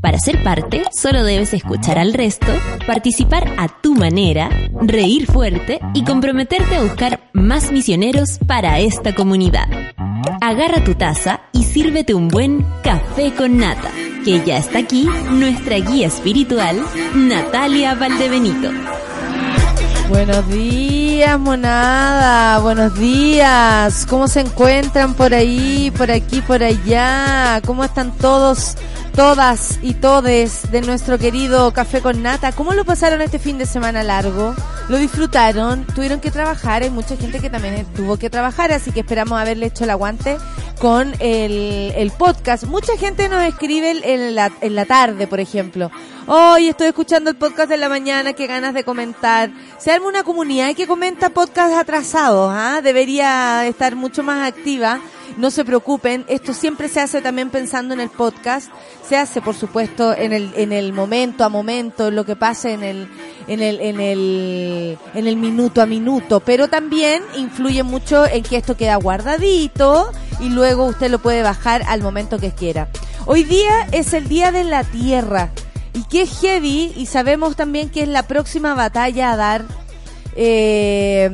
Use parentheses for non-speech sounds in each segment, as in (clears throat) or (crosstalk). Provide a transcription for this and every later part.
Para ser parte, solo debes escuchar al resto, participar a tu manera, reír fuerte y comprometerte a buscar más misioneros para esta comunidad. Agarra tu taza y sírvete un buen café con nata, que ya está aquí nuestra guía espiritual, Natalia Valdebenito. Buenos días, monada. Buenos días. ¿Cómo se encuentran por ahí, por aquí, por allá? ¿Cómo están todos? Todas y todes de nuestro querido Café con Nata. ¿Cómo lo pasaron este fin de semana largo? ¿Lo disfrutaron? ¿Tuvieron que trabajar? Hay mucha gente que también tuvo que trabajar, así que esperamos haberle hecho el aguante con el, el podcast. Mucha gente nos escribe en la, en la tarde, por ejemplo. Hoy estoy escuchando el podcast de la mañana, qué ganas de comentar. Se arma una comunidad que comenta podcast atrasados, ¿ah? Debería estar mucho más activa no se preocupen, esto siempre se hace también pensando en el podcast, se hace por supuesto en el, en el momento a momento, en lo que pasa en el, en el, en el, en el minuto a minuto, pero también influye mucho en que esto queda guardadito y luego usted lo puede bajar al momento que quiera. Hoy día es el día de la tierra y que es heavy y sabemos también que es la próxima batalla a dar eh,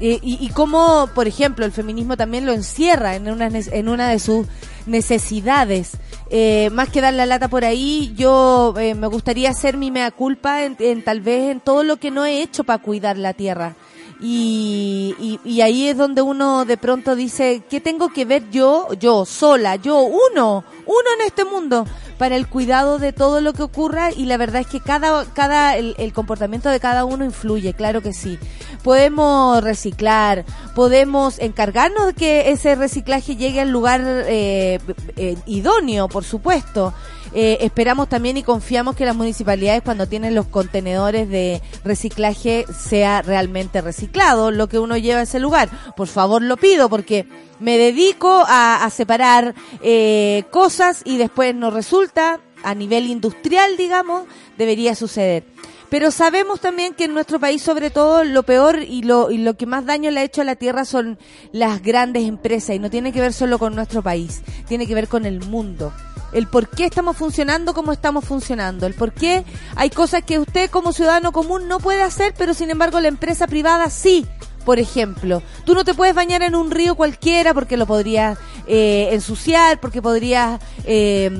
y, y, cómo, por ejemplo, el feminismo también lo encierra en una, en una de sus necesidades. Eh, más que dar la lata por ahí, yo eh, me gustaría hacer mi mea culpa en, tal vez en todo lo que no he hecho para cuidar la tierra. Y, y, y, ahí es donde uno de pronto dice, ¿qué tengo que ver yo, yo, sola, yo, uno, uno en este mundo? para el cuidado de todo lo que ocurra y la verdad es que cada, cada el, comportamiento de cada uno influye, claro que sí. Podemos reciclar, podemos encargarnos de que ese reciclaje llegue al lugar eh, eh, idóneo, por supuesto. Eh, esperamos también y confiamos que las municipalidades cuando tienen los contenedores de reciclaje sea realmente reciclado lo que uno lleva a ese lugar. Por favor lo pido porque me dedico a, separar eh, cosas y después no resulta a nivel industrial, digamos, debería suceder. Pero sabemos también que en nuestro país, sobre todo, lo peor y lo, y lo que más daño le ha hecho a la tierra son las grandes empresas. Y no tiene que ver solo con nuestro país, tiene que ver con el mundo el por qué estamos funcionando como estamos funcionando, el por qué hay cosas que usted como ciudadano común no puede hacer, pero sin embargo la empresa privada sí. Por ejemplo, tú no te puedes bañar en un río cualquiera porque lo podrías eh, ensuciar, porque podrías eh,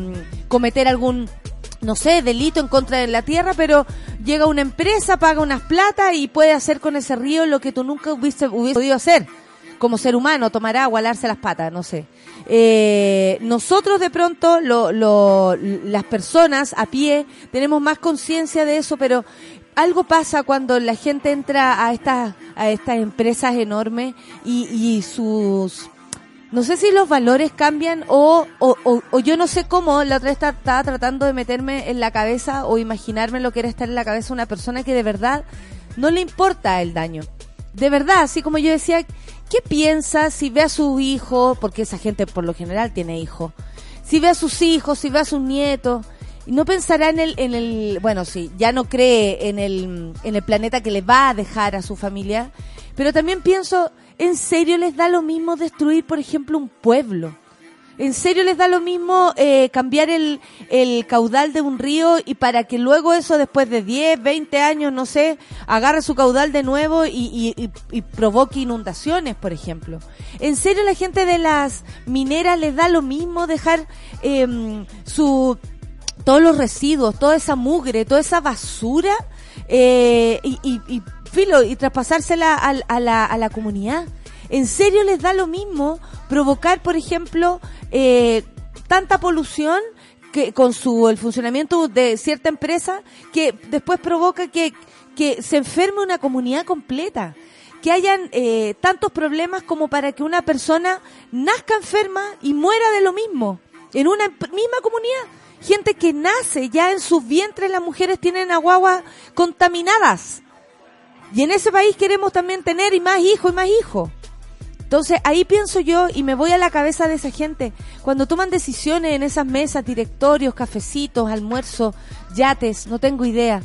cometer algún no sé, delito en contra de la tierra, pero llega una empresa, paga unas plata y puede hacer con ese río lo que tú nunca hubiese, hubiese podido hacer como ser humano, tomar agua, alarse las patas, no sé. Eh, nosotros de pronto, las personas a pie, tenemos más conciencia de eso, pero algo pasa cuando la gente entra a estas, a estas empresas enormes y, sus no sé si los valores cambian o, o, o, yo no sé cómo, la otra vez estaba tratando de meterme en la cabeza o imaginarme lo que era estar en la cabeza de una persona que de verdad no le importa el daño. De verdad, así como yo decía, ¿Qué piensa si ve a su hijo, porque esa gente por lo general tiene hijos, si ve a sus hijos, si ve a sus nietos, no pensará en el, en el, bueno, sí, ya no cree en el, en el planeta que le va a dejar a su familia, pero también pienso, ¿en serio les da lo mismo destruir, por ejemplo, un pueblo? ¿En serio les da lo mismo eh, cambiar el, el, caudal de un río y para que luego eso después de 10, 20 años, no sé, agarre su caudal de nuevo y, y, y, provoque inundaciones, por ejemplo? ¿En serio la gente de las mineras les da lo mismo dejar eh, su todos los residuos, toda esa mugre, toda esa basura eh, y, y, y, filo y traspasársela a, a, la, a la comunidad? ¿En serio les da lo mismo provocar, por ejemplo, eh, tanta polución que con su el funcionamiento de cierta empresa que después provoca que, que se enferme una comunidad completa? que hayan eh, tantos problemas como para que una persona nazca enferma y muera de lo mismo en una misma comunidad. Gente que nace ya en sus vientres las mujeres tienen aguaguas contaminadas. Y en ese país queremos también tener y más hijos y más hijos. Entonces ahí pienso yo y me voy a la cabeza de esa gente. Cuando toman decisiones en esas mesas, directorios, cafecitos, almuerzos, yates, no tengo idea.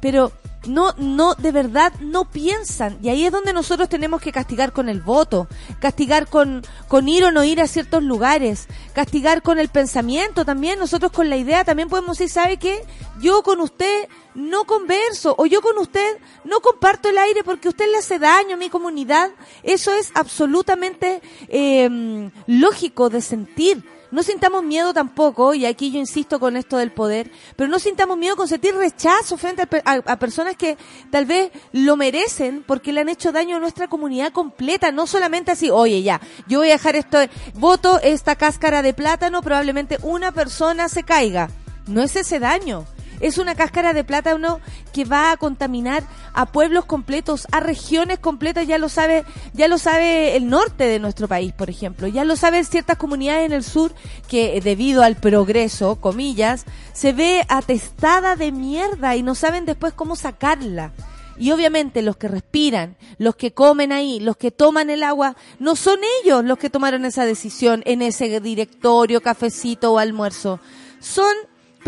Pero no, no, de verdad no piensan. Y ahí es donde nosotros tenemos que castigar con el voto, castigar con, con ir o no ir a ciertos lugares, castigar con el pensamiento también. Nosotros con la idea también podemos decir, ¿sabe qué? Yo con usted no converso o yo con usted no comparto el aire porque usted le hace daño a mi comunidad. Eso es absolutamente eh, lógico de sentir. No sintamos miedo tampoco, y aquí yo insisto con esto del poder, pero no sintamos miedo con sentir rechazo frente a, personas que tal vez lo merecen porque le han hecho daño a nuestra comunidad completa, no solamente así, oye ya, yo voy a dejar esto, voto esta cáscara de plátano, probablemente una persona se caiga. No es ese daño es una cáscara de plátano que va a contaminar a pueblos completos, a regiones completas, ya lo sabe, ya lo sabe el norte de nuestro país, por ejemplo, ya lo saben ciertas comunidades en el sur que eh, debido al progreso, comillas, se ve atestada de mierda y no saben después cómo sacarla. Y obviamente los que respiran, los que comen ahí, los que toman el agua, no son ellos los que tomaron esa decisión en ese directorio, cafecito o almuerzo. Son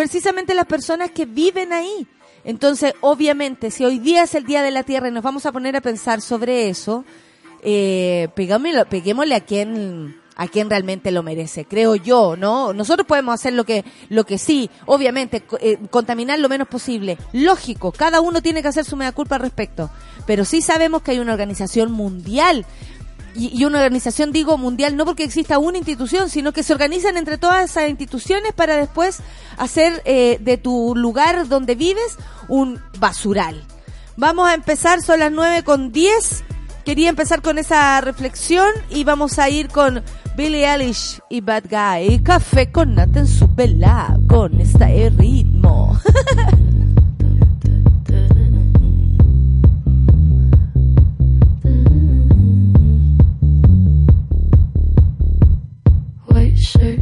precisamente las personas que viven ahí. Entonces, obviamente, si hoy día es el Día de la Tierra y nos vamos a poner a pensar sobre eso, eh, peguémosle a quien a quien realmente lo merece, creo yo, ¿no? Nosotros podemos hacer lo que, lo que sí, obviamente, eh, contaminar lo menos posible. Lógico, cada uno tiene que hacer su mea culpa al respecto. Pero sí sabemos que hay una organización mundial y, una organización, digo, mundial, no porque exista una institución, sino que se organizan entre todas esas instituciones para después hacer eh, de tu lugar donde vives un basural. Vamos a empezar, son las 9 con 10. Quería empezar con esa reflexión y vamos a ir con Billie Eilish y Bad Guy. Café con nata en su con este ritmo. (laughs) shirt,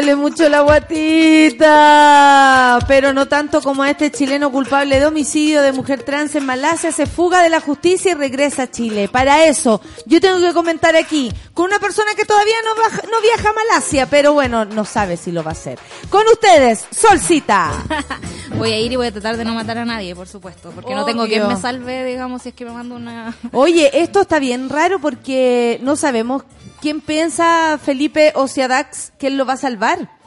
duele mucho la guatita, pero no tanto como a este chileno culpable de homicidio de mujer trans en Malasia se fuga de la justicia y regresa a Chile. Para eso, yo tengo que comentar aquí con una persona que todavía no, baja- no viaja a Malasia, pero bueno, no sabe si lo va a hacer. Con ustedes, Solcita. (laughs) Voy a ir y voy a tratar de no matar a nadie, por supuesto, porque no tengo quien me salve, digamos, si es que me mando una... Oye, esto está bien raro porque no sabemos quién piensa Felipe Ociadax que él lo va a salvar.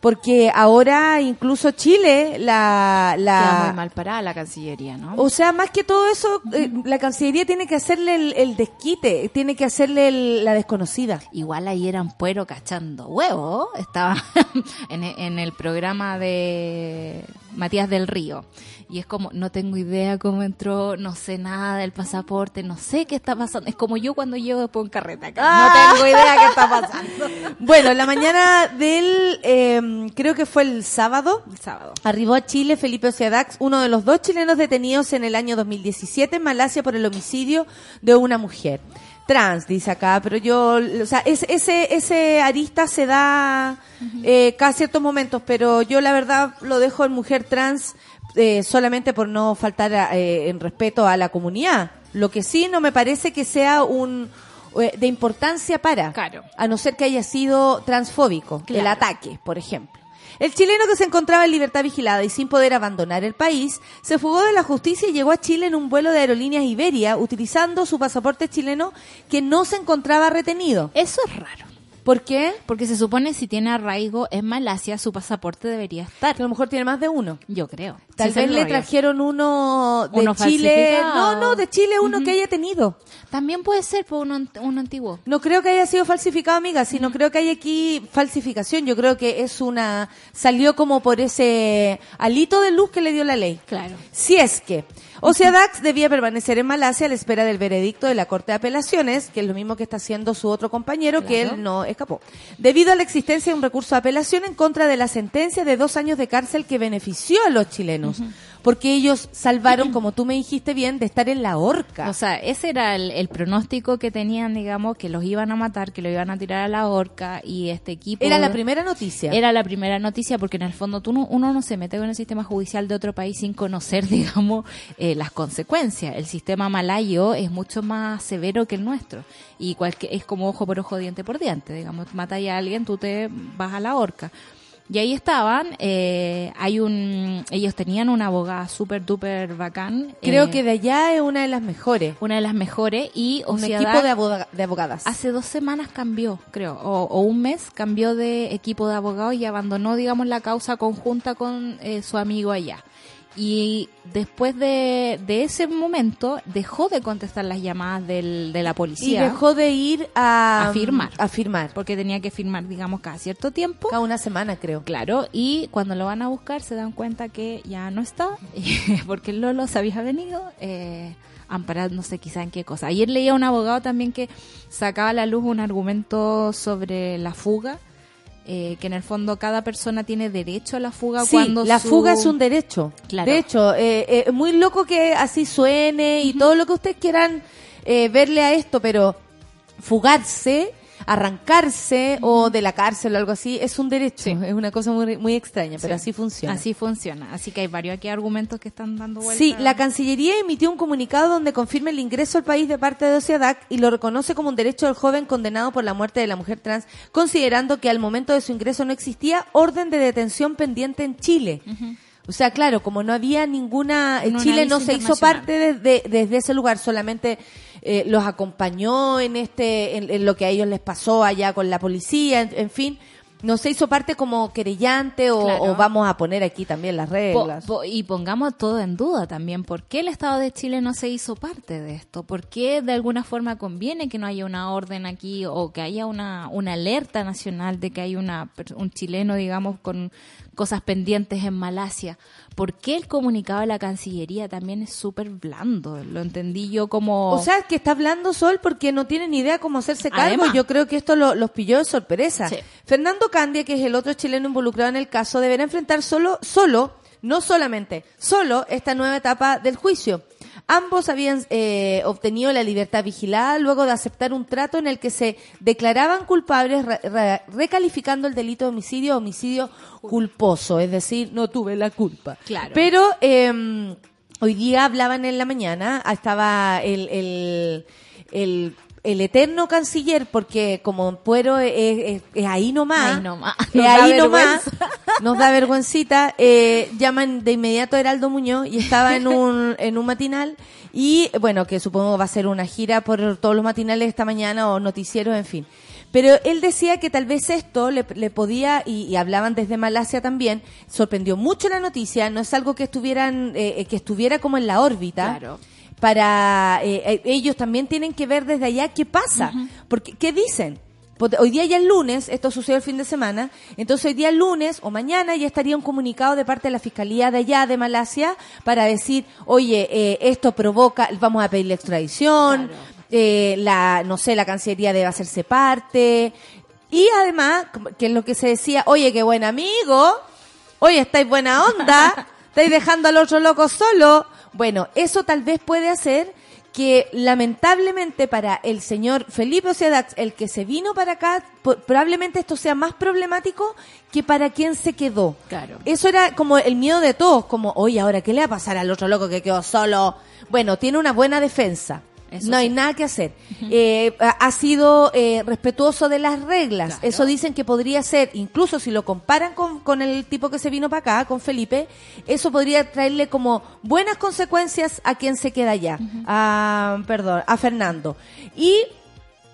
Porque ahora incluso Chile, la... Queda muy la mal parada la Cancillería, ¿no? o sea, más que todo eso, eh, la Cancillería tiene que hacerle el, el desquite, tiene que hacerle el- la desconocida. Igual ahí eran puero cachando huevo. Estaba (laughs) en, en el programa de Matías del Río. Y es como, no tengo idea cómo entró, no sé nada del pasaporte, no sé qué está pasando. Es como yo cuando llego después un carrete acá. Ah. No tengo idea qué está pasando. (laughs) Bueno, la mañana del, eh, creo que fue el sábado, El sábado. Arribó a Chile Felipe Ociadax, uno de los dos chilenos detenidos en el año 2017 en Malasia por el homicidio de una mujer. Trans, dice acá, pero yo, o sea, es- ese, ese arista se da eh, cada ciertos momentos, pero yo la verdad lo dejo en mujer trans eh, solamente por no faltar a- eh, en respeto a la comunidad. Lo que sí no me parece que sea un eh, de importancia para, Claro. a no ser que haya sido transfóbico, el ataque, por ejemplo. El chileno que se encontraba en libertad vigilada y sin poder abandonar el país, se fugó de la justicia y llegó a Chile en un vuelo de aerolíneas Iberia utilizando su pasaporte chileno que no se encontraba retenido. Eso es raro. ¿Por qué? Porque se supone si tiene arraigo en Malasia, su pasaporte debería estar. Que a lo mejor tiene más de uno. Yo creo. Tal Sí, vez le trajeron uno de Uno Chile. No, no, de Chile uno que haya tenido. También puede ser por uno, ant- uno antiguo. No creo que haya sido falsificado, amiga, sino creo que hay aquí falsificación. Yo creo que es una... Salió como por ese alito de luz que le dio la ley. Claro. Si es que Ociadax debía permanecer en Malasia a la espera del veredicto de la Corte de Apelaciones, que es lo mismo que está haciendo su otro compañero, que él no escapó. Debido a la existencia de un recurso de apelación en contra de la sentencia de dos años de cárcel que benefició a los chilenos. Porque ellos salvaron, como tú me dijiste bien, de estar en la horca. O sea, ese era el, el pronóstico que tenían, digamos, que los iban a matar, que lo iban a tirar a la horca y este equipo... Era la primera noticia. Era la primera noticia porque en el fondo tú no- uno no se mete con el sistema judicial de otro país sin conocer, (laughs) digamos, eh, las consecuencias. El sistema malayo es mucho más severo que el nuestro y es como ojo por ojo, diente por diente, digamos. Matas a alguien, tú te vas a la horca. Y ahí estaban, eh, hay un, ellos tenían una abogada súper duper bacán. Creo eh, que de allá es una de las mejores. una de las mejores y Un Ociadac equipo de, aboga- de abogadas. hace dos semanas cambió, creo, o, o un mes cambió de equipo de abogados y abandonó, digamos, la causa conjunta con eh, su amigo allá. Y después de, de ese momento dejó de contestar las llamadas del, de la y policía dejó de ir a, A firmar. A firmar. porque tenía que firmar, digamos, cada cierto tiempo. Cada una semana, creo. Claro, y cuando lo van a buscar se dan cuenta que ya no está, (laughs) porque el Lolo se había venido eh, amparado, no sé quizá en qué cosa. Ayer leía a un abogado también que sacaba a la luz un argumento sobre la fuga, eh, que en el fondo cada persona tiene derecho a la fuga Sí, cuando la su- fuga es un derecho. Claro. De hecho, eh, eh, muy loco que así suene y todo lo que ustedes quieran eh, verle a esto, pero fugarse, arrancarse o de la cárcel o algo así, es un derecho. Sí. Es una cosa muy, muy extraña, pero Sí. así funciona. Así funciona. Así que hay varios aquí argumentos que están dando vuelta. Sí, la Cancillería emitió un comunicado donde confirma el ingreso al país de parte de Ociadac y lo reconoce como un derecho del joven condenado por la muerte de la mujer trans, considerando que al momento de su ingreso no existía orden de detención pendiente en Chile. O sea, claro, como no había ninguna, Un Chile no se hizo parte desde, desde ese lugar, solamente eh, los acompañó en este, en, en lo que a ellos les pasó allá con la policía, en, en fin, no se hizo parte como querellante o, Claro. o vamos a poner aquí también las reglas. po- y pongamos todo en duda también. ¿Por qué el Estado de Chile no se hizo parte de esto? ¿Por qué de alguna forma conviene que no haya una orden aquí o que haya una, una alerta nacional de que hay una, un chileno, digamos, con cosas pendientes en Malasia? ¿Por qué el comunicado de la Cancillería también es súper blando? Lo entendí yo como... O sea, que está hablando Sol porque no tiene ni idea cómo hacerse cargo. Además. Yo creo que esto lo- los pilló de sorpresa. Sí. Fernando Candia, que es el otro chileno involucrado en el caso, deberá enfrentar solo, solo, no solamente, solo esta nueva etapa del juicio. Ambos habían eh, obtenido la libertad vigilada luego de aceptar un trato en el que se declaraban culpables re- re- recalificando el delito de homicidio homicidio culposo, es decir, no tuve la culpa. Claro. Pero eh, hoy día hablaban en la mañana, ah, estaba el, el, el, el eterno canciller, porque como Puero es, es- es ahí nomás, Ahí nomás. es Nos da ahí nomás, nos da vergüencita, eh, llaman de inmediato a Heraldo Muñoz y estaba en un, en un matinal y bueno, que supongo va a ser una gira por todos los matinales esta mañana o noticieros, en fin. Pero él decía que tal vez esto le, le podía, y, y hablaban desde Malasia también, sorprendió mucho la noticia, no es algo que estuvieran, eh, eh, que estuviera como en la órbita Claro. Para eh, eh, ellos también tienen que ver desde allá qué pasa. Porque, ¿qué dicen? Porque Hoy día ya es lunes, esto sucedió el fin de semana, entonces hoy día lunes o mañana ya estaría un comunicado de parte de la Fiscalía de allá de Malasia para decir, oye, eh, esto provoca, vamos a pedir la extradición, Claro. eh, la, no sé, la Cancillería debe hacerse parte, y además, que es lo que se decía, oye, qué buen amigo, oye, estáis buena onda, (laughs) estáis dejando al otro loco solo. Bueno, eso tal vez puede hacer que lamentablemente para el señor Felipe Ocedax, el que se vino para acá, probablemente esto sea más problemático que para quien se quedó. Claro. Eso era como el miedo de todos, como, oye, ahora, ¿qué le va a pasar al otro loco que quedó solo? Bueno, tiene una buena defensa. Eso no hay sí. nada que hacer. Eh, ha sido eh, respetuoso de las reglas. Claro. Eso dicen que podría ser, incluso si lo comparan con, con el tipo que se vino para acá, con Felipe, eso podría traerle como buenas consecuencias a quien se queda allá. a, perdón, a Fernando. Y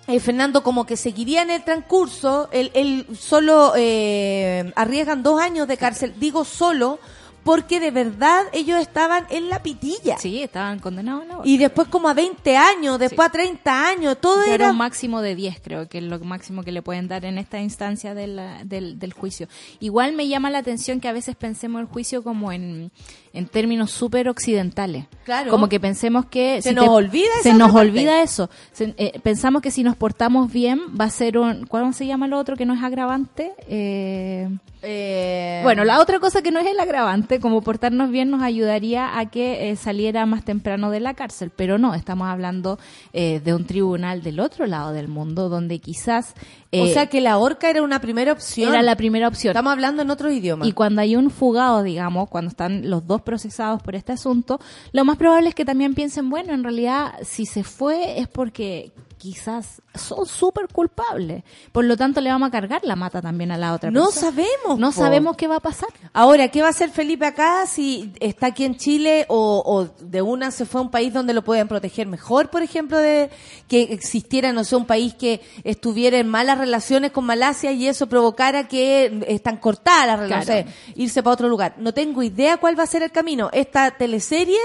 eh, Fernando como que seguiría en el transcurso, él, él solo eh, arriesgan dos años de cárcel, digo solo, porque de verdad ellos estaban en la pitilla. Sí, estaban condenados la Y después como a 20 años, después a 30 años, todo Era era... un máximo de 10, creo que es lo máximo que le pueden dar en esta instancia del, del, del juicio. Igual me llama la atención que a veces pensemos el juicio como en, en términos súper occidentales. Claro. Como que pensemos que... Se nos olvida esa Se nos parte. olvida eso. Se- eh, pensamos que si nos portamos bien va a ser un... ¿Cuál se llama lo otro que no es agravante? Eh, Eh, bueno, la otra cosa que no es el agravante, como portarnos bien nos ayudaría a que eh, saliera más temprano de la cárcel, pero no, estamos hablando eh, de un tribunal del otro lado del mundo, donde quizás o eh, sea que la horca era una primera opción. era la primera opción. Estamos hablando en otro idioma. Y cuando hay un fugado, digamos, cuando están los dos procesados por este asunto, lo más probable es que también piensen, bueno, en realidad, si se fue es porque quizás son súper culpables. Por lo tanto, le vamos a cargar la mata también a la otra No persona. sabemos, No po. sabemos qué va a pasar. Ahora, ¿qué va a hacer Felipe acá si está aquí en Chile o, o de una se fue a un país donde lo pueden proteger mejor, por ejemplo, de que existiera, no sé, un país que estuviera en malas relaciones con Malasia y eso provocara que están cortadas las relaciones, Claro. no irse para otro lugar? No tengo idea cuál va a ser el camino. Esta teleserie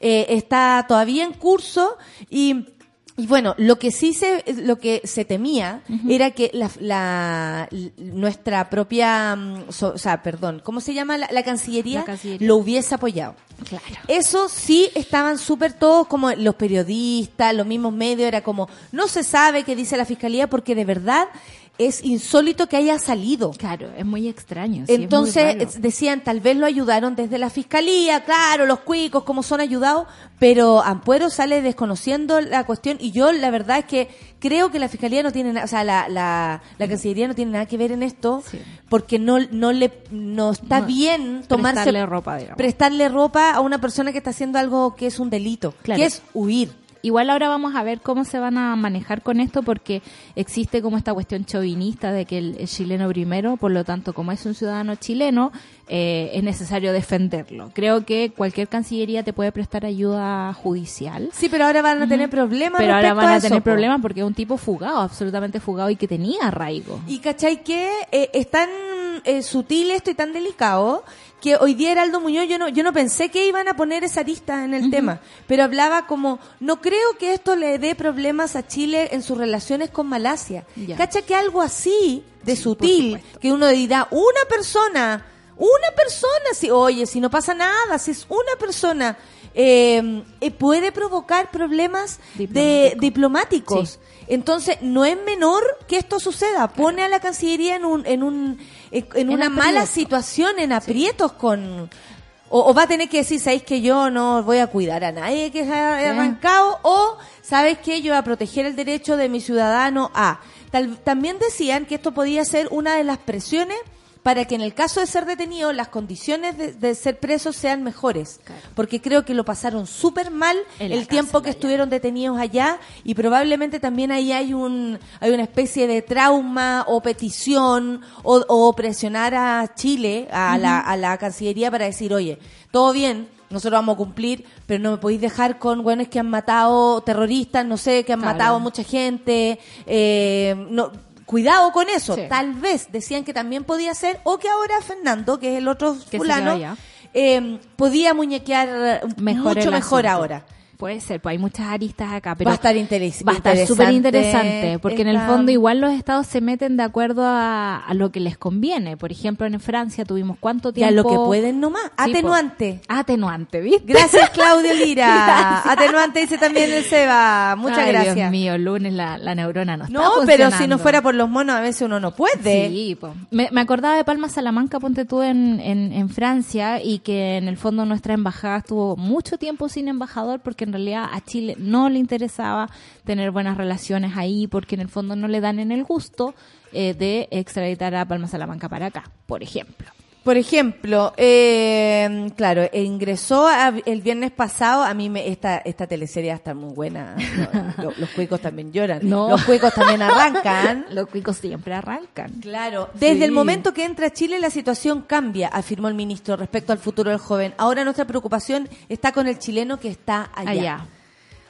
eh, está todavía en curso y y bueno, lo que sí se, lo que se temía era que la, la- nuestra propia, mm, so- o sea, perdón, ¿cómo se llama la, la Cancillería? La Cancillería. Lo hubiese apoyado. Claro. Eso sí estaban súper todos como los periodistas, los mismos medios, era como, no se sabe qué dice la fiscalía porque de verdad es insólito que haya salido. Claro, es muy extraño. sí, es muy Entonces decían, tal vez lo ayudaron desde la fiscalía, claro, los cuicos, cómo son ayudados, pero Ampuero sale desconociendo la cuestión y yo la verdad es que creo que la fiscalía no tiene nada, o sea, la, la, la Cancillería no tiene nada que ver en esto, Sí. porque no, no le, no está No, bien tomarse, prestarle ropa, digamos. prestarle ropa a una persona que está haciendo algo que es un delito, Claro. que es huir. Igual ahora vamos a ver cómo se van a manejar con esto porque existe como esta cuestión chauvinista de que el, el chileno primero, por lo tanto, como es un ciudadano chileno, eh, es necesario defenderlo. Creo que cualquier cancillería te puede prestar ayuda judicial. Sí, pero ahora van a tener problemas. Pero ahora van a tener problemas porque es un tipo fugado, absolutamente fugado y que tenía arraigo. Y cachai que eh, es tan eh, sutil esto y tan delicado que hoy día Heraldo Muñoz yo no, yo no pensé que iban a poner esa arista en el tema, pero hablaba como, no creo que esto le dé problemas a Chile en sus relaciones con Malasia. Ya. Cacha que algo así de Sí, sutil, que uno dirá, una persona, una persona, si, oye, si no pasa nada, si es una persona, eh, eh, puede provocar problemas de Diplomático. diplomáticos. Sí. Entonces, no es menor que esto suceda. Pone a la Cancillería en un, en un, en En una mala situación, en aprietos con, O, o va a tener que decir, ¿sabéis que yo no voy a cuidar a nadie que se haya arrancado? O, ¿sabes que Yo voy a proteger el derecho de mi ciudadano a... Tal- también decían que esto podía ser una de las presiones para que en el caso de ser detenido las condiciones de, de ser presos sean mejores. Porque creo que lo pasaron súper mal En el tiempo que allá. estuvieron detenidos allá y probablemente también ahí hay un hay una especie de trauma o petición o, o presionar a Chile, a, la, a la Cancillería para decir, oye, todo bien, nosotros vamos a cumplir, pero no me podéis dejar con buenos que han matado terroristas, no sé, que han Claro. matado a mucha gente, eh, no, cuidado con eso. Sí. Tal vez decían que también podía ser, o que ahora Fernando, que es el otro fulano, eh, podía muñequear Mejor mucho mejor asunto. ahora. Puede ser, pues hay muchas aristas acá, pero Va a estar interes- va a estar interesante súper interesante, porque en el fondo igual los estados se meten de acuerdo a, a lo que les conviene. Por ejemplo, en Francia tuvimos cuánto tiempo. lo que pueden nomás. Sí. Atenuante. Atenuante, ¿viste? Gracias, Claudio (laughs) Lira. Atenuante dice también el Seba. Muchas Ay, gracias. Dios mío, lunes la, la neurona no está no, pero si no fuera por los monos, a veces uno no puede. Sí, me, me acordaba de Palma Salamanca, ponte tú en, en, en Francia, y que en el fondo nuestra embajada estuvo mucho tiempo sin embajador porque en realidad a Chile no le interesaba tener buenas relaciones ahí porque en el fondo no le dan en el gusto eh, de extraditar a Palma Salamanca para acá, por ejemplo. Por ejemplo, eh, claro, ingresó a- el viernes pasado, a mí me, esta, esta teleserie está muy buena. No, lo- los cuicos también lloran. No. Los cuicos también arrancan. (laughs) Los cuicos siempre arrancan. Claro, desde Sí. el momento que entra a Chile la situación cambia, afirmó el ministro respecto al futuro del joven. Ahora nuestra preocupación está con el chileno que está allá. Allá.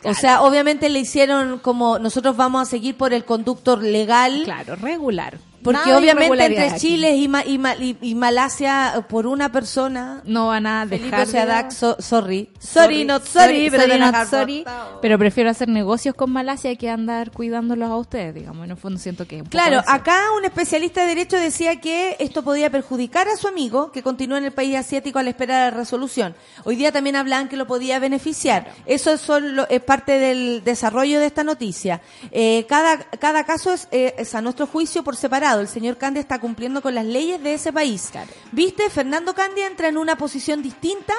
O sea, obviamente le hicieron como nosotros vamos a seguir por el conductor legal, Claro, regular. Porque Nada obviamente entre. Chile y, Ma- y, Ma- y- y Malasia eh, por una persona. no van a Felipe dejar de- Oceadac, so- sorry. sorry, not sorry, pero sorry, not sorry, pero prefiero hacer negocios con Malasia que andar cuidándolos a ustedes, digamos. En el fondo siento que es un poco Claro, eso. acá un especialista de derecho decía que esto podía perjudicar a su amigo que continúa en el país asiático a la espera de la resolución. Hoy día también hablan que lo podía beneficiar. Eso es, solo- es parte del desarrollo de esta noticia. Eh, cada, cada caso es, eh, es a nuestro juicio por separado. El señor Candia está cumpliendo con las leyes de ese país. ¿Viste? Fernando Candia entra en una posición distinta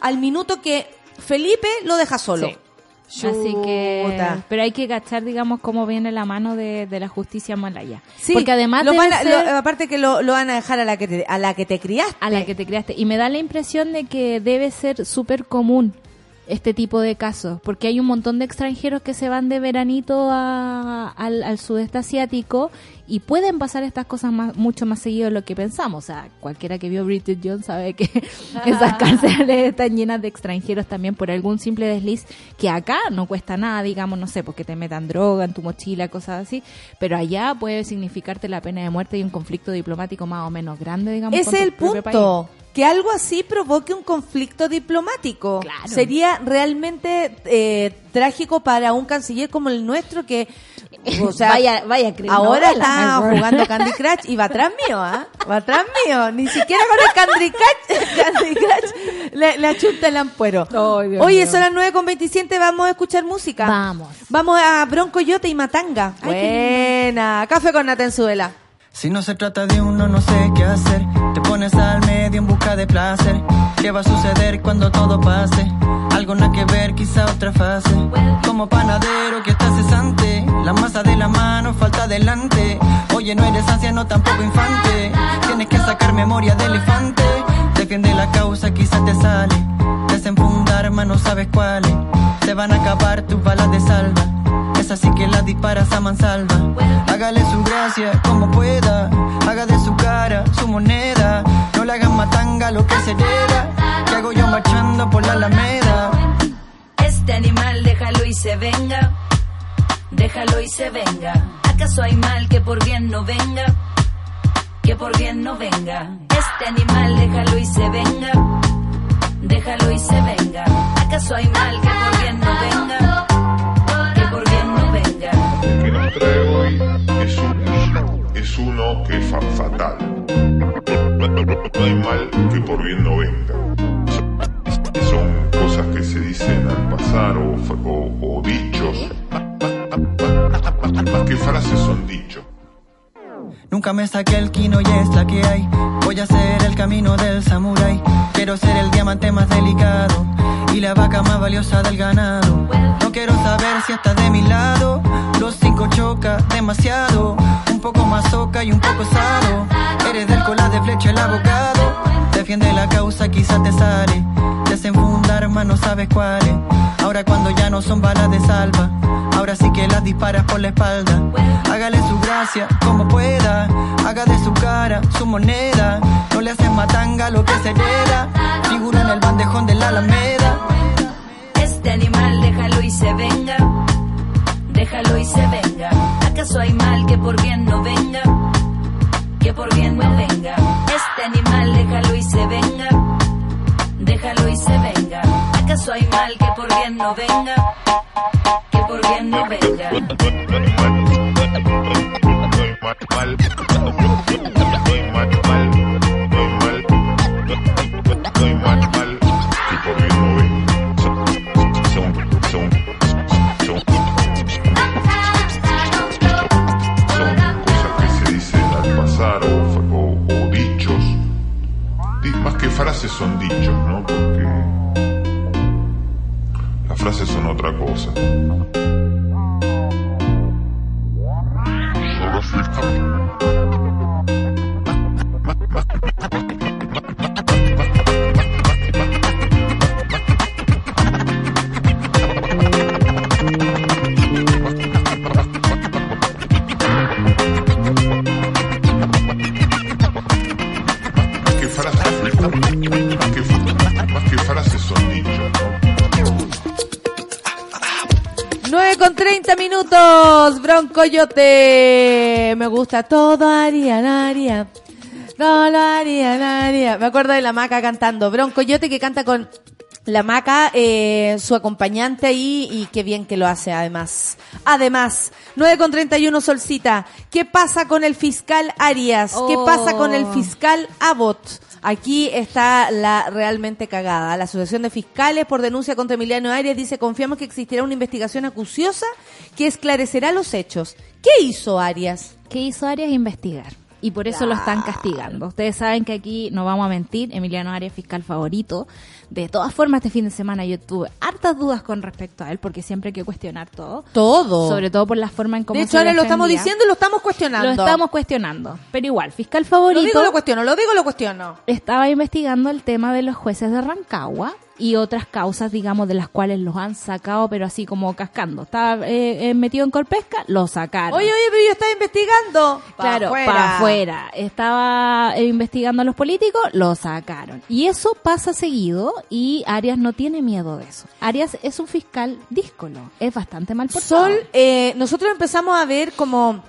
al minuto que Felipe lo deja solo. Sí. Así que, pero hay que cachar, digamos, cómo viene la mano de, de la justicia malaya. Sí, Porque además lo van a- ser lo- aparte que lo, lo van a dejar a la que te, a la que te criaste. a la que te creaste. Y me da la impresión de que debe ser súper común este tipo de casos, porque hay un montón de extranjeros que se van de veranito a- al, al sudeste asiático y pueden pasar estas cosas más, mucho más seguido de lo que pensamos. O sea, cualquiera que vio Bridget Jones sabe que (laughs) (laughs) esas cárceles están llenas de extranjeros también por algún simple desliz que acá no cuesta nada, digamos, no sé, porque te metan droga en tu mochila, cosas así, pero allá puede significarte la pena de muerte y un conflicto diplomático más o menos grande, digamos. Es el punto. Que algo así provoque un conflicto diplomático. Claro. Sería realmente eh, trágico para un canciller como el nuestro que, o sea, (laughs) Vaya- vaya ahora está jugando Candy Crush y va atrás mío, ¿ah? Va atrás mío. Ni siquiera con el Candy Crush, (laughs) Candy Crush le, le achunta el ampuero. Ay, Dios Oye, mío. son las 9 con 27, vamos a escuchar música. Vamos. Vamos a Bronco Yote y Matanga. Ay, Buena. Café con Natenzuela. Si no se trata de uno, no sé qué hacer. Te pones al medio en busca de placer. ¿Qué va a suceder cuando todo pase? Algo nada que ver, quizá otra fase. Como panadero que está cesante. La masa de la mano falta adelante. Oye, no eres anciano, tampoco infante. Tienes que sacar memoria de elefante. Defiende la causa, quizás te sale. Desenfundar, arma, no sabes cuáles. Te van a acabar tus balas de salva. Es así que la disparas a mansalva. Hágale su gracia como pueda. Haga de su cara su moneda. No le hagan matanga lo que se hereda. Que hago yo marchando por la alameda. Este animal déjalo y se venga, déjalo y se venga. ¿Acaso hay mal que por bien no venga? Que por bien no venga. Este animal déjalo y se venga, déjalo y se venga. ¿Acaso hay mal que por bien no venga? Que por bien no venga. que nos trae hoy es, un- es uno que es fa- fatal. No, hay mal que por bien no venga. Son- cosas que se dicen al pasar o, o- o dichos. Más que frases son dichos. Nunca me saqué el kino y es la que hay. Voy a hacer el camino del samurái. Quiero ser el diamante más delicado y la vaca más valiosa del ganado. No quiero saber si estás de mi lado. Los cinco choca demasiado. Un poco más soca y un poco sado. Eres del cola de flecha el abogado. Defiende la causa, quizás te sale. Desenfundar más no sabes cuáles. Ahora cuando ya no son balas de salva. Ahora sí que las disparas por la espalda. Hágale su gracia como pueda. Haga de su cara su moneda. No le haces matanga lo que se hereda. Figura en el bandejón de la Alameda. Este animal déjalo y se venga, déjalo y se venga. ¿Acaso hay mal que por bien no venga? Que por bien no venga. Este animal déjalo y se venga, por bien no venga? Que por bien no venga. Las frases son otra cosa. Broncoyote. Me gusta todo, lo haría. No lo haría, lo haría. Me acuerdo de la maca cantando. Broncoyote que canta con la maca, eh, su acompañante ahí, y qué bien que lo hace además. Además, 9 con 31 Solcita. ¿Qué pasa con el fiscal Arias? ¿Qué pasa con el Oh. fiscal Abbott? Aquí está la realmente cagada. La Asociación de Fiscales por denuncia contra Emiliano Arias dice confiamos que existirá una investigación acuciosa que esclarecerá los hechos. ¿Qué hizo Arias? ¿Qué hizo Arias? Investigar. Y por eso lo están castigando. Ustedes saben que aquí no vamos a mentir, Emiliano Arias fiscal favorito. De todas formas, este fin de semana yo tuve hartas dudas con respecto a él, porque siempre hay que cuestionar todo. Todo. Sobre todo por la forma en cómo de hecho, se ahora lo estamos diciendo y lo estamos cuestionando. Lo estamos cuestionando. Pero igual, fiscal Lo favorito digo, lo cuestiono, lo digo, lo cuestiono. estaba investigando el tema de los jueces de Rancagua y otras causas, digamos, de las cuales los han sacado, pero así como cascando. Estaba eh, eh, metido en Corpesca, lo sacaron. Oye, oye, pero yo estaba investigando. Pa' Claro, para afuera. Estaba eh, investigando a los políticos, lo sacaron. Y eso pasa seguido y Arias no tiene miedo de eso. Arias es un fiscal díscolo, es bastante mal portado. Sol, eh, nosotros empezamos a ver como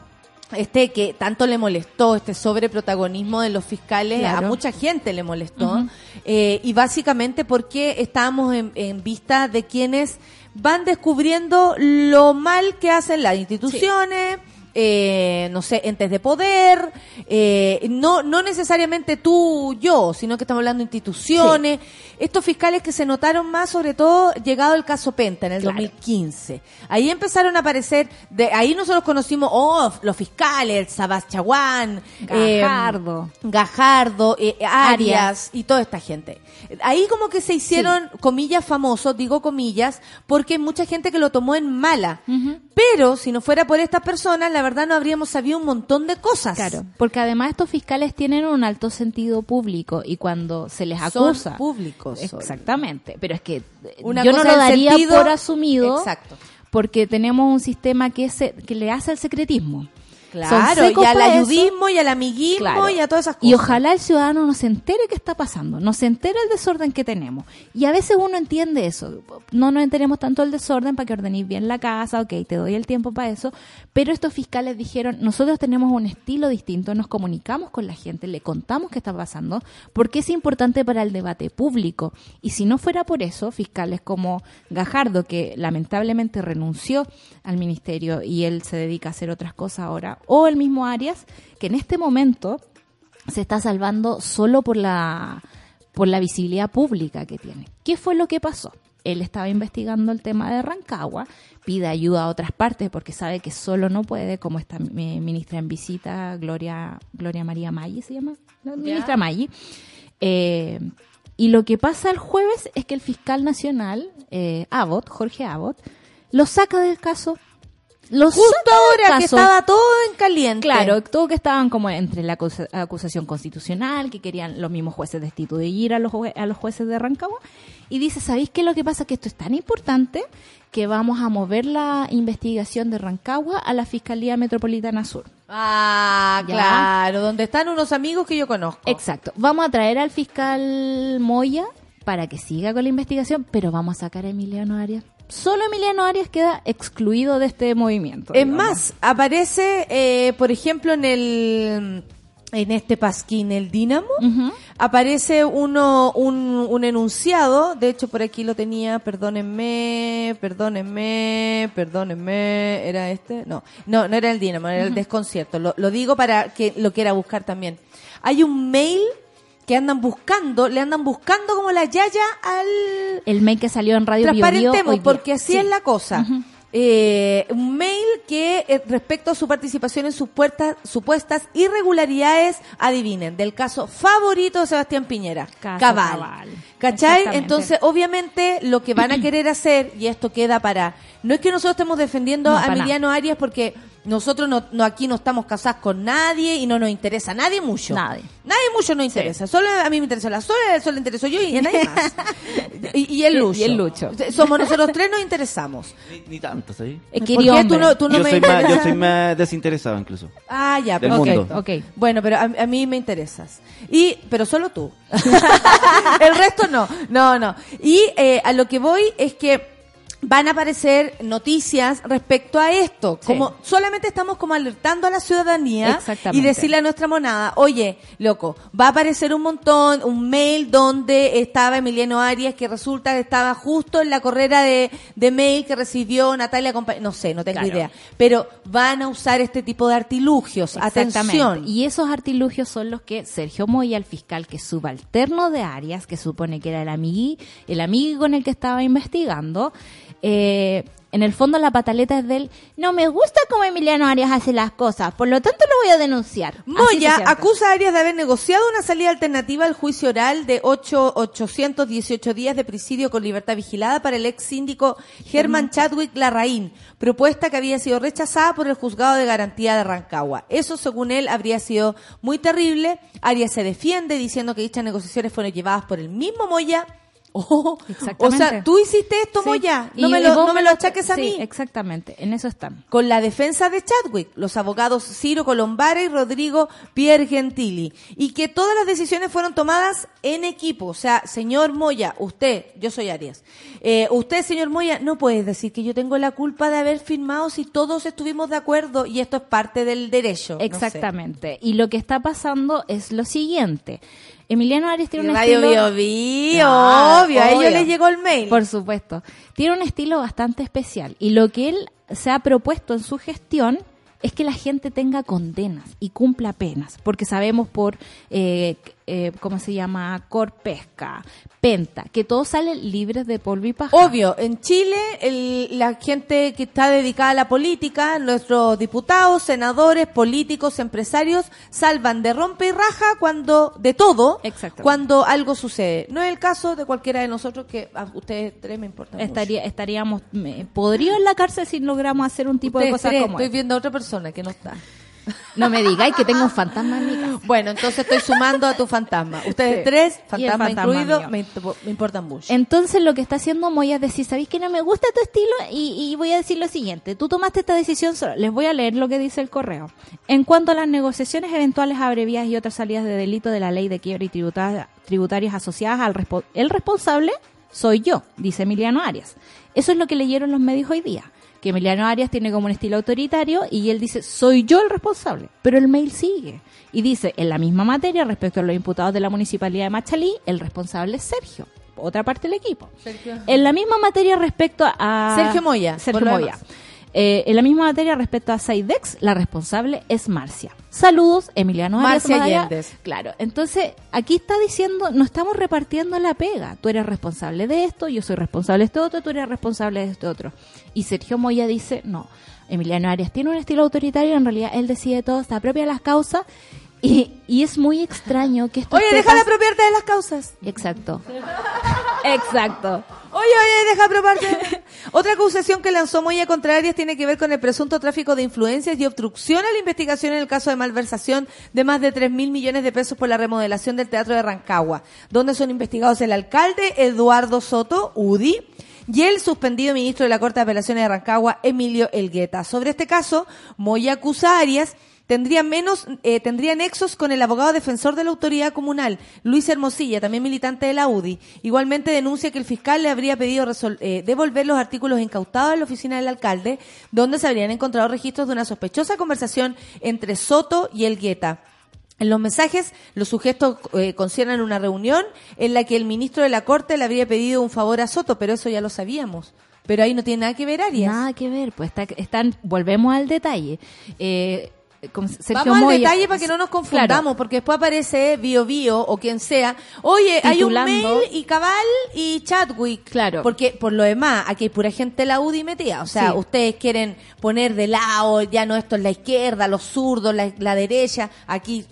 este que tanto le molestó, este sobreprotagonismo de los fiscales, Claro. a mucha gente le molestó, eh, y básicamente porque estábamos en, en vista de quienes van descubriendo lo mal que hacen las instituciones, eh, no sé, entes de poder, eh, no, no necesariamente tú, yo, sino que estamos hablando de instituciones, estos fiscales que se notaron más, sobre todo llegado el caso Penta en el Claro. 2015. Ahí empezaron a aparecer, de ahí nosotros conocimos, oh, los fiscales, el Sabas Chaguán, eh, Gajardo. Gajardo, eh, Arias y toda esta gente. Ahí como que se hicieron, comillas, famosos, digo comillas, porque hay mucha gente que lo tomó en mala. Pero si no fuera por estas personas, la verdad no habríamos sabido un montón de cosas. Claro, porque además estos fiscales tienen un alto sentido público y cuando se les Son acusa públicos. Sol. Exactamente, pero es que eh, Una yo no lo el daría sentido- por asumido Exacto. porque tenemos un sistema que, se, que le hace al secretismo. Son Claro, y al ayudismo y al amiguismo Claro. y a todas esas cosas. Y ojalá el ciudadano no se entere qué está pasando, no se entere el desorden que tenemos. Y a veces uno entiende eso. No nos enteremos tanto del desorden para que ordenéis bien la casa, ok, te doy el tiempo para eso. Pero estos fiscales dijeron, nosotros tenemos un estilo distinto, nos comunicamos con la gente, le contamos qué está pasando, porque es importante para el debate público. Y si no fuera por eso, fiscales como Gajardo, que lamentablemente renunció al ministerio y él se dedica a hacer otras cosas ahora, o el mismo Arias, que en este momento se está salvando solo por la por la visibilidad pública que tiene. ¿Qué fue lo que pasó? Él estaba investigando el tema de Rancagua, pide ayuda a otras partes porque sabe que solo no puede, como esta mi- ministra en visita, Gloria, Gloria María Maggi se llama, la ministra Maggi. Eh, y lo que pasa el jueves es que el fiscal nacional, eh, Abbott, Jorge Abbott, lo saca del caso. Lo Justo ahora que estaba todo en caliente. Claro, todo que estaban como entre la acusa- acusación constitucional, que querían los mismos jueces destituir a los, a los jueces de Rancagua. Y dice, ¿sabéis qué es lo que pasa? Que esto es tan importante que vamos a mover la investigación de Rancagua a la Fiscalía Metropolitana Sur. Ah, Ya. claro, donde están unos amigos que yo conozco. Exacto. Vamos a traer al fiscal Moya para que siga con la investigación, pero vamos a sacar a Emiliano Arias. Solo Emiliano Arias queda excluido de este movimiento. Es digamos. más, aparece, eh, por ejemplo, en el en este pasquín, el Dínamo, aparece uno, un, un enunciado, de hecho por aquí lo tenía, perdónenme, perdónenme, perdónenme, ¿era este? No, no, no era el Dínamo, era el desconcierto, lo, lo digo para que lo quiera buscar también. Hay un mail que andan buscando, le andan buscando como la yaya al, El mail que salió en Radio Bio Bio Transparentemos, hoy día. porque así Sí. es la cosa. Eh, un mail que eh, respecto a su participación en sus puertas, supuestas irregularidades, adivinen, del caso favorito de Sebastián Piñera, Caso Cabal. Cabal. ¿Cachai? Entonces, obviamente, lo que van a querer hacer, y esto queda para... No es que nosotros estemos defendiendo No, a nada. Emiliano Arias porque nosotros no, no aquí no estamos casados con nadie y no nos interesa nadie mucho. Nadie. Nadie mucho nos interesa. Solo a mí me interesa la sola, solo le intereso yo y a nadie más. y, y el Lucho. y el Lucho. Somos nosotros tres nos interesamos. (laughs) Ni, ni tanto, ¿sabes? Eh, ¿Por querido qué tú no, tú no yo, me soy más, yo soy más desinteresado incluso. Ah, ya, Del pero- Ok, mundo. ok. Bueno, pero a, a mí me interesas. Y, pero solo tú. (laughs) El resto no. No, no. Y eh, a lo que voy es que van a aparecer noticias respecto a esto. Sí. Como solamente estamos como alertando a la ciudadanía y decirle a nuestra monada, oye, loco, va a aparecer un montón, un mail donde estaba Emiliano Arias que resulta que estaba justo en la carrera de, de mail que recibió Natalia Compa- no sé, no tengo Claro. idea, pero van a usar este tipo de artilugios. Atención. Y esos artilugios son los que Sergio Moya, el fiscal que es subalterno de Arias, que supone que era el amigui, el amigo con el que estaba investigando, eh, en el fondo la pataleta es del no me gusta cómo Emiliano Arias hace las cosas, por lo tanto lo voy a denunciar. Moya acusa a Arias de haber negociado una salida alternativa al juicio oral de 8, 818 días de presidio con libertad vigilada para el ex síndico Germán Chadwick Larraín, propuesta que había sido rechazada por el juzgado de garantía de Rancagua. Eso, según él, habría sido muy terrible. Arias se defiende diciendo que dichas negociaciones fueron llevadas por el mismo Moya. Oh, o sea, tú hiciste esto, Sí. Moya. Y- No me lo, no me lo achaques a sí, mí Exactamente, en eso están. con la defensa de Chadwick, los abogados Ciro Colombara y Rodrigo Pierre Gentili, y que todas las decisiones fueron tomadas en equipo. O sea, señor Moya, usted, yo soy Arias, eh, usted, señor Moya, no puede decir que yo tengo la culpa de haber firmado si todos estuvimos de acuerdo y esto es parte del derecho. no sé. Exactamente. Y lo que está pasando es lo siguiente. Emiliano Arias Y tiene un Radio estilo... Bio Bio, Ah, obvio, a ellos les llegó el mail. Por supuesto. Tiene un estilo bastante especial. Y lo que él se ha propuesto en su gestión es que la gente tenga condenas y cumpla penas. Porque sabemos por, eh, eh, ¿cómo se llama? Corpesca, Penta, que todos salen libres de polvo y paja. Obvio, en Chile el- la gente que está dedicada a la política, nuestros diputados, senadores, políticos, empresarios, salvan de rompe y raja cuando de todo, cuando algo sucede. No es el caso de cualquiera de nosotros que a ustedes tres me importan mucho. Estaría, estaríamos, me- podría en la cárcel si logramos hacer un tipo de cosas tres, como estoy viendo a otra persona que no está. No me digáis que tengo un fantasma en mi casa. Bueno, entonces estoy sumando a tu fantasma. Ustedes Sí. tres, fantasma, fantasma incluido, me, me importan mucho. Entonces lo que está haciendo Moya es decir, ¿sabéis que no me gusta tu estilo? Y, y voy a decir lo siguiente, tú tomaste esta decisión solo. Les voy a leer lo que dice el correo. En cuanto a las negociaciones eventuales abreviadas y otras salidas de delito de la ley de quiebra y tributa- tributarias asociadas al respo- el responsable soy yo, dice Emiliano Arias. Eso es lo que leyeron los medios hoy día. Que Emiliano Arias tiene como un estilo autoritario y él dice, soy yo el responsable. Pero el mail sigue. Y dice, en la misma materia, respecto a los imputados de la municipalidad de Machalí, el responsable es Sergio, otra parte del equipo. En la misma materia respecto a... Sergio Moya, Sergio Moya. demás. Eh, en la misma materia respecto a Saidex, la responsable es Marcia. Saludos, Emiliano Arias Marcia Madaya. Allendez. Claro, entonces aquí está diciendo, no estamos repartiendo la pega. Tú eres responsable de esto, yo soy responsable de esto otro, tú eres responsable de esto otro. Y Sergio Moya dice, no, Emiliano Arias tiene un estilo autoritario, en realidad él decide todo, está propia de las causas. Y, y es muy extraño que esto Oye, deja de apropiarte de las causas. Exacto. (laughs) Exacto. Oye, oye, deja de apropiarte. (laughs) Otra acusación que lanzó Moya contra Arias tiene que ver con el presunto tráfico de influencias y obstrucción a la investigación en el caso de malversación de más de 3 mil millones de pesos por la remodelación del Teatro de Rancagua, donde son investigados el alcalde Eduardo Soto, UDI, y el suspendido ministro de la Corte de Apelaciones de Rancagua, Emilio Elgueta. Sobre este caso, Moya acusa a Arias tendría menos, eh, tendría nexos con el abogado defensor de la autoridad comunal, Luis Hermosilla, también militante de la UDI. Igualmente denuncia que el fiscal le habría pedido eh, devolver los artículos incautados en la oficina del alcalde, donde se habrían encontrado registros de una sospechosa conversación entre Soto y Elgueta. En los mensajes, los sujetos eh, conciernen una reunión en la que el ministro de la Corte le habría pedido un favor a Soto, pero eso ya lo sabíamos. Pero ahí no tiene nada que ver, Arias. Nada que ver, pues está, están, volvemos al detalle. Eh, Sergio Vamos al detalle para que no nos confundamos, Claro. porque después aparece Bio Bio o quien sea. Oye, hay un mail y Cabal y Chadwick. Claro. Porque por lo demás, aquí hay pura gente de la UDI metida. O sea, Sí. ustedes quieren poner de lado, ya no esto es la izquierda, los zurdos, la, la derecha. Aquí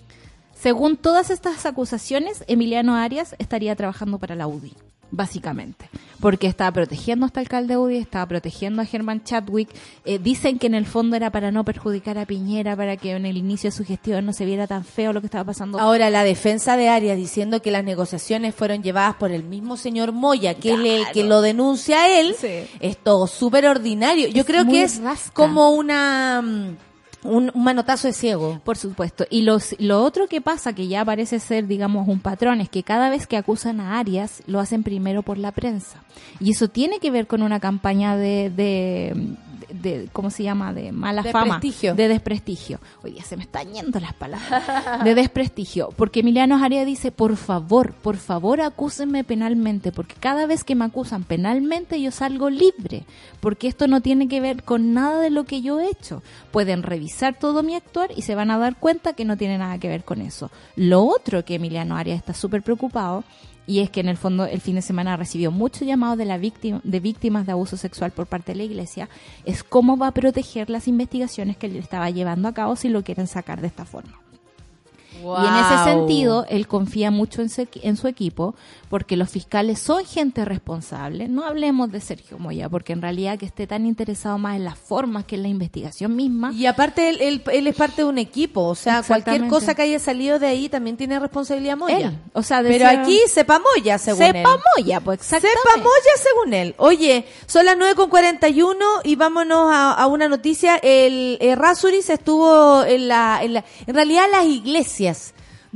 Según todas estas acusaciones, Emiliano Arias estaría trabajando para la UDI, básicamente. Porque estaba protegiendo a este alcalde UDI, estaba protegiendo a Germán Chadwick. Eh, dicen que en el fondo era para no perjudicar a Piñera, para que en el inicio de su gestión no se viera tan feo lo que estaba pasando. Ahora, la defensa de Arias diciendo que las negociaciones fueron llevadas por el mismo señor Moya, que es el que lo denuncia a él, Sí. es todo súper ordinario. Yo Es creo que es rasca. como una mm, un, manotazo de ciego. Por supuesto. Y los, lo otro que pasa, que ya parece ser, digamos, un patrón, es que cada vez que acusan a Arias, lo hacen primero por la prensa. Y eso tiene que ver con una campaña de, de, de- ¿cómo se llama? De mala De fama. prestigio. De desprestigio. Hoy día se me están yendo las palabras. De desprestigio. Porque Emiliano Arias dice, por favor, por favor acúsenme penalmente, porque cada vez que me acusan penalmente yo salgo libre, porque esto no tiene que ver con nada de lo que yo he hecho. Pueden revisar todo mi actuar y se van a dar cuenta que no tiene nada que ver con eso. Lo otro que Emiliano Arias está súper preocupado y es que en el fondo el fin de semana recibió muchos llamados de, la víctima, de víctimas de abuso sexual por parte de la iglesia, es cómo va a proteger las investigaciones que él estaba llevando a cabo si lo quieren sacar de esta forma. Y en ese sentido, él confía mucho en su, en su equipo, porque los fiscales son gente responsable. No hablemos de Sergio Moya, porque en realidad que esté tan interesado más en las formas que en la investigación misma. Y aparte, él, él, él es parte de un equipo. O sea, cualquier cosa que haya salido de ahí también tiene responsabilidad Moya. Él, o sea, Pero aquí sepa Moya, según él. Sepa Moya, pues exactamente. Sepa Moya según él. Oye, son las 9 con 41 y vámonos a, a una noticia. El eh, Rasuris estuvo en la, en la, en realidad las iglesias.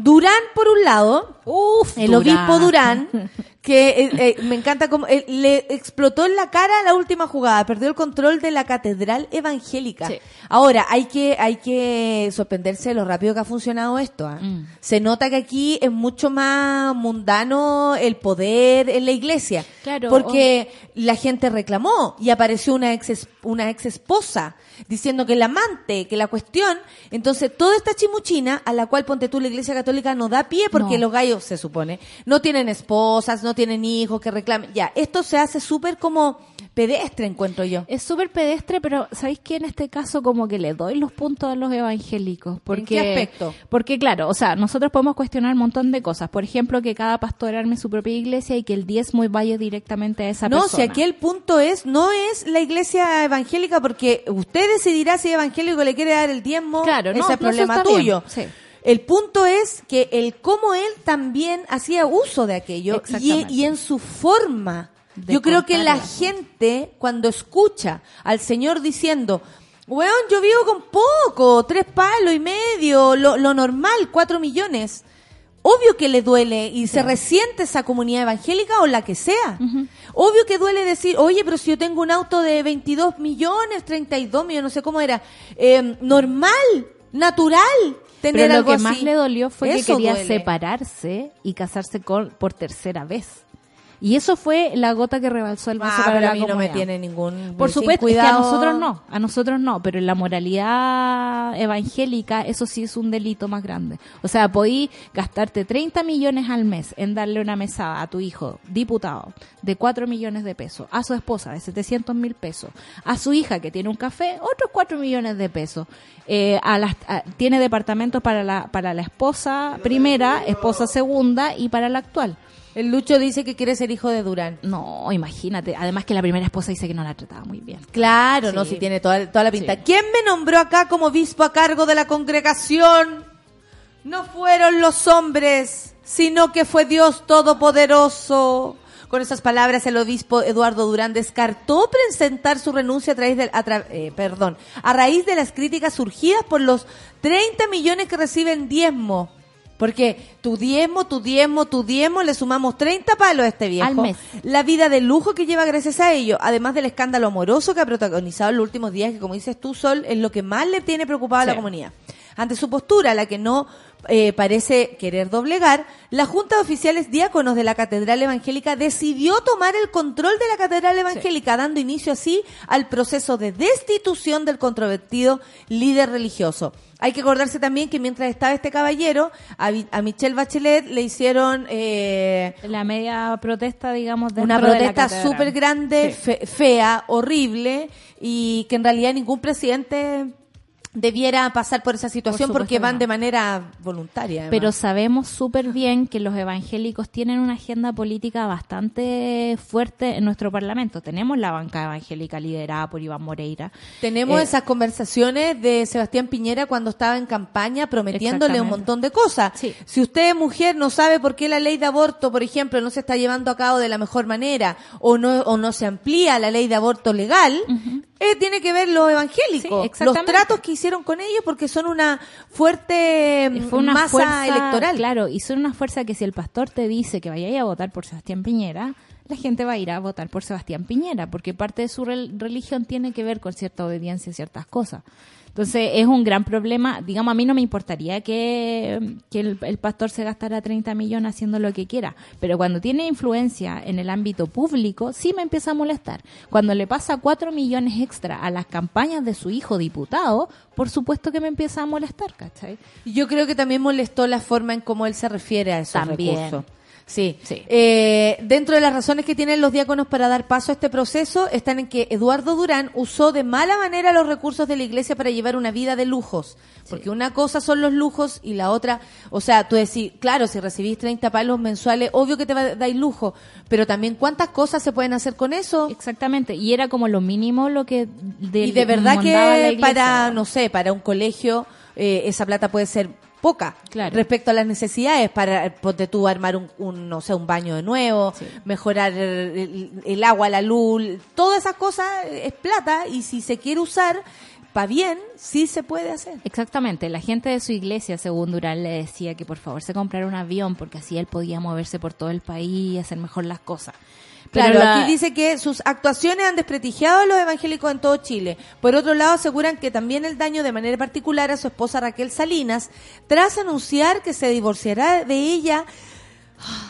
Durán por un lado, Uf, el obispo Durán, (laughs) que eh, eh, me encanta como eh, le explotó en la cara la última jugada, perdió el control de la catedral evangélica. Sí. Ahora, hay que hay que sorprenderse de lo rápido que ha funcionado esto. ¿ah? Mm. Se nota que aquí es mucho más mundano el poder en la iglesia. Claro, Porque la gente reclamó y apareció una ex, una ex esposa diciendo que el amante, que la cuestión, entonces toda esta chimuchina a la cual ponte tú la iglesia católica no da pie porque No. los gallos se supone no tienen esposas, no tienen hijos que reclamen. Ya, esto se hace súper como pedestre encuentro yo. Es súper pedestre, pero ¿sabéis qué? En este caso como que le doy los puntos a los evangélicos. Porque, qué aspecto? Porque claro, o sea, nosotros podemos cuestionar un montón de cosas. Por ejemplo, que cada pastor arme su propia iglesia y que el diezmo vaya directamente a esa No, persona. si aquí el punto es, no es la iglesia evangélica porque usted decidirá si es evangélico le quiere dar el diezmo, Claro, no, ese es no, eso problema tuyo. sí. El punto es que el cómo él también hacía uso de aquello y en su forma. Yo creo que la gente cuando escucha al Señor diciendo, weón, yo vivo con poco, tres palos y medio, lo, lo normal, cuatro millones. Obvio que le duele y se resiente esa comunidad evangélica o la que sea. Obvio que duele decir, oye, pero si yo tengo un auto de 22 millones, 32 millones, no sé cómo era, eh, normal, natural, tener Pero lo algo que así. más le dolió fue que quería duele. separarse y casarse con, por tercera vez. Y eso fue la gota que rebalsó el vaso Ah, para pero la a mí no me tiene ningún... Por supuesto, es que a nosotros no, a nosotros no, pero en la moralidad evangélica eso sí es un delito más grande. O sea, podí gastarte 30 millones al mes en darle una mesada a tu hijo, diputado, de 4 millones de pesos, a su esposa de 700 mil pesos, a su hija que tiene un café, otros 4 millones de pesos. Eh, a las, a- tiene departamentos para la, para la esposa primera, esposa segunda y para la actual. El Lucho dice que quiere ser hijo de Durán. No, imagínate. Además que la primera esposa dice que no la trataba muy bien. Claro, no, si tiene toda, toda la pinta. Sí. ¿Quién me nombró acá como obispo a cargo de la congregación? No fueron los hombres, sino que fue Dios Todopoderoso. Con esas palabras, el obispo Eduardo Durán descartó presentar su renuncia a través del, a tra- eh, perdón, a raíz de las críticas surgidas por los 30 millones que reciben diezmo. Porque tu diezmo, tu diezmo, tu diezmo, le sumamos 30 palos a este viejo. Al mes. La vida de lujo que lleva gracias a ello, además del escándalo amoroso que ha protagonizado en los últimos días, que como dices tú, Sol, es lo que más le tiene preocupada a la comunidad. Ante su postura, la que no eh, parece querer doblegar, la Junta de Oficiales Diáconos de la Catedral Evangélica decidió tomar el control de la Catedral Evangélica, dando inicio así al proceso de destitución del controvertido líder religioso. Hay que acordarse también que mientras estaba este caballero, a, a Michelle Bachelet le hicieron eh, La media protesta, digamos, una de la protesta súper grande, Sí. fe- fea, horrible, y que en realidad ningún presidente debiera pasar por esa situación porque que van no. de manera voluntaria. además. Pero sabemos súper bien que los evangélicos tienen una agenda política bastante fuerte en nuestro parlamento. Tenemos la banca evangélica liderada por Iván Moreira. Tenemos Eh, esas conversaciones de Sebastián Piñera cuando estaba en campaña prometiéndole un montón de cosas. Sí. Si usted, mujer, no sabe por qué la ley de aborto, por ejemplo, no se está llevando a cabo de la mejor manera o no, o no se amplía la ley de aborto legal, eh, tiene que ver los evangélicos, Sí, los tratos que hicieron con ellos porque son una fuerte fue una masa fuerza electoral. Claro, y son una fuerza que si el pastor te dice que vaya a votar por Sebastián Piñera, la gente va a ir a votar por Sebastián Piñera, porque parte de su rel- religión tiene que ver con cierta obediencia a ciertas cosas. Entonces es un gran problema. Digamos, a mí no me importaría que, que el, el pastor se gastara 30 millones haciendo lo que quiera, pero cuando tiene influencia en el ámbito público, sí me empieza a molestar. Cuando le pasa 4 millones extra a las campañas de su hijo diputado, por supuesto que me empieza a molestar, ¿cachai? Yo creo que también molestó la forma en cómo él se refiere a esos También. recursos. Sí. Sí. Eh, dentro de las razones que tienen los diáconos para dar paso a este proceso están en que Eduardo Durán usó de mala manera los recursos de la iglesia para llevar una vida de lujos. Porque una cosa son los lujos y la otra, o sea, tú decís, claro, si recibís 30 palos mensuales, obvio que te va a dar lujo, pero también cuántas cosas se pueden hacer con eso. Exactamente, y era como lo mínimo lo que de, y de verdad que iglesia. para, no sé, para un colegio eh, esa plata puede ser poca Claro. respecto a las necesidades para eh, ponte tú armar un, un, no sé un baño de nuevo Sí. mejorar el, el- el agua la luz todas esas cosas es plata y si se quiere usar para bien sí se puede hacer Exactamente, la gente de su iglesia, según Durán, le decía que por favor se comprara un avión porque así él podía moverse por todo el país y hacer mejor las cosas. Claro, la- aquí dice que sus actuaciones han desprestigiado a los evangélicos en todo Chile. Por otro lado, aseguran que también el daño de manera particular a su esposa Raquel Salinas, tras anunciar que se divorciará de ella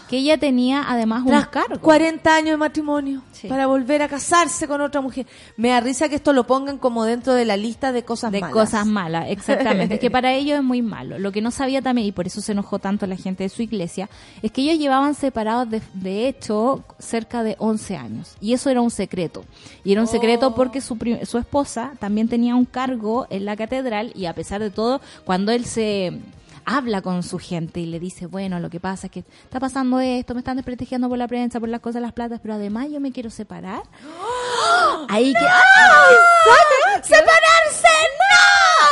que ella tenía además un tras cargo. 40 años de matrimonio Sí. para volver a casarse con otra mujer. Me da risa que esto lo pongan como dentro de la lista de cosas de malas. cosas malas, exactamente. es que (laughs) para ellos es muy malo. Lo que no sabía también, y por eso se enojó tanto la gente de su iglesia, es que ellos llevaban separados, de, de hecho, cerca de 11 años. Y eso era un secreto. Y era un Oh. secreto porque su, su esposa también tenía un cargo en la catedral y a pesar de todo, cuando él se habla con su gente y le dice, bueno, lo que pasa es que está pasando esto, me están desprestigiando por la prensa, por las cosas, las platas, pero además yo me quiero separar. (gasps) Ahí que... ¡Ah! ¡Separarse!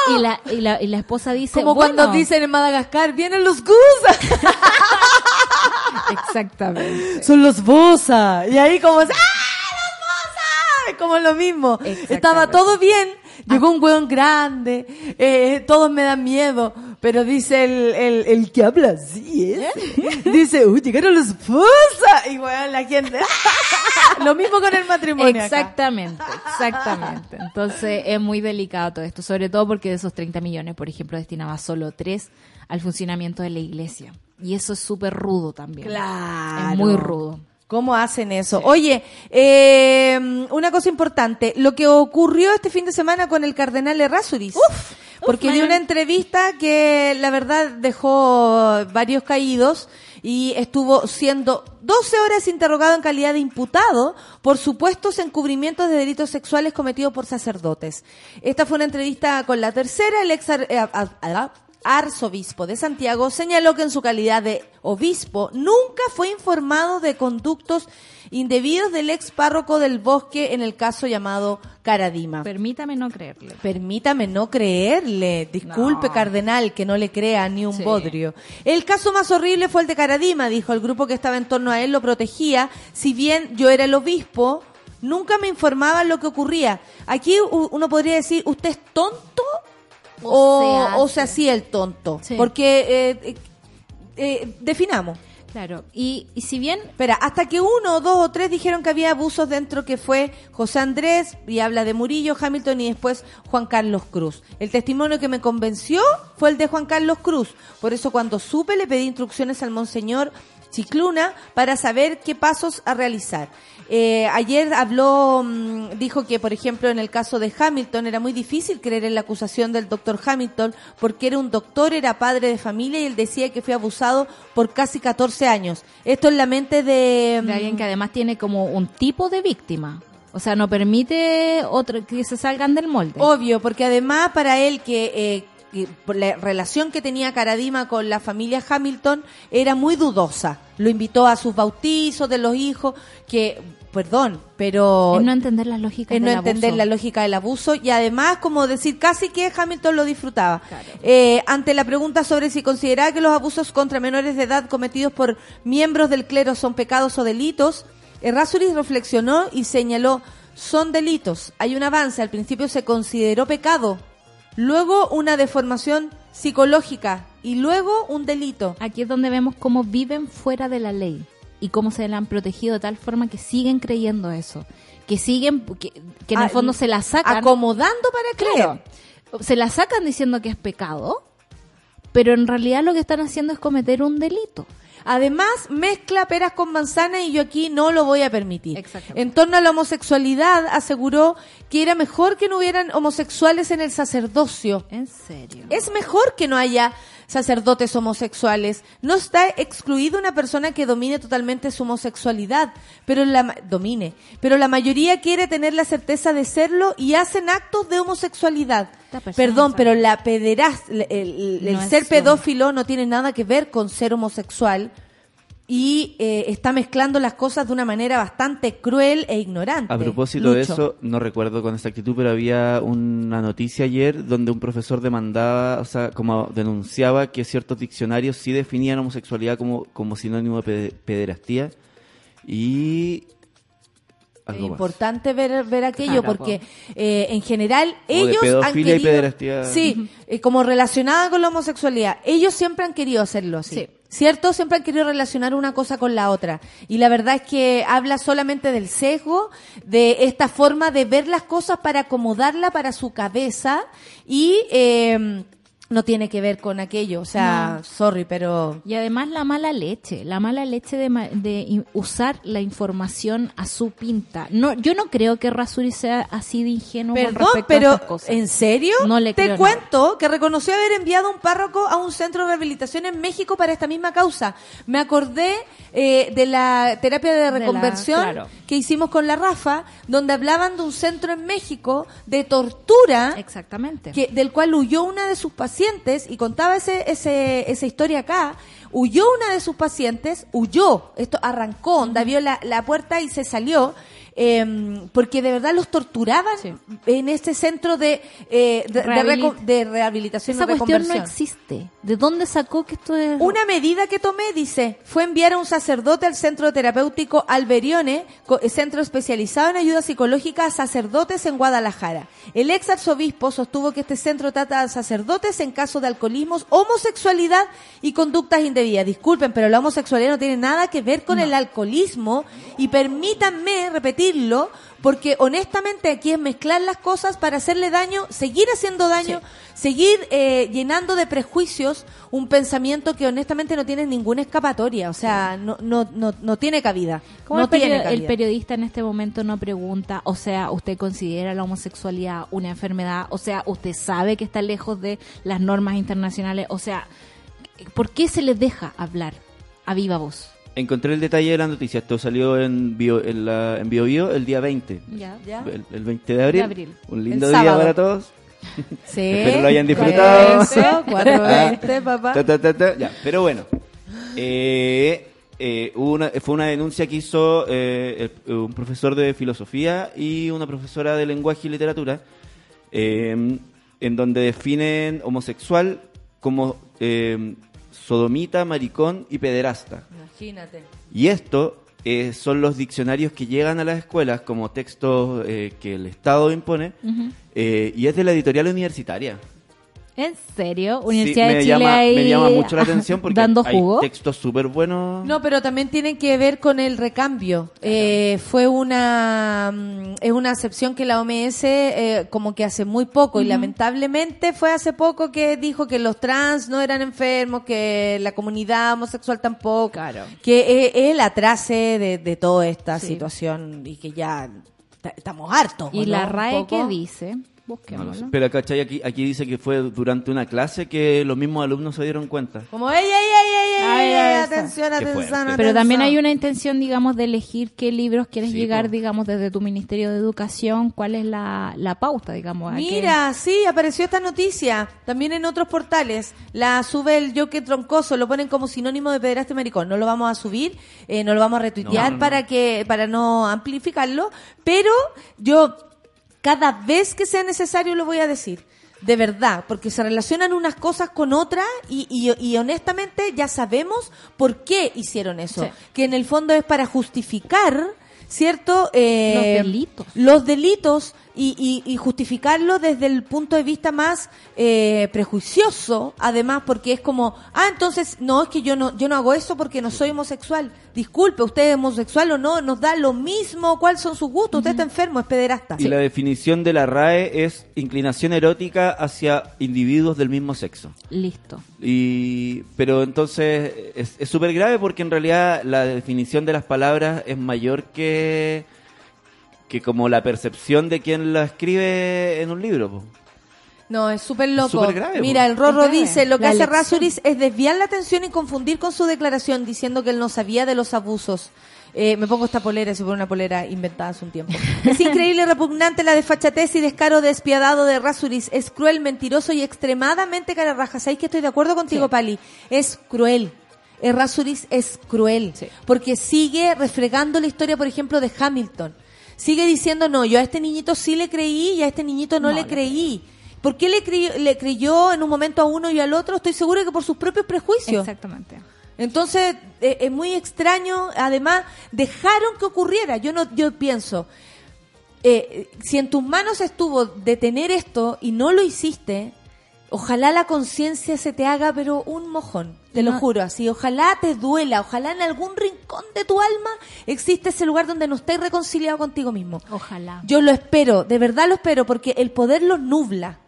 ¡No! Y la, y la, y la esposa dice, Como bueno, cuando dicen en Madagascar, vienen los Gus, (laughs) Exactamente. son los Bosa. Y ahí como, ¡ah, los Bosa! Es como lo mismo. Estaba todo bien, llegó un hueón grande, eh, todos me dan miedo, pero dice el, el, el que habla así, ¿eh? (laughs) Dice, uy, llegaron los Bosa. Y bueno, la gente, (laughs) lo mismo con el matrimonio. acá. Exactamente, exactamente. Entonces es muy delicado todo esto, sobre todo porque de esos 30 millones, por ejemplo, destinaba solo 3 al funcionamiento de la iglesia. Y eso es súper rudo también. Claro. Es muy rudo. ¿Cómo hacen eso? Oye, eh, una cosa importante, lo que ocurrió este fin de semana con el cardenal Errázuriz. porque dio una entrevista que la verdad dejó varios caídos y estuvo siendo 12 horas interrogado en calidad de imputado por supuestos encubrimientos de delitos sexuales cometidos por sacerdotes. Esta fue una entrevista con la tercera, el ex eh, a- a- arzobispo de Santiago señaló que en su calidad de obispo nunca fue informado de conductos indebidos del ex párroco del bosque en el caso llamado Caradima. Permítame no creerle. Permítame no creerle. Disculpe, No. cardenal, que no le crea ni un Sí. bodrio. El caso más horrible fue el de Caradima, dijo. El grupo que estaba en torno a él lo protegía. Si bien yo era el obispo, nunca me informaban lo que ocurría. Aquí uno podría decir, ¿usted es tonto? O O, se o se hace. hacía el tonto. Sí. Porque, eh, eh, eh, definamos. Claro. Y, y si bien Espera, hasta que uno, dos o tres dijeron que había abusos dentro que fue José Andrés y habla de Murillo, Hamilton y después Juan Carlos Cruz. El testimonio que me convenció fue el de Juan Carlos Cruz. Por eso cuando supe le pedí instrucciones al monseñor Chicluna para saber qué pasos a realizar. Eh, ayer habló, mm, dijo que, por ejemplo, en el caso de Hamilton era muy difícil creer en la acusación del doctor Hamilton porque era un doctor, era padre de familia y él decía que fue abusado por casi 14 años. Esto en la mente de... de alguien mm, que además tiene como un tipo de víctima. O sea, no permite otro que se salgan del molde. Obvio, porque además para él que, eh, la relación que tenía Caradima con la familia Hamilton era muy dudosa. Lo invitó a sus bautizos de los hijos, que, perdón, pero... no entender las lógicas es no del entender abuso. la lógica del abuso y además como decir casi que Hamilton lo disfrutaba. Claro. Eh, ante la pregunta sobre si consideraba que los abusos contra menores de edad cometidos por miembros del clero son pecados o delitos, Errázuriz reflexionó y señaló, son delitos. Hay un avance, al principio se consideró pecado, luego una deformación psicológica y luego un delito. Aquí es donde vemos cómo viven fuera de la ley y cómo se la han protegido de tal forma que siguen creyendo eso. Que siguen, que, que en Ah, el fondo se la sacan. Acomodando para creer. Claro. Se la sacan diciendo que es pecado, pero en realidad lo que están haciendo es cometer un delito. Además, mezcla peras con manzana y yo aquí no lo voy a permitir. Exactamente. En torno a la homosexualidad, aseguró que era mejor que no hubieran homosexuales en el sacerdocio. En serio. Es mejor que no haya sacerdotes homosexuales. No está excluida una persona que domine totalmente su homosexualidad, pero la domine, pero la mayoría quiere tener la certeza de serlo y hacen actos de homosexualidad. Perdón, pero la pederas, el, el- el No es ser lo pedófilo no tiene nada que ver con ser homosexual y eh, está mezclando las cosas de una manera bastante cruel e ignorante. A propósito de eso, no recuerdo con exactitud, pero había una noticia ayer donde un profesor demandaba, o sea, como denunciaba que ciertos diccionarios sí definían homosexualidad como, como sinónimo de pede- pederastía y Es algo más. importante ver, ver aquello Claro, porque eh, en general O de ellos han y querido, pederastía. sí, eh, como relacionada con la homosexualidad, ellos siempre han querido hacerlo así. Sí. ¿Cierto? Siempre han querido relacionar una cosa con la otra. Y la verdad es que habla solamente del sesgo, de esta forma de ver las cosas para acomodarla para su cabeza y eh, no tiene que ver con aquello. O sea, sorry, pero... Y además la mala leche, la mala leche de, de usar la información a su pinta. No, yo no creo que Rasuri sea así de ingenuo con Perdón, respecto a pero estas cosas. ¿en serio? No le Te creo cuento que reconoció haber enviado un párroco a un centro de rehabilitación en México para esta misma causa. Me acordé eh, de la terapia de la- reconversión claro. que hicimos con la Rafa, donde hablaban de un centro en México de tortura Exactamente. que, del cual huyó una de sus pacientes y contaba ese, ese, esa historia acá. Huyó una de sus pacientes, huyó, esto arrancó, onda, vio la, la puerta y se salió, eh, porque de verdad los torturaban Sí. en este centro de, eh, de, rehabilitación Esa y cuestión no existe. ¿De dónde sacó que esto es...? Una medida que tomé, dice, fue enviar a un sacerdote al centro terapéutico Alberione, centro especializado en ayuda psicológica a sacerdotes en Guadalajara. El ex arzobispo sostuvo que este centro trata a sacerdotes en caso de alcoholismos, homosexualidad y conductas indebidas. Disculpen, pero la homosexualidad no tiene nada que ver con el alcoholismo y permítanme repetir prohibirlo, porque honestamente aquí es mezclar las cosas para hacerle daño, seguir haciendo daño, seguir eh, llenando de prejuicios un pensamiento que honestamente no tiene ninguna escapatoria, o sea, no, no, no, no tiene cabida. ¿Cómo no el, tiene el cabida. periodista en este momento no pregunta, o sea, usted considera la homosexualidad una enfermedad, o sea, usted sabe que está lejos de las normas internacionales, o sea, ¿por qué se les deja hablar a viva voz? Encontré el detalle de la noticia. Esto salió en Bio, en, la, en Bio Bio el día 20. Ya. ¿Ya? El, el 20 de abril. De abril. Un lindo El día sábado. para todos. (laughs) Sí. Espero lo hayan disfrutado. Eso, 420, (laughs) papá. Ta, ta, ta, ta. Ya, pero bueno. Eh, eh, una, fue una denuncia que hizo eh, el- un profesor de filosofía y una profesora de lenguaje y literatura, eh, en donde definen homosexual como eh, sodomita, maricón y pederasta. Imagínate. Y esto eh, son los diccionarios que llegan a las escuelas como textos eh, que el Estado impone eh, y es de la editorial universitaria. ¿En serio? Universidad de Chile llama, ahí me llama mucho la atención porque (laughs) dando hay jugo. textos súper buenos. No, pero también tienen que ver con el recambio. Eh, fue una mm, es una acepción que la OMS eh, como que hace muy poco y lamentablemente fue hace poco que dijo que los trans no eran enfermos, que la comunidad homosexual tampoco, que es el atrase de, de toda esta Sí. situación y que ya ta- estamos hartos. ¿Y ¿no? la RAE qué dice? No sé. Busquémoslo. Pero ¿cachai? Aquí, aquí dice que fue durante una clase que los mismos alumnos se dieron cuenta. Como ey, ey, ey, ey, ey, Ay, ey, atención, atención. Pero también hay una intención, digamos, de elegir qué libros quieres Sí, llegar, po. digamos, desde tu Ministerio de Educación, cuál es la, la pauta, digamos. Mira, sí, apareció esta noticia. También en otros portales. La sube el Joque Troncoso, lo ponen como sinónimo de pederasta maricón. No lo vamos a subir, eh, no lo vamos a retuitear No, no, no. para que para no amplificarlo. Pero yo, cada vez que sea necesario, lo voy a decir. De verdad, porque se relacionan unas cosas con otras y, y, y honestamente ya sabemos por qué hicieron eso. Sí. Que en el fondo es para justificar, ¿cierto? Eh, Los delitos. los delitos y, y, y justificarlo desde el punto de vista más eh, prejuicioso, además, porque es como, ah, entonces, no, es que yo no, yo no hago eso porque no soy homosexual. Disculpe, usted es homosexual o no, nos da lo mismo, cuáles son sus gustos, usted está enfermo, es pederasta. Y la definición de la RAE es inclinación erótica hacia individuos del mismo sexo. Listo. Y, pero entonces es es súper grave porque en realidad la definición de las palabras es mayor que, que como la percepción de quien la escribe en un libro. po. No, es súper loco. súper grave, Mira, el Rorro dice, lo que La hace elección. Es desviar la atención y confundir con su declaración diciendo que él no sabía de los abusos. Eh, me pongo esta polera, si fue una polera inventada hace un tiempo. (laughs) Es increíble y repugnante la desfachatez y descaro despiadado de Rasuris. Es cruel, mentiroso y extremadamente cararraja. ¿Sabéis que estoy de acuerdo contigo, Sí. Pali? Es cruel. Eh, Rasuris es cruel. Sí. Porque sigue refregando la historia, por ejemplo, de Hamilton. Sigue diciendo, no, yo a este niñito sí le creí y a este niñito no, No le le creí. ¿Por qué le creyó, le creyó en un momento a uno y al otro? Estoy seguro que por sus propios prejuicios. Exactamente. Entonces, eh, es muy extraño. Además, dejaron que ocurriera. Yo no, yo pienso, eh, si en tus manos estuvo detener esto y no lo hiciste, ojalá la conciencia se te haga, pero un mojón. Te lo juro así. Ojalá te duela. Ojalá en algún rincón de tu alma existe ese lugar donde no estés reconciliado contigo mismo. Ojalá. Yo lo espero, de verdad lo espero, porque el poder los nubla.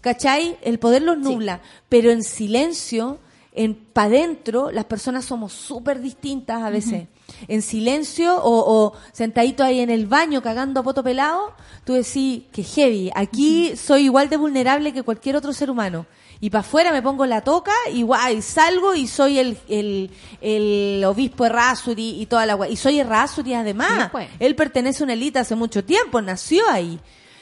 ¿Cachai? El poder los nubla. Pero en silencio, en pa' dentro, las personas somos súper distintas a veces. En silencio o, o sentadito ahí en el baño cagando a poto pelado, tú decís que heavy. Aquí soy igual de vulnerable que cualquier otro ser humano. Y para afuera me pongo la toca y guay, salgo y soy el, el, el obispo Errázuri y toda la guay. Y soy Errázuri además. Sí, pues. Él pertenece a una élite hace mucho tiempo, nació ahí.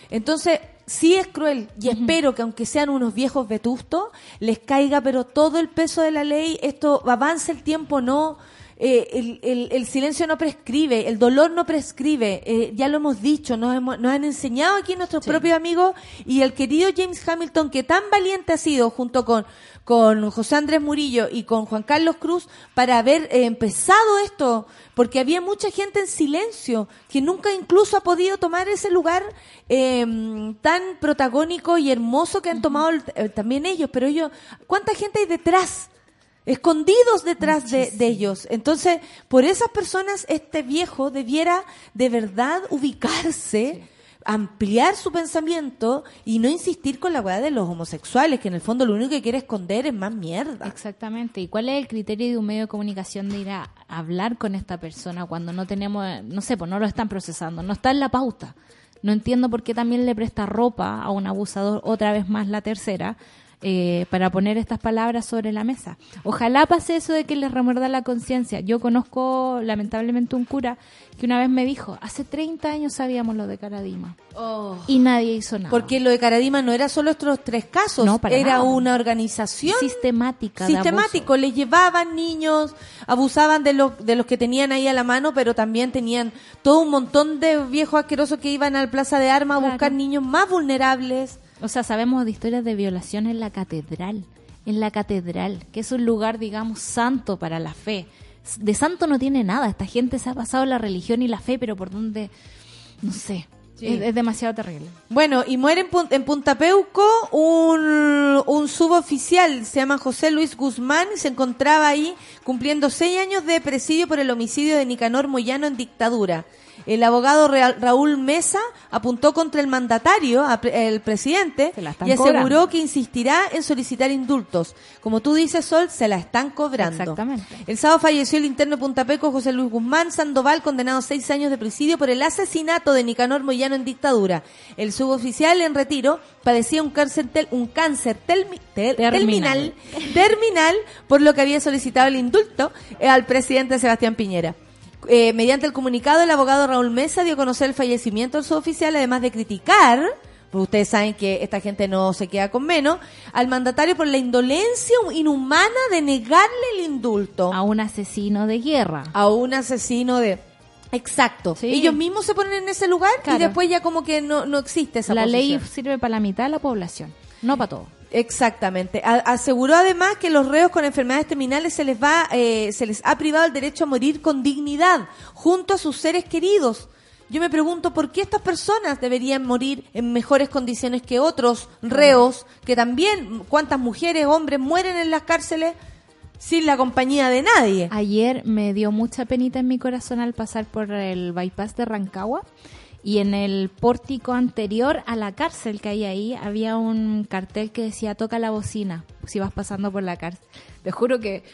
Entonces, sí es cruel y espero que aunque sean unos viejos vetustos, les caiga pero todo el peso de la ley, esto avance el tiempo, no. Eh, el, el- el silencio no prescribe, el dolor no prescribe, eh, ya lo hemos dicho, nos, hemos- nos han enseñado aquí nuestros propios amigos y el querido James Hamilton, que tan valiente ha sido junto con, con José Andrés Murillo y con Juan Carlos Cruz para haber eh, empezado esto, porque había mucha gente en silencio que nunca incluso ha podido tomar ese lugar eh, tan protagónico y hermoso que han tomado eh, también ellos, pero ellos, ¿cuánta gente hay detrás? Escondidos detrás de, de ellos. Entonces, por esas personas, este viejo debiera de verdad ubicarse, ampliar su pensamiento y no insistir con la weá de los homosexuales, que en el fondo lo único que quiere esconder es más mierda. Exactamente. ¿Y cuál es el criterio de un medio de comunicación de ir a hablar con esta persona cuando no tenemos, no sé, pues no lo están procesando, no está en la pauta? No entiendo por qué también le presta ropa a un abusador, otra vez más la tercera, eh, para poner estas palabras sobre la mesa. Ojalá pase eso de que les remuerda la conciencia. Yo conozco lamentablemente un cura que una vez me dijo, hace 30 años sabíamos lo de Caradima y nadie hizo nada. Porque lo de Caradima no era solo estos tres casos, No, para era nada. una organización sistemática. sistemático. Les llevaban niños, abusaban de los, de los que tenían ahí a la mano, pero también tenían todo un montón de viejos asquerosos que iban al Plaza de Armas a buscar niños más vulnerables. O sea, sabemos de historias de violación en la catedral, en la catedral, que es un lugar, digamos, santo para la fe. De santo no tiene nada, esta gente se ha pasado la religión y la fe, pero por donde, no sé, Sí. es, es demasiado terrible. Bueno, y muere en, Pun- en Punta Peuco un, un suboficial, se llama José Luis Guzmán, y se encontraba ahí cumpliendo seis años de presidio por el homicidio de Nicanor Moyano en dictadura. El abogado Real- Raúl Mesa apuntó contra el mandatario, el presidente, y aseguró cobrando. que insistirá en solicitar indultos. Como tú dices, Sol, se la están cobrando. Exactamente. El sábado falleció el interno de Punta Peco José Luis Guzmán Sandoval, condenado a seis años de presidio por el asesinato de Nicanor Moyano en dictadura. El suboficial en retiro padecía un cáncer, tel- un cáncer telmi- tel- Terminal. terminal, terminal, por lo que había solicitado el indulto eh, al presidente Sebastián Piñera. Eh, mediante el comunicado, el abogado Raúl Mesa dio a conocer el fallecimiento del suboficial, además de criticar, porque ustedes saben que esta gente no se queda con menos, al mandatario por la indolencia inhumana de negarle el indulto A un asesino de guerra. a un asesino de... Exacto. Sí. Ellos mismos se ponen en ese lugar Claro. y después ya como que no, no existe esa La ley sirve para la mitad de la población, no para todo. Exactamente. A- aseguró además que los reos con enfermedades terminales se les va, eh, se les ha privado el derecho a morir con dignidad junto a sus seres queridos. Yo me pregunto por qué estas personas deberían morir en mejores condiciones que otros reos, que también cuántas mujeres, hombres mueren en las cárceles sin la compañía de nadie. Ayer me dio mucha penita en mi corazón al pasar por el bypass de Rancagua y en el pórtico anterior a la cárcel que hay ahí había un cartel que decía toca la bocina si vas pasando por la cárcel. Te juro que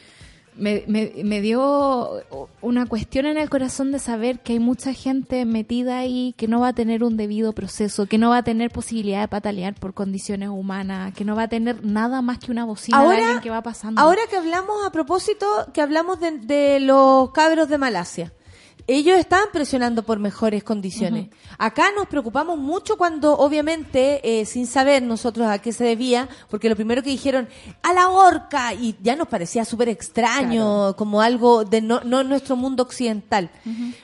me, me, me dio una cuestión en el corazón de saber que hay mucha gente metida ahí que no va a tener un debido proceso, que no va a tener posibilidad de patalear por condiciones humanas, que no va a tener nada más que una bocina de alguien que va pasando. Ahora que hablamos a propósito, que hablamos de, de los cabros de Malasia. Ellos estaban presionando por mejores condiciones. Acá nos preocupamos mucho cuando, obviamente, eh, sin saber nosotros a qué se debía, porque lo primero que dijeron, a la horca, y ya nos parecía súper extraño, como algo de no, no nuestro mundo occidental.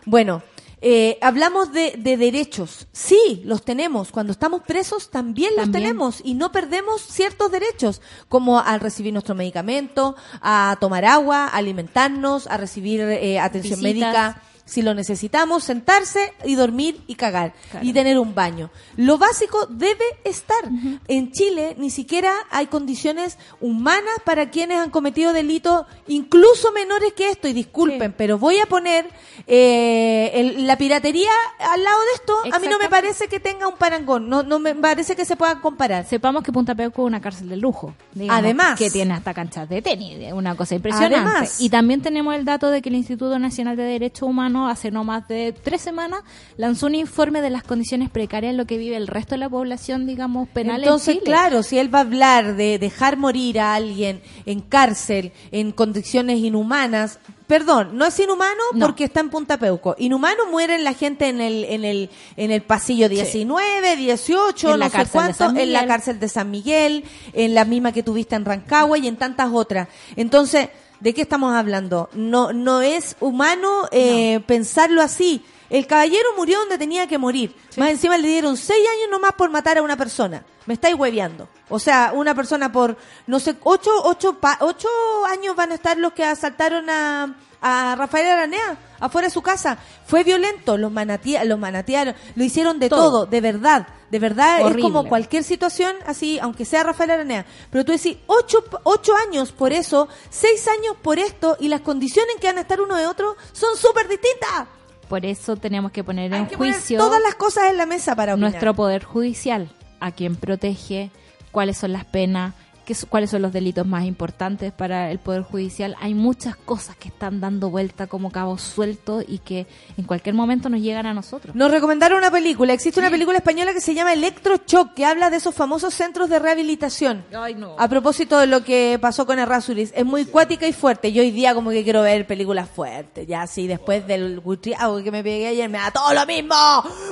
Bueno, eh, hablamos de, de derechos. Sí, los tenemos. Cuando estamos presos también, los tenemos y no perdemos ciertos derechos, como al recibir nuestro medicamento, a tomar agua, a alimentarnos, a recibir eh, atención Visitas. médica. Si lo necesitamos, sentarse y dormir y cagar Claro. y tener un baño. Lo básico debe estar. En Chile ni siquiera hay condiciones humanas para quienes han cometido delitos incluso menores que esto. Y disculpen, Sí. pero voy a poner eh, el- la piratería al lado de esto. A mí no me parece que tenga un parangón. No, no me parece que se pueda comparar. Sepamos que Punta Peuco es una cárcel de lujo. digamos, Además. Que tiene hasta canchas de tenis, una cosa impresionante. Además. Y también tenemos el dato de que el Instituto Nacional de Derechos Humanos hace no más de tres semanas lanzó un informe de las condiciones precarias en lo que vive el resto de la población, digamos, penal Entonces, en Chile. claro, si él va a hablar de dejar morir a alguien en cárcel, en condiciones inhumanas, perdón, no es inhumano No. porque está en Punta Peuco. Inhumano mueren la gente en el, en el, en el pasillo 19, 18, En la no sé cuánto, en la cárcel de San Miguel, en la misma que tuviste en Rancagua y en tantas otras. Entonces, ¿de qué estamos hablando? No, no es humano eh, pensarlo así. El caballero murió donde tenía que morir. Más encima le dieron seis años nomás por matar a una persona. Me estáis hueveando. O sea, una persona por, no sé, ocho, ocho, pa- ocho años van a estar los que asaltaron a, a Rafael Aranea afuera de su casa. Fue violento, los, manatía, los manatearon, lo hicieron de todo. Todo. de verdad. de verdad es como cualquier situación así, aunque sea Rafael Aranea. Pero tú decís, ocho, ocho años por eso, seis años por esto, y las condiciones en que van a estar uno de otro son súper distintas. Por eso tenemos que poner Hay en que poner juicio todas las cosas en la mesa para opinar. nuestro poder judicial, a quien protege, cuáles son las penas, qué cuáles son los delitos más importantes para el poder judicial. Hay muchas cosas que están dando vuelta como cabos sueltos y que en cualquier momento nos llegan a nosotros. Nos recomendaron una película. Existe una película española que se llama Electrochoc, que habla de esos famosos centros de rehabilitación. Ay, no. A propósito de lo que pasó con Errázuriz, es muy cuática y fuerte. Yo hoy día como que quiero ver películas fuertes. Ya así, después del gutriado que me pegué ayer, me da todo lo mismo.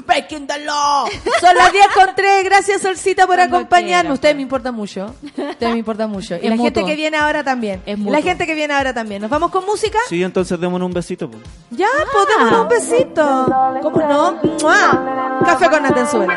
Breaking the law. (laughs) Son las 10 con 3. Gracias, Solcita, por Cuando acompañarme. quiera, Ustedes pues. me importa mucho. (laughs) Me importa mucho. Y Es la gente que viene ahora también. Es la gente que viene ahora también. ¿Nos vamos con música? Sí, entonces démonos un besito. pues. Ya, podemos un besito. ¿Cómo no? ¡Mua! Café con Natenzuela.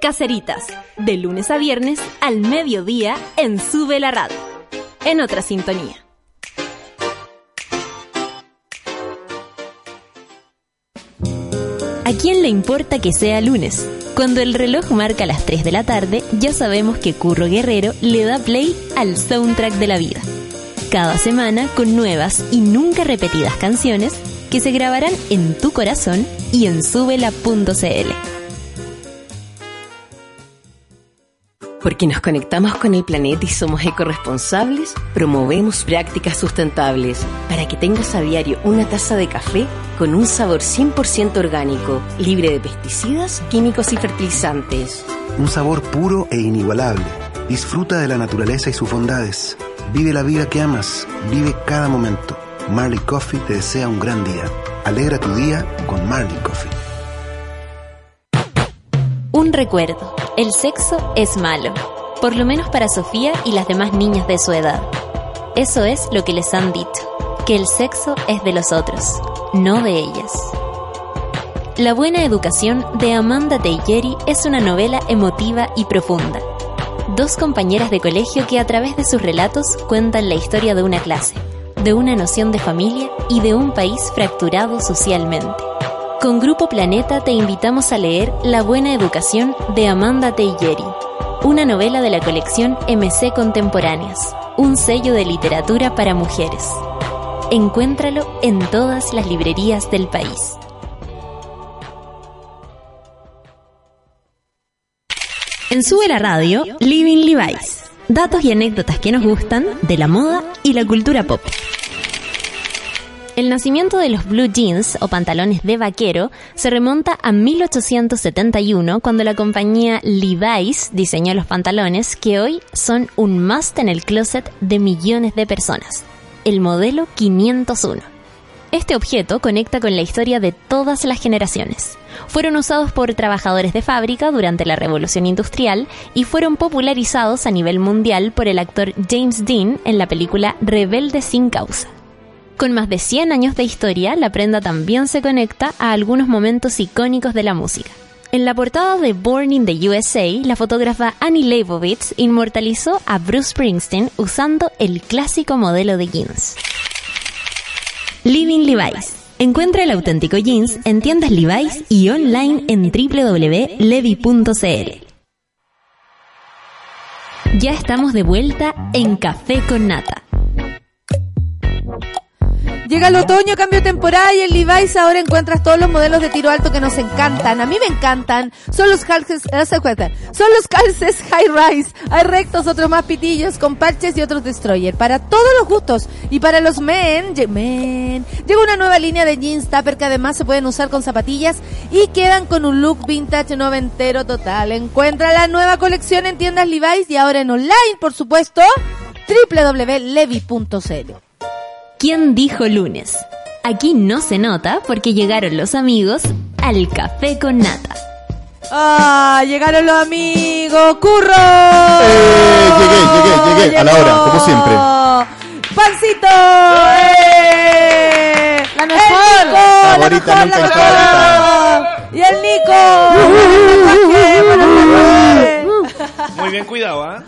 Caseritas, de lunes a viernes al mediodía en Sube la Radio. En otra sintonía. ¿A quién le importa que sea lunes? Cuando el reloj marca las 3 de la tarde, ya sabemos que Curro Guerrero le da play al soundtrack de la vida. Cada semana con nuevas y nunca repetidas canciones que se grabarán en tu corazón y en subela.cl. Porque nos conectamos con el planeta y somos ecoresponsables, promovemos prácticas sustentables para que tengas a diario una taza de café con un sabor 100% orgánico, libre de pesticidas, químicos y fertilizantes. Un sabor puro e inigualable. Disfruta de la naturaleza y sus bondades. Vive la vida que amas. Vive cada momento. Marley Coffee te desea un gran día. Alegra tu día con Marley Coffee. Un recuerdo. El sexo es malo. Por lo menos para Sofía y las demás niñas de su edad. Eso es lo que les han dicho. Que el sexo es de los otros, no de ellas. La buena educación de Amanda Teieri es una novela emotiva y profunda. Dos compañeras de colegio que a través de sus relatos cuentan la historia de una clase, de una noción de familia y de un país fracturado socialmente. Con Grupo Planeta te invitamos a leer La buena educación de Amanda Teieri, una novela de la colección MC Contemporáneas, un sello de literatura para mujeres. Encuéntralo en todas las librerías del país. En Sube la Radio, Living Levi's. Datos y anécdotas que nos gustan de la moda y la cultura pop. El nacimiento de los blue jeans o pantalones de vaquero se remonta a 1871 cuando la compañía Levi's diseñó los pantalones que hoy son un must en el closet de millones de personas. El modelo 501. Este objeto conecta con la historia de todas las generaciones. Fueron usados por trabajadores de fábrica durante la Revolución Industrial y fueron popularizados a nivel mundial por el actor James Dean en la película Rebelde sin causa. Con más de 100 años de historia, la prenda también se conecta a algunos momentos icónicos de la música. En la portada de Born in the USA, la fotógrafa Annie Leibovitz inmortalizó a Bruce Springsteen usando el clásico modelo de jeans. Living Levi's. Encuentra el auténtico jeans en tiendas Levi's y online en www.levi.cl. Ya estamos de vuelta en Café con Nata. Llega el otoño, cambio de temporada y en Levi's ahora encuentras todos los modelos de tiro alto que nos encantan. A mí me encantan. Son los calces, eh. Son los calces high rise. Hay rectos, otros más pitillos, con parches y otros destroyer. Para todos los gustos. Y para los men, men. Llega una nueva línea de jeans tupper que además se pueden usar con zapatillas y quedan con un look vintage noventero total. Encuentra la nueva colección en tiendas Levi's y ahora en online, por supuesto, www.levi.cl. ¿Quién dijo lunes? Aquí no se nota porque llegaron los amigos al Café con Nata. ¡Ah! Llegaron los amigos. ¡Curro! Eh, llegué, llegué, llegué, a la hora, como siempre. ¡Pancito! ¡Eh! La ¡El mejor. Nico! ¡La mejor, la mejor! ¡Y el Nico! ¡Buenas noches! Muy bien cuidado, ¿ah?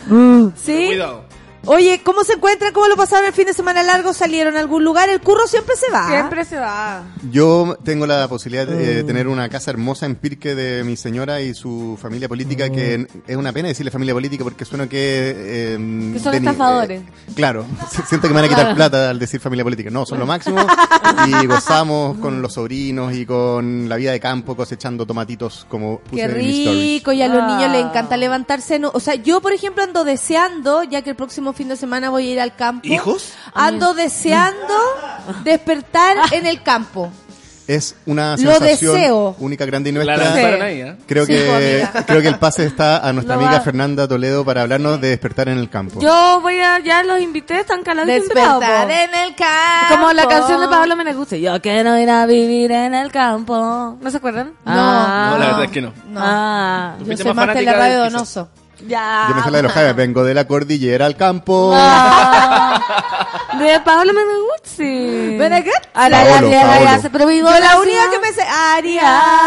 ¿Sí? Cuidado. Oye, ¿cómo se encuentran? ¿Cómo lo pasaron el fin de semana largo? ¿Salieron a algún lugar? El curro siempre se va. Siempre se va. Yo tengo la posibilidad Mm. de tener una casa hermosa en Pirque de mi señora y su familia política, que Mm. es una pena decirle familia política porque suena que... eh, Que son deni- estafadores. eh, claro, (laughs) siento que me van a quitar Claro. plata al decir familia política. No, son lo máximo y gozamos con los sobrinos y con la vida de campo cosechando tomatitos como puse Qué en mis stories. rico, y a los Ah. niños les encanta levantarse. en- O sea, yo, por ejemplo, ando deseando, ya que el próximo fin de semana voy a ir al campo. ¿Hijos? Ando deseando (laughs) despertar en el campo. Es una Lo sensación deseo. única, grande y La nuestra. lanzaron ahí, ¿eh? Creo Sí, que pues, amiga. (laughs) creo que el pase está a nuestra Lo amiga va- Fernanda Toledo para hablarnos de despertar en el campo. Yo voy a, ya los invité, están calados y Despertar en el campo. Como la canción de Pablo Meneguste. Yo quiero ir a vivir en el campo. ¿No se acuerdan? No. No, la verdad es que no. No. Ah, Yo Fuiste soy más más que la fanática radio del Donoso. Ya. Yo me sé la de los Javes, vengo de la cordillera al campo. Ah, (laughs) de. Ahora Paolo, la tierra Paolo. ya se pero Yo la única que me sé.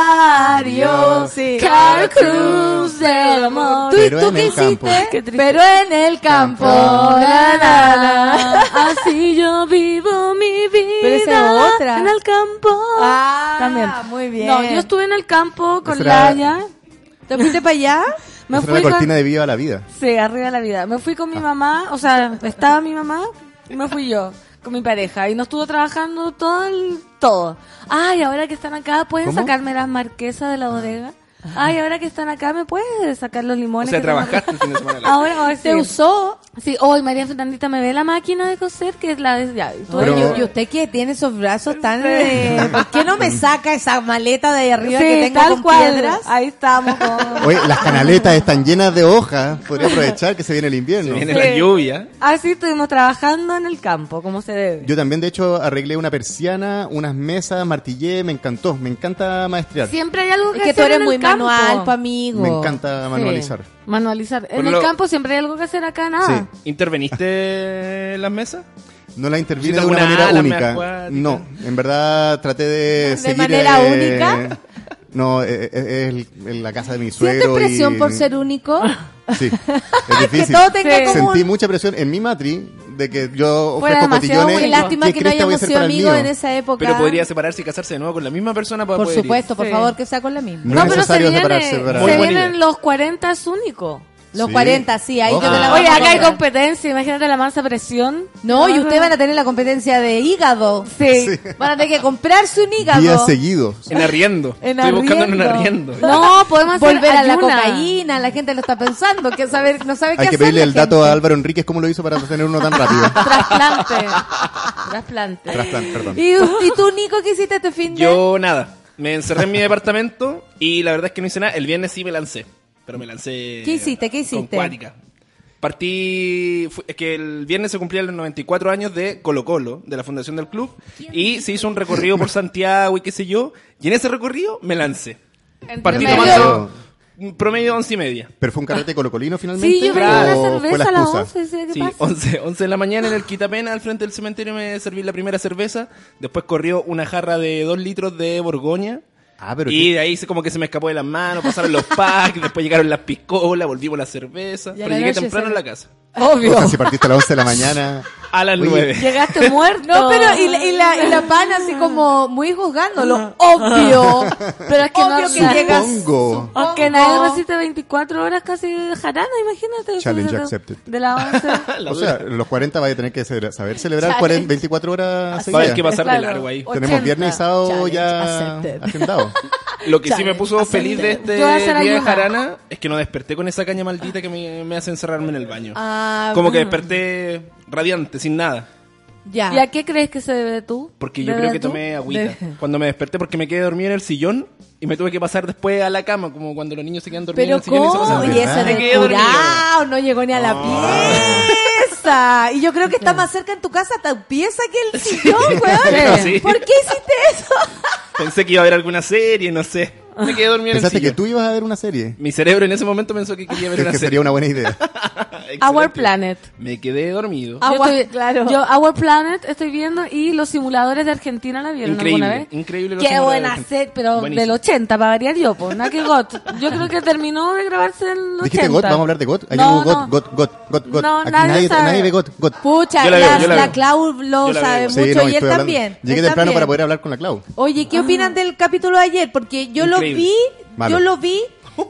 Ariario. Sí. Car Cruise del amor. ¿Tú, Pero tú en qué el hiciste? Qué. Pero en el campo. Na, na. (laughs) Así yo vivo mi vida. Pero esa es otra. En el campo. Ah, También. muy bien. No, yo estuve en el campo con Laia. ¿Te fuiste para allá? Me fui la con... cortina de Viva la Vida. Sí, arriba la vida. Me fui con Ah. mi mamá, o sea, estaba mi mamá y me fui yo con mi pareja y nos estuvo trabajando todo el, todo. Ay, ahora que están acá, ¿pueden ¿Cómo? sacarme las marquesas de la bodega? Ay, ahora que están acá, ¿me puedes sacar los O limones? sea, que tengo trabajaste el fin de semana. Ahora, hoy ¿Te usó? Sí, hoy María Fernandita me ve la máquina de coser, que es la de... Ya, y tú- Pero- ¿y usted que tiene esos brazos tan... eh, ¿Por qué no me saca esa maleta de ahí arriba Sí, que tengo tal con cual. piedras? Ahí estamos con... Oye, las canaletas están llenas de hojas. Podría aprovechar que se viene el invierno. Viene Sí. la lluvia. Así estuvimos trabajando en el campo, como se debe. Yo también, de hecho, arreglé una persiana, unas mesas, martillé, me encantó. Me encanta maestrear. Siempre hay algo que Es que tú hacer eres en muy el campo. manual, pa' amigo. Me encanta manualizar. Sí, manualizar. En el lo- campo siempre hay algo que hacer acá, nada. Sí. ¿Interveniste (laughs) en las mesas? No la intervine ¿Hiciste de una alguna manera ala única. acuática? No, en verdad traté de, ¿De seguir. manera eh, única? No, eh, eh, es el- en la casa de mi ¿Sientes suegro. presión y- por ser único? (laughs) Sí, es (laughs) que difícil. todo tenga Sí. como Sentí mucha presión en mi matri de que yo ofrezco cotillones. Qué lástima ¿qué que no hayamos sido amigos en esa época. Pero podría separarse y casarse de nuevo con la misma persona para Por poder ir. supuesto, por Sí. favor, que sea con la misma. No, No, es pero se necesario viene, separarse se vienen los 40 es único. Los Sí. 40, sí, ahí yo te la voy Oye, a acá hay competencia, imagínate la mansa presión. No, y ustedes van a tener la competencia de hígado. Sí. Van a tener que comprarse un hígado. Días seguidos. En arriendo. En Estoy buscando en un arriendo. arriendo. No, podemos hacer Volver a la ayuna. cocaína, la gente lo está pensando, que saber, no sabe qué Hay que hacer pedirle el dato a Álvaro Enríquez cómo lo hizo para tener uno tan rápido. (laughs) Trasplante. Trasplante. Trasplante, perdón. ¿Y, ¿Y tú, Nico, qué hiciste este fin de...? Yo nada. Me encerré en mi departamento y la verdad es que no hice nada. El viernes sí me lancé. Pero me lancé. ¿Qué hiciste? ¿Qué hiciste? Con cuática. Partí. fue- es que el viernes se cumplían los 94 años de Colo Colo, de la fundación del club. Y se hizo un recorrido por Santiago y qué sé yo. Y en ese recorrido me lancé. Partí tomando promedio de once y media. ¿Pero fue un carrete colocolino finalmente? Sí, yo ¿O pedí una fue cerveza la a las excusa? 11. ¿sí? ¿Qué Sí, pasa? 11, 11 de la mañana en el Quitapena, al frente del cementerio, me serví la primera cerveza. Después corrió una jarra de 2 litros de Borgoña. Ah, pero y qué- de ahí se como que se me escapó de las manos, pasaron los packs, después llegaron las piscolas, volvimos la cerveza. A Pero la llegué temprano se- en la casa. Obvio. O sea, si partiste a las 11 de la mañana. (laughs) A las Oye, 9. Llegaste (laughs) muerto. No, pero y la, y la, y la pana así como muy juzgándolo. Obvio. (laughs) Pero es que no Obvio que llegas. Supongo. Aunque nadie resiste 24 horas casi de jarana, imagínate. Challenge accepted. De la 11. (laughs) O sea, los 40 vaya a tener que saber celebrar 40 24 horas Va a seguidas. haber que pasar de largo ahí. Tenemos 80. viernes y sábado Challenge ya accepted. agendado. Lo que sí me Challenge, puso feliz de este día de jarana es que no desperté con esa caña maldita que me, me hace encerrarme en el baño. Ah, como que desperté radiante, sin nada. Ya. ¿Y a qué crees que se debe tú? Porque yo ¿Debe creo que tú? tomé agüita. De- (laughs) Cuando me desperté porque me quedé dormido en el sillón y me tuve que pasar después a la cama, como cuando los niños se quedan dormidos Pero en el sillón y se ¿cómo? pasan Y curado no llegó ni a la pieza. Y yo creo que está (laughs) más cerca en tu casa tu pieza que el sillón, (laughs) weón. Sí. ¿Por qué hiciste eso? Pensé que iba a haber alguna serie, no sé. Me quedé dormido en el que tú ibas a ver una serie. Mi cerebro en ese momento pensó que quería ver Es una que serie. sería una buena idea. (laughs) Our Planet. Me quedé dormido. Ah, yo estoy- claro. Yo Our Planet estoy viendo y los simuladores de Argentina la vieron Increíble, alguna vez. increíble los Qué buena serie, pero Buenísimo. del 80 para variar yo, pues, nada que GOT. Yo creo que terminó de grabarse en el 80. ¿Dijiste GOT? ¿Vamos a hablar de GOT? Ahí No, hubo no. GOT, GOT, GOT, GOT, GOT. No, Aquí nadie sabe. nadie ve GOT, GOT. Pucha, Yo la. Clau lo sabe veo. Sí, mucho no, y él hablando. también. Llegué él temprano también. para poder hablar con la Clau. Oye, ¿qué opinan del capítulo de ayer? Porque yo lo Increíble. vi, Malo. yo lo vi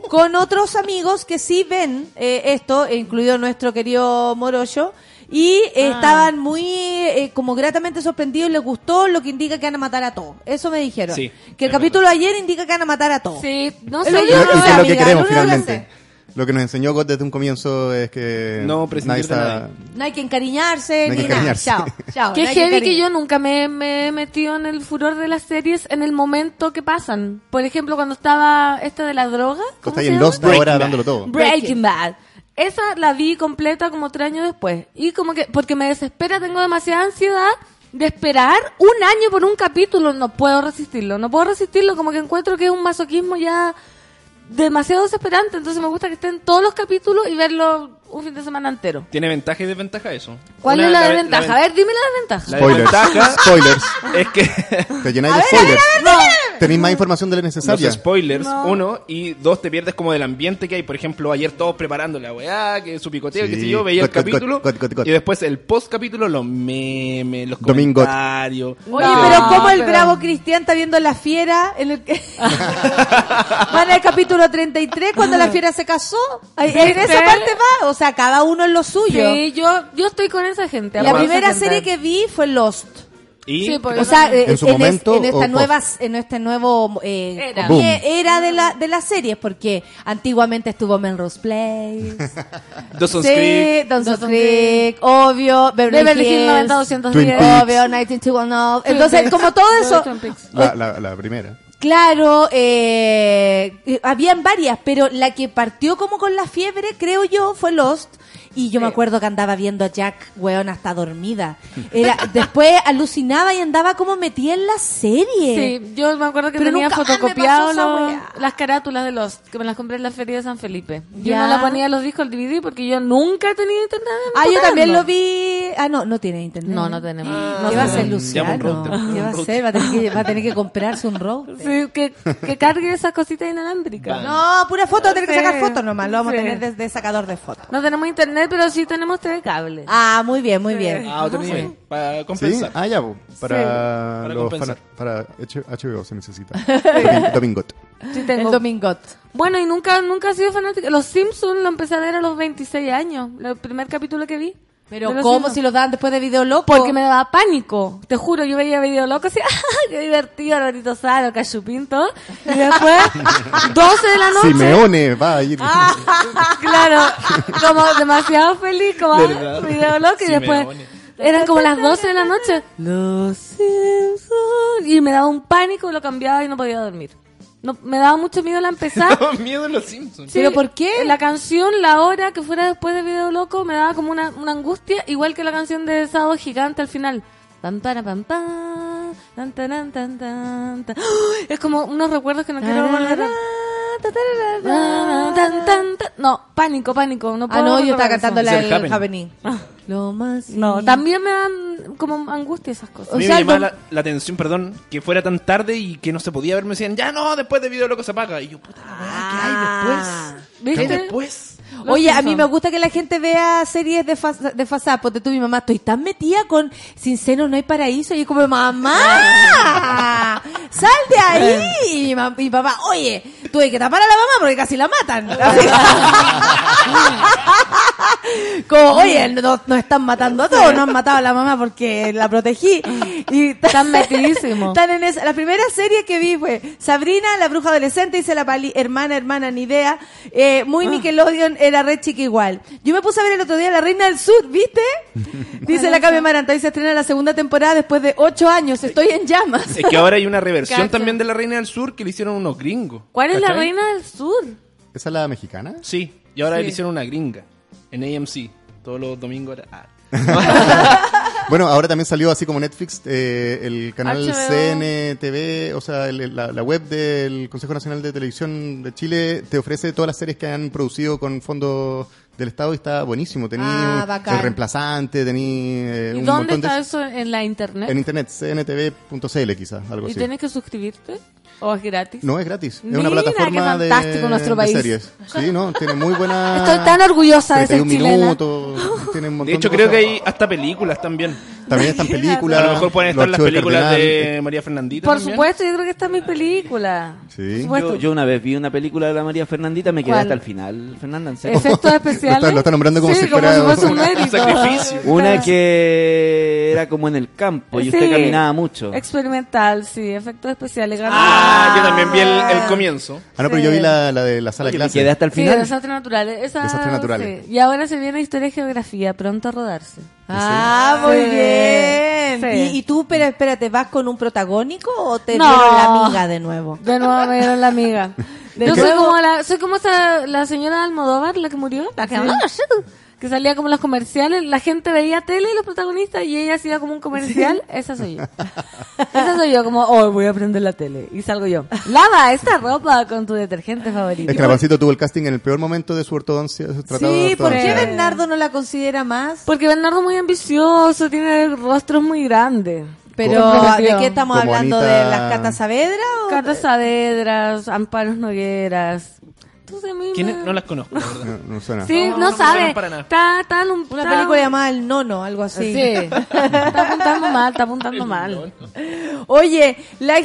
con otros amigos que sí ven eh, esto, incluido nuestro querido Morocho, y eh, estaban muy eh, como gratamente sorprendidos, les gustó, lo que indica que van a matar a todos. Eso me dijeron. Sí, que el capítulo de ayer indica que van a matar a todos. Sí, no sé, lo yo es lo que amiga, queremos lo finalmente. Lo que nos enseñó God desde un comienzo es que No de está... nadie. No hay que encariñarse No hay ni que nada. encariñarse. Chao, (laughs) chao. Qué no hay que heavy que yo nunca me, me he metido en el furor de las series en el momento que pasan. Por ejemplo, cuando estaba esta de la droga. Tú ¿cómo estás en? Lost ahora dándolo todo. Breaking Bad. Esa la vi completa como tres años después. Y como que, porque me desespera, tengo demasiada ansiedad de esperar un año por un capítulo. No puedo resistirlo, no puedo resistirlo. Como que encuentro que es un masoquismo ya demasiado desesperante. Entonces me gusta que estén todos los capítulos y verlo un fin de semana entero. ¿Tiene ventaja y desventaja eso? ¿Cuál Una- es la, ve- desventaja? ven- a ver, dime la desventaja. La Spoilers. desventaja (laughs) Spoilers. es que Te llenáis de spoilers. Tenéis más información de la los necesaria. spoilers, No. uno, y dos, te pierdes como del ambiente que hay. Por ejemplo, ayer todos preparando la weá, que su picoteo, Sí. qué sé yo, veía el Got, got, capítulo, got, got, got. y después el post capítulo, los memes, los Domingo. comentarios. Oye, No, pero como el pero- bravo Cristian está viendo la fiera en el que... Va en el capítulo 33 cuando la fiera se casó. Ahí- En esa parte va, o sea, cada uno en lo suyo. Sí, yo, yo estoy con esa gente. La primera gente. serie que vi fue Lost. Y Sí, O sea, eh, ¿En su es- momento en esta o nueva, en este nuevo eh, Era. era de la de las series porque antiguamente estuvo Melrose Place, (laughs) Dawson's sí, Creek. Dawson's Creek, obvio, Beverly, Beverly Hills Hills, 90210. Twin Peaks. obvio, 19210. Twin Entonces, como todo eso. La, la, la primera. Claro, eh, eh, habían varias, pero la que partió como con la fiebre, creo yo, fue Lost. Y yo me acuerdo que andaba viendo a Jack, weón, hasta dormida. Era, (laughs) después alucinaba y andaba como metida en la serie. Sí, yo me acuerdo que Pero tenía nunca me fotocopiado los- las carátulas de los que me las compré en la feria de San Felipe. Yo Ya. no la ponía en los discos al DVD porque yo nunca he tenido internet. en Ah, yo también lo vi. Ah, no, no tiene internet. No, no tenemos. ¿Qué No va a. Llama un Luciano? ¿Qué va a hacer? Va a tener que, va a tener que comprarse un router. (laughs) Sí, que, que cargue esas cositas inalámbricas. No, pura foto, tener que sacar fotos nomás. Lo vamos a tener desde sacador de fotos. No tenemos internet, pero sí tenemos TV cable. Ah, muy bien, muy bien. Ah, otro nivel. Para ¿Sí? compensar. Ah, ya, po. para, Para los compensar. fana- para H- HBO se necesita. (laughs) Domin- Domingot. Sí El tengo. Domingot. Bueno, y nunca nunca he sido fanática. Los Simpsons lo empecé a ver a los 26 años. El primer capítulo que vi. Pero ¿cómo si los daban después de Video Loco? Porque me daba pánico. Te juro, yo veía video loco así, (laughs) ¡ah, qué divertido, Alvarito Saro, Cachupín, todo. Y después, (laughs) 12 de la noche. Simeone va a ir. (laughs) Claro, como demasiado feliz, como ¿Verdad? video loco. Y después, eran como las 12 de la noche. Los Simpsons. Y me daba un pánico, lo cambiaba y no podía dormir. No, me daba mucho miedo la empezar. (laughs) Miedo en los Simpsons. Sí, ¿Pero por qué? La canción, la hora que fuera después de Video Loco, me daba como una, una angustia, igual que la canción de Sábado Gigante al final. Pam, para, pam, pam, tan, tan, tan, tan. ¡Ah! (gasps) Es como unos recuerdos que no quiero volver a... No, pánico, pánico. No Ah, puedo no, yo estaba cantando la del Happening. Lo más... No, también me dan como angustia esas cosas. O sea, me llamaba la, atención, perdón, que fuera tan tarde y que no se podía ver. Me decían, ya no, después de Video Loco se apaga. Y yo, puta la ¿qué hay Ah. después? ¿Qué hay ¿Viste? después? Los Oye, a mí me gusta que la gente vea series de, fas de fasad. Porque tú, mi mamá, estoy tan metida con Sin senos no hay paraíso. Y yo como, mamá, (laughs) sal de ahí. Y mi, ma- mi papá, oye, tuve que tapar a la mamá porque casi la matan. (laughs) (laughs) Como, oye, nos, nos están matando a todos. Nos han matado a la mamá porque la protegí. Y Están metidísimos. Están en esa. La primera serie que vi fue Sabrina, la bruja adolescente, dice la pali, hermana, hermana, ni idea. Eh, Ah. muy Nickelodeon, era red chica igual. Yo me puse a ver el otro día La Reina del Sur, ¿viste? (laughs) Dice la Cami Maranta, y se estrena la segunda temporada después de ocho años. Estoy en llamas. Es que ahora hay una reversión Cacho. también de La Reina del Sur que le hicieron unos gringos. ¿Cuál es la reina del sur? ¿Esa es la mexicana? Sí, y ahora Sí. le hicieron una gringa en AMC. Todos los domingos era... ah. (laughs) (laughs) Bueno, ahora también salió así como Netflix, eh, el canal HBO. CNTV, o sea, el- la, la web del Consejo Nacional de Televisión de Chile te ofrece todas las series que han producido con fondos del Estado y está buenísimo. Tení Ah, bacán. El Reemplazante, tení eh, ¿Y un dónde montón de... está eso en la internet? En internet, cntv.cl quizás, algo ¿Y así. tienes que suscribirte? ¿O es gratis? No, es gratis. Es Mira, una plataforma qué de, fantástico nuestro de país. series. Sí, no, tiene muy buena... (laughs) Estoy tan orgullosa de ser 31 chilena. minutos, tiene un (laughs) montón De hecho, de creo que hay hasta películas también. También están (laughs) películas. A lo mejor pueden estar las películas Cardenal. de María Fernandita. Por también. supuesto, yo creo que esta es mi película. Sí. Yo, yo una vez vi una película de la María Fernandita, me quedé ¿Cuál? hasta el final, Fernanda, en serio. Efectos especiales. Lo está- lo está nombrando como Sí, si fuera como si fuese un un sacrificio. (laughs) Una que era como en el campo y usted Sí. caminaba mucho. Experimental, sí, efectos especiales. Ah, yo también vi el, el comienzo. Ah, no, pero yo vi la, la de la sala de clase. quedé hasta el Sí, final. desastres naturales. Esa, Desastres naturales. sí. Y ahora se viene historia y geografía, pronto a rodarse. Ah, muy Sí. bien. Sí. ¿Y, y tú, pero espérate, vas con un protagónico o te No. dieron la amiga de nuevo? De nuevo me dieron la amiga. (laughs) De Yo soy como la, soy como esa, la señora Almodóvar, la que murió, la que, que salía como en los comerciales, la gente veía tele y los protagonistas y ella hacía como un comercial, esa soy yo. (laughs) esa soy yo, como, oh, voy a aprender la tele. Y salgo yo. Lava esta ropa con tu detergente favorito. Es que Rapancito tuvo el casting en el peor momento de su ortodoncia, su Sí, ¿por qué. Bernardo no la considera más? Porque Bernardo es muy ambicioso, tiene rostros muy grandes. Pero. ¿de qué estamos Como hablando? Anita- ¿De las Cata Saavedra o...? Cata Saavedras, Amparos Nogueras. No las conozco. (laughs) No, no suena. Sí, No, no, no sabe. suenan para nada. Está, está en un- Una está- película llamada El Nono, algo así. Sí. (laughs) está apuntando mal, está apuntando mal. Oye, la,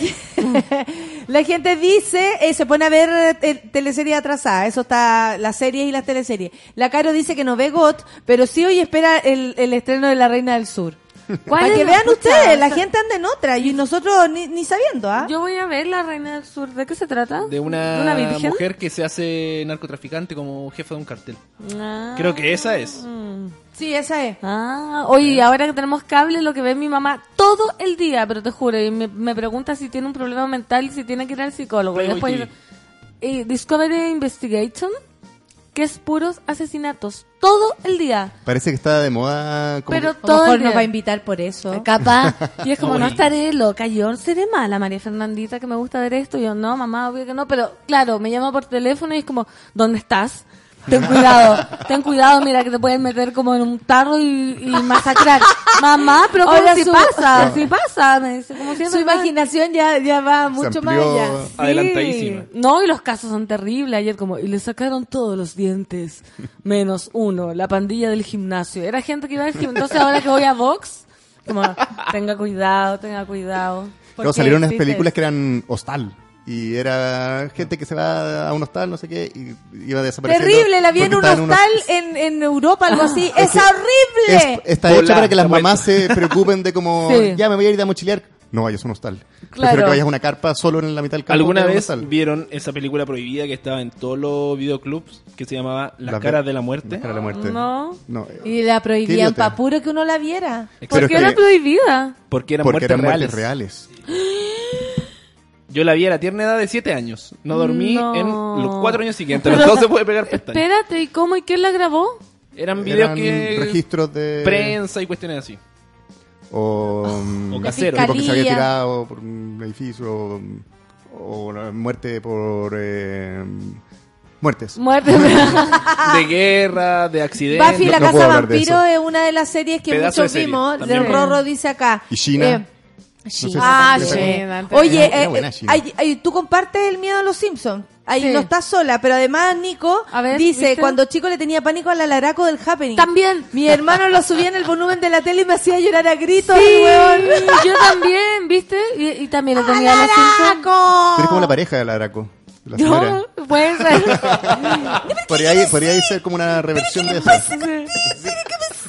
(laughs) la gente dice, eh, se pone a ver eh, teleserie atrasada, eso está, las series y las teleseries. La Caro dice que no ve GOT, pero sí hoy espera el, el estreno de La Reina del Sur. (laughs) ¿Cuál Para es que vean pucha, ustedes, la gente anda en otra y nosotros ni, ni sabiendo, ¿ah? Yo voy a ver La Reina del Sur. ¿De qué se trata? De una, mujer que se hace narcotraficante como jefa de un cartel. Ah. Creo que esa es. Sí, esa es. Ah, oye, ahora que tenemos cable, lo que ve mi mamá todo el día, pero te juro, y me, me pregunta si tiene un problema mental y si tiene que ir al psicólogo. Y después, y Discovery Investigation, que es puros asesinatos, todo el día. Parece que está de moda. Como Pero A lo todo mejor el nos va a invitar por eso. Capaz. (laughs) Y es como, no estaré loca, yo seré mala, María Fernandita, que me gusta ver esto. Y yo, no, mamá, obvio que no. Pero claro, me llama por teléfono y es como, ¿dónde estás? Ten cuidado, ten cuidado, mira que te pueden meter como en un tarro y, y masacrar. Mamá, pero ¿cómo Ahora si su- pasa? Si pasa, me dice, como si es Su imaginación ya, ya va mucho más allá. Sí. Adelantadísima. No, y los casos son terribles. Ayer como, y le sacaron todos los dientes, menos uno, la pandilla del gimnasio. Era gente que iba al gimnasio. Entonces ahora que voy a Vox, como, tenga cuidado, tenga cuidado. Porque salieron unas películas que eran hostal. Y era gente que se va a un hostal, no sé qué, y iba desapareciendo. Terrible, la vi en un hostal unos- en, en Europa, algo así. ¡Es, que horrible! Es- está Hola, hecha para que las la mamás se preocupen de como, Sí. ya me voy a ir a mochilear. No vayas a un hostal. Prefiero Claro. que vayas a una carpa solo en la mitad del campo. ¿Alguna vez vieron esa película prohibida que estaba en todos los videoclubs que se llamaba Las Las caras de la muerte? Las caras de la muerte. No. No, Y la prohibían para puro que uno la viera. Pero ¿Por es qué era prohibida? Porque eran porque muertes eran reales. muertes reales. Yo la vi a la tierna edad de 7 años. No dormí No. en los 4 años siguientes. Pero todo se puede pegar pestañas. Espérate, ¿y cómo y quién la grabó? Eran videos Eran que... registros de... Prensa y cuestiones así. O, mm, O casero. tipo que se había tirado por un edificio. O, o una muerte por... eh, muertes. Muerte. (laughs) De guerra, de accidentes. Buffy la no Casa puedo hablar de Vampiro es una de las series que Pedazo de muchos serie, vimos. también. Del Rorro dice acá. Y China. Eh, No sé si ah, se sí. acuerdan. Oye, eh, buena eh, China. ay- ay, tú compartes el miedo a los Simpsons. Ahí Sí. no estás sola, pero además Nico A ver, dice, ¿viste? cuando chico le tenía pánico al alaraco del Happening. También. Mi hermano lo subía en el volumen de la tele y me hacía llorar a gritos, Sí, weón. (laughs) yo también, ¿viste? Y, y también lo tenía la Simpson. Tú eres como la ¡Alaraco! pareja de la Draco. de La señora. No, puede ser. (laughs) Podría, ser como una reversión de eso.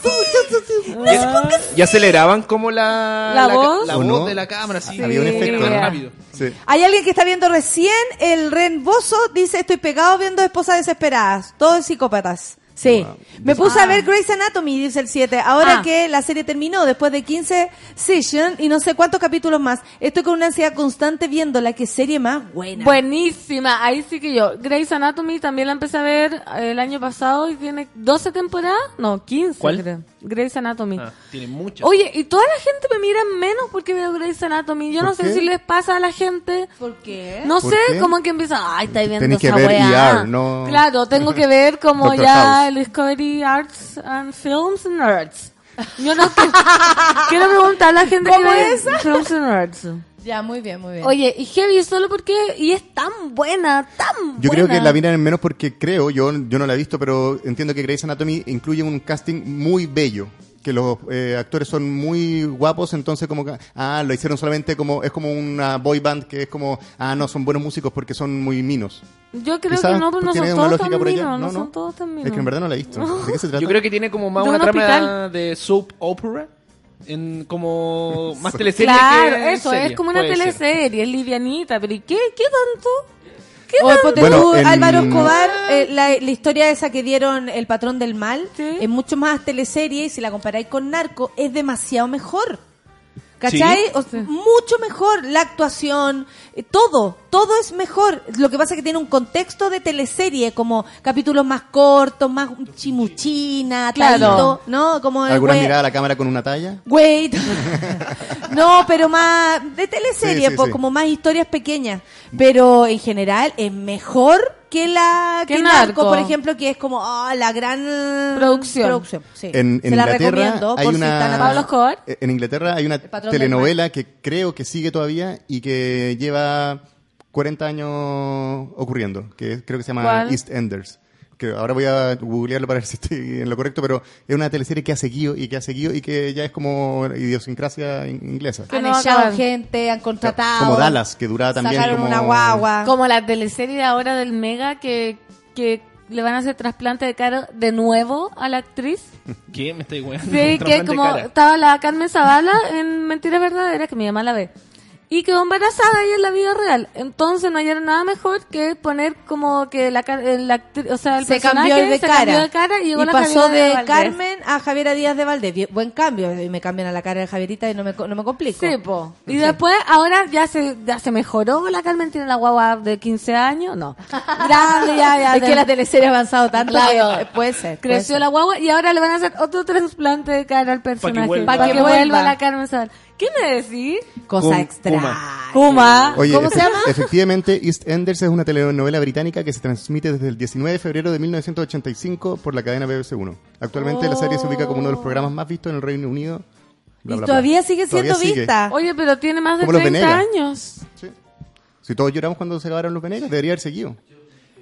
(laughs) Y aceleraban como la, ¿La voz? la ¿O voz no? de la cámara, sí. Había un efecto, rápido. Sí. Hay alguien que está viendo recién el Ren Bozo, dice, estoy pegado viendo esposas desesperadas, todos psicópatas. Sí. Me puse a ver Grey's Anatomy, dice el 7. Ahora Ah. que la serie terminó, después de 15 seasons y no sé cuántos capítulos más, estoy con una ansiedad constante viendo la que serie más buena. Buenísima, ahí sí que yo. Grey's Anatomy también la empecé a ver el año pasado y tiene 12 temporadas. No, 15 ¿Cuál? creo. Grey's Anatomy. Ah, tiene muchas. Oye, y toda la gente me mira menos porque veo Grey's Anatomy. Yo ¿Por no sé qué? si les pasa a la gente. ¿Por qué? No ¿Por sé, qué? como que empieza, ay, estáis viendo Tenés que esa ver weá. ER, no- Claro, tengo que ver como ya el Discovery Arts and Films and Nerds. Yo no que- (laughs) quiero preguntar a la gente ¿Cómo que es? Films and Nerds. Ya, muy bien, muy bien. Oye, y Heavy solo porque y es tan buena, tan Yo creo buena. que la miran menos porque creo, yo, yo no la he visto, pero entiendo que Grey's Anatomy incluye un casting muy bello. que los eh, actores son muy guapos, entonces como que, ah, lo hicieron solamente como, es como una boy band que es como, ah, no, son buenos músicos porque son muy minos. Yo creo Quizás que no, pues no tiene son una todos lógica tan por allá. minos, no, No, no. son todos tan minos. Es que en verdad no la he visto. (laughs) ¿De qué se trata? Yo creo que tiene como más De una un trama hospital. de soap opera. En como (laughs) más teleserie Claro, que eso, serie, es como una puede ser. teleserie, es livianita, pero ¿y qué, qué tanto? ¿Qué O tanto? ponte Bueno, tú, en- Álvaro Escobar, eh, la, la historia esa que dieron El Patrón del Mal, Sí. es mucho más teleserie y si la comparáis con Narco, es demasiado mejor. ¿Cachai? Sí. O- Mucho mejor. La actuación, eh, todo, todo es mejor. Lo que pasa es que tiene un contexto de teleserie, como capítulos más cortos, más chimuchina, Claro. talito, ¿no? Como ¿Alguna mirada a la cámara con una talla? Wait. (laughs) no, pero más de teleserie, Sí, sí, po, sí. como más historias pequeñas. Pero en general es mejor que la Que que Narco, Narco. por ejemplo, que es como ah, la gran Producción. sí. En, en Se la Inglaterra recomiendo hay por si una a- Pablo Escobar. Eh, En Inglaterra hay una telenovela que creo que sigue todavía y que lleva 40 años ocurriendo, que creo que se llama ¿Cuál? EastEnders. Que ahora voy a googlearlo para ver si estoy en lo correcto, pero es una teleserie que ha seguido y que ha seguido y que ya es como idiosincrasia in- inglesa. Han no echado acaban. gente, han contratado. Como Dallas, que duraba también sacaron como... una guagua. Como la teleserie de ahora del Mega que, que le van a hacer trasplante de cara de nuevo a la actriz. (laughs) ¿Qué? Me estoy weando. Sí, que como estaba la Carmen Zavala en Mentiras Verdaderas, que mi mamá la ve. Y quedó embarazada ella en la vida real. Entonces no hallaron nada mejor que poner como que la, actri- o sea, el se personaje cambió de se cara. cambió de cara y llegó la pasó Javiera de Valdés. Carmen a Javiera Díaz de Valdés. Bien- Buen cambio. Y me cambian a la cara de Javierita y no me, co- no me complico. Sí, po. Y después, ahora ya se, ya se mejoró la Carmen, tiene la guagua de 15 años, no. Grande, ya, ya. (laughs) es que la teleserie ha avanzado tanto Claro. que puede ser. puede Creció ser. la guagua y ahora le van a hacer otro trasplante de cara al personaje. vuelva. Para que, Pa' que vuelva vuelva. la Carmen Zavala. ¿Qué me decís? Cosa Cum- extra. Kuma. Oye, ¿Cómo se llama? Efectivamente, EastEnders es una telenovela británica que se transmite desde el 19 de febrero de 1985 por la cadena BBC 1. Actualmente la serie se ubica como uno de los programas más vistos en el Reino Unido. Bla, Y bla, bla. todavía sigue siendo Todavía sigue. vista. Oye, pero tiene más de Como los 30 Venegas. años. Si todos lloramos cuando se acabaron los Venegas, debería haber seguido.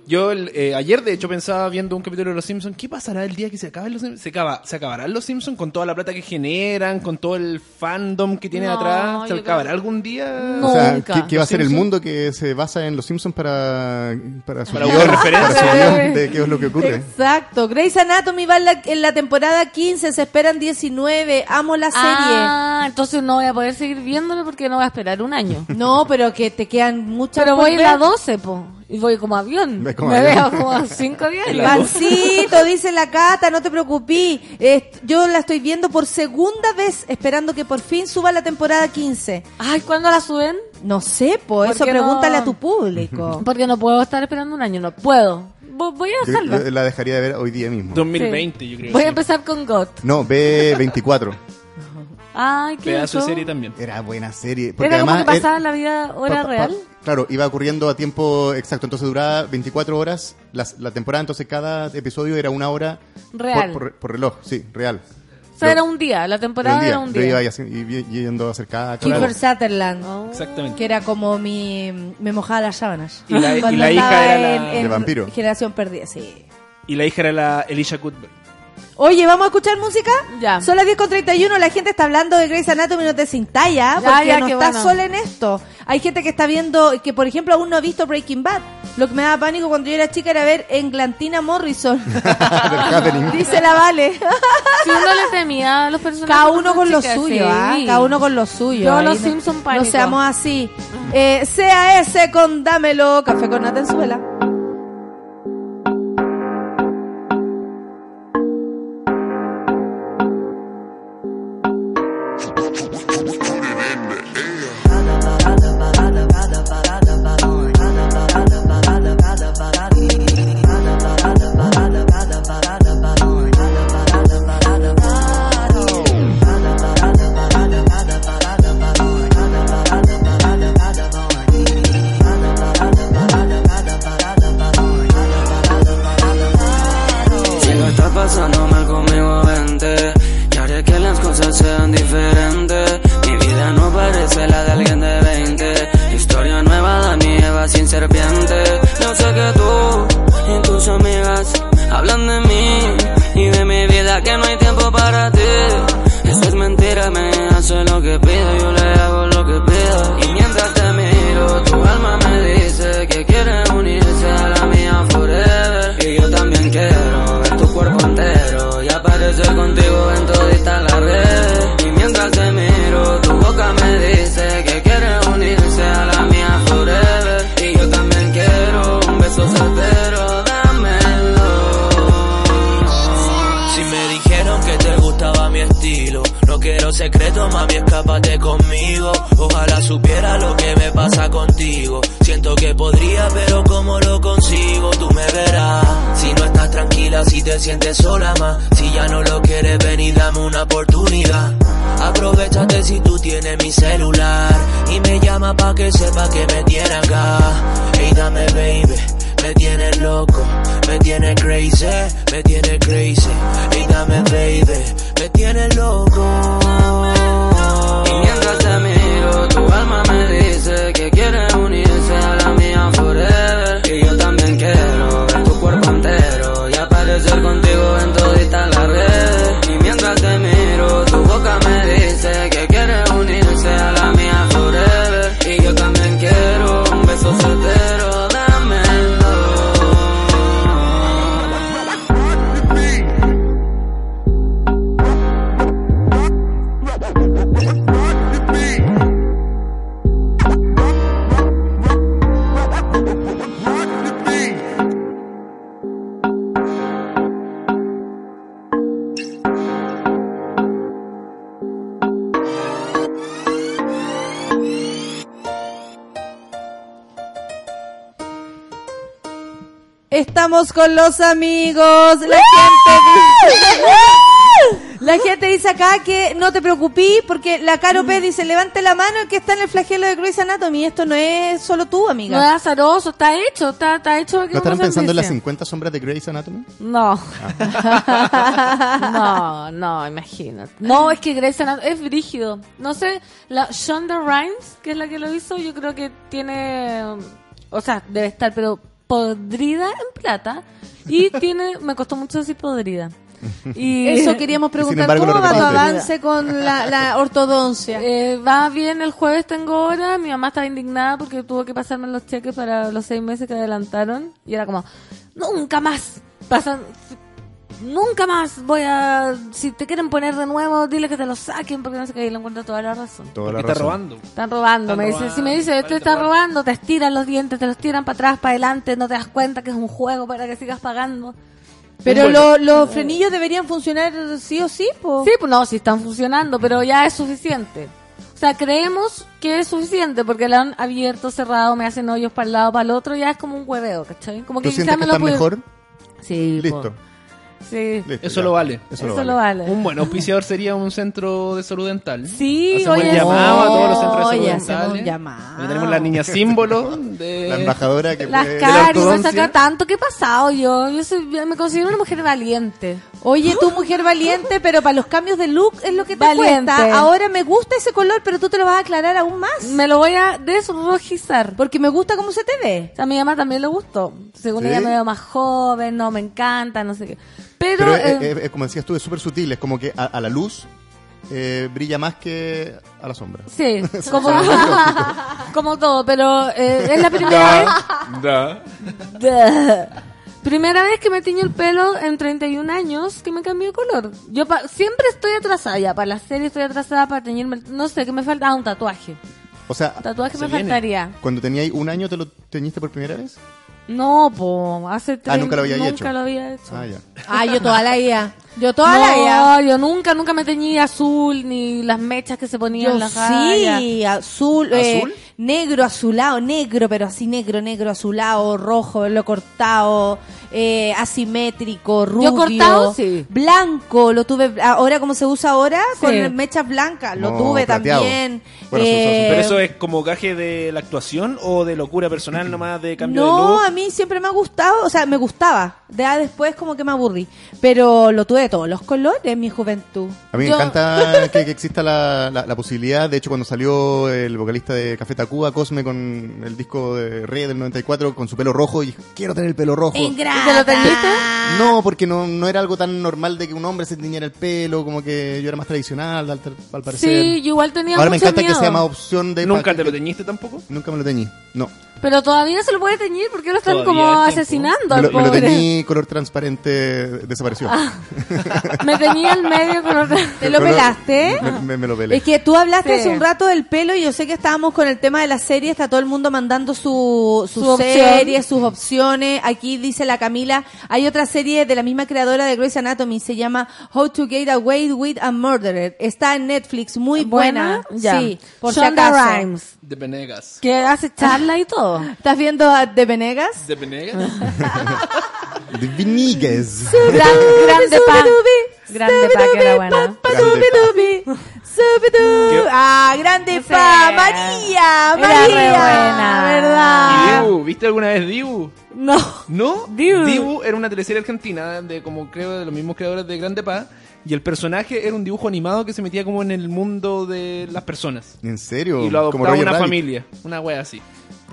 Yo el- eh, ayer, de hecho, pensaba viendo un capítulo de Los Simpsons. ¿Qué pasará el día que se acaben los Simpsons? ¿Se, acaba, ¿Se acabarán los Simpsons con toda la plata que generan, con todo el fandom que tiene No, atrás? ¿Se acabará creo- algún día? O sea, Nunca. ¿qué, qué va a ¿Los ser el mundo que se basa en los Simpsons para, para su Para guion, para su guion de qué es lo que ocurre? Exacto. Grey's Anatomy va en la, en la temporada 15, se esperan 19. Amo la serie. Ah, entonces no voy a poder seguir viéndolo porque no voy a esperar un año. No, pero que te quedan muchas Pero voy en ver. la 12, po. Y voy como avión. Me avión. veo como 5 días. (laughs) Pancito, dice la Cata, no te preocupes. Eh, yo la estoy viendo por segunda vez, esperando que por fin suba la temporada 15. Ay, ¿cuándo la suben? No sé, po, ¿Por eso no? pregúntale a tu público. (laughs) Porque no puedo estar esperando un año, no puedo. Vo- Voy a yo la dejaría de ver hoy día mismo. 2020, yo creo. Voy a sí. empezar con GOT. No, B24. Ay, qué Pedazo de eso? serie también. Era buena serie. Porque Era como que además pasaba era- en la vida hora pa- pa- real. Claro, iba ocurriendo a tiempo exacto, entonces duraba 24 horas la, la temporada, entonces cada episodio era una hora Real. Por, por- por reloj, sí, real. O sea, Yo- era un día, la temporada Era era un un día. Yo día. iba y y yendo a hacer cada Kiefer. Sutherland, Oh. Exactamente. que era como mi... Me mojaba las sábanas. Y la- y la hija era la- en- en De vampiro. Generación Perdida, sí. Y la hija era la Elisha Cuthbert. Oye, ¿vamos a escuchar música? Ya. Son las 10 con 31, la gente está hablando de Grey's Anatomy, no te cintalla, Ya, porque ya, no está bueno. sola en esto. Hay gente que está viendo, que por ejemplo aún no ha visto Breaking Bad. Lo que me daba pánico cuando yo era chica era ver Englantina Morrison. (laughs) Dice la Vale. Si uno le temía a los personajes. Cada uno con lo chica, suyo, sí. ¿ah? Cada uno con lo suyo. Yo los no- Simpson No pánico. seamos así. Eh, CAS con Dámelo, café con nata en suela. quiero secreto, mami, escápate conmigo. Ojalá supiera lo que me pasa contigo. Siento que podría, pero ¿cómo lo consigo? Tú me verás. Si no estás tranquila, si te sientes sola más. Si ya no lo quieres, ven y dame una oportunidad. Aprovechate si tú tienes mi celular. Y me llama pa' que sepa que me tiene acá. Hey, dame, baby. Me tienes loco, me tienes crazy, me tienes crazy. Ey, dame, baby. Me tienes loco. Y mientras te miro, tu alma me dice que quiere unirse a la mía forever. Estamos con los amigos. La gente dice, la gente dice acá que no te preocupes porque la Caro P dice levante la mano el que está en el flagelo de Grey's Anatomy. Esto no es solo tú, No amiga. es azaroso, está hecho, está, está hecho. ¿No estarán pensando en las envicia. 50 sombras de Grey's Anatomy? No. (laughs) no, no, imagínate. No, es que Grey's Anatomy es brígido. No sé, la Shonda Rhimes, que es la que lo hizo, yo creo que tiene, o sea, debe estar, pero podrida en plata. Y (laughs) tiene, me costó mucho decir podrida. (laughs) Y Eso queríamos preguntar. embargo, ¿Cómo va tu avance con la, la (laughs) ortodoncia? Eh, va bien, el jueves tengo hora. Mi mamá estaba indignada porque tuvo que pasarme los cheques para los seis meses que adelantaron. Y era como, nunca más pasan. Nunca más voy a. Si te quieren poner de nuevo, dile que te lo saquen porque no sé qué. Y le encuentro toda la razón. Toda la Porque está razón. robando. Están robando. Están me dice, robando, si me dice, te está roban. robando, te estiran los dientes, te los tiran para atrás, para adelante, no te das cuenta que es un juego para que sigas pagando. Pero Bueno. lo- los frenillos deberían funcionar sí o sí, po. Sí, pues no, sí están funcionando, pero ya es suficiente. O sea, creemos que es suficiente porque la han abierto, cerrado, me hacen hoyos para el lado, para el otro, ya es como un hueveo, ¿cachai? Como ¿Tú quizá sientes que me lo mejor? Sí, po. Sí. listo, Eso ya. lo vale. Eso, Eso lo lo vale. Un buen auspiciador sería un centro de salud dental. Sí, Hacemos oye, el llamado a todos los centros de salud un llamado. Ahí tenemos la niña símbolo de... La embajadora que Las fue- caras, me saca tanto que he pasado yo. Yo soy- me considero una mujer valiente. Oye, tú mujer valiente, (gasps) pero para los cambios de look es lo que te Valiente. cuesta. Ahora me gusta ese color, pero tú te lo vas a aclarar aún más. Me lo voy a desrojizar. Porque me gusta cómo se te ve. A mi mamá también le gustó. Según ¿Sí? ella me veo más joven, no, me encanta, no sé qué. Pero, Pero eh, eh, eh, como decías tú, es súper sutil. Es como que a, a la luz eh, brilla más que a la sombra. sí, (laughs) (laughs) como, todo, pero eh, es la primera vez. Da. Primera vez que me tiño el pelo en 31 años que me cambió de color. Yo pa- siempre estoy atrasada ya, para la serie estoy atrasada para teñirme, el- no sé, que me falta ah, un tatuaje. O sea, tatuaje Se me viene. faltaría. cuando teníais un año, ¿te lo teñiste por primera vez? No, po, hace tres, Ah, nunca lo había nunca hecho. lo había hecho. Ah, ya. Ah, yo toda la vida. Yo toda la vida. No, yo nunca, nunca me teñí azul, ni las mechas que se ponían Yo en la raya. sí, azul, eh, ¿Azul? Negro, azulado, negro, pero así negro, negro, azulado, rojo, lo cortado, eh, asimétrico, rubio, cortado, sí. blanco, lo tuve, ahora como se usa ahora, Sí. con mechas blancas, lo No, tuve plateado. también. Bueno, eh, ¿Pero eso es como gaje de la actuación o de locura personal (clears throat) nomás de cambio de no, look? a mí siempre me ha gustado, o sea, me gustaba. Ya después como que me aburrí. Pero lo tuve de todos los colores en mi juventud. A mí me Yo- encanta (laughs) que, que exista la, la- la posibilidad. De hecho, cuando salió el vocalista de Café Tacuba, Cosme, con el disco de Rey del 94, con su pelo rojo, y dije, quiero tener el pelo rojo. ¿Y te lo teñiste? No, porque no, no era algo tan normal de que un hombre se tiñera el pelo, como que yo era más tradicional, al, al parecer. Sí, yo igual tenía Ahora me mucho encanta miedo. que sea más opción de... ¿Nunca te lo teñiste tampoco? Nunca me lo teñí, no. Pero todavía se lo puede teñir porque lo están Todavía como asesinando Me al lo, me lo pobre. teñí color transparente, desapareció. Ah. (laughs) color transparente. Me tenía en medio con otra. ¿Te lo Color- pelaste? Me, me- me lo pelé. Es que tú hablaste Sí. hace un rato del pelo y yo sé que estábamos con el tema de la serie, está todo el mundo mandando su, sus Su series, sus opciones. Aquí dice la Camila, hay otra serie de la misma creadora de Grey's Anatomy, se llama How to Get Away with a Murderer. Está en Netflix, muy buena. Buena, ya. Sí, por si Shonda acaso. Rhimes, De Venegas. que hace charla y todo. ¿Estás viendo a The Venegas? ¿De Venegas? (laughs) De Vinigues. Gran, (laughs) grande pa. Grande pa, que era. ¿Qué? Ah, grande Sí. pa, María, Era María, re buena. ¿verdad? ¿Y Dibu? ¿Viste alguna vez Dibu? No. ¿No? Dibu. era una teleserie argentina de como creo de los mismos creadores de Grande Pa y el personaje era un dibujo animado que se metía como en el mundo de las personas ¿En serio? y lo Como adoptaba una Rabbit. familia, una wea así.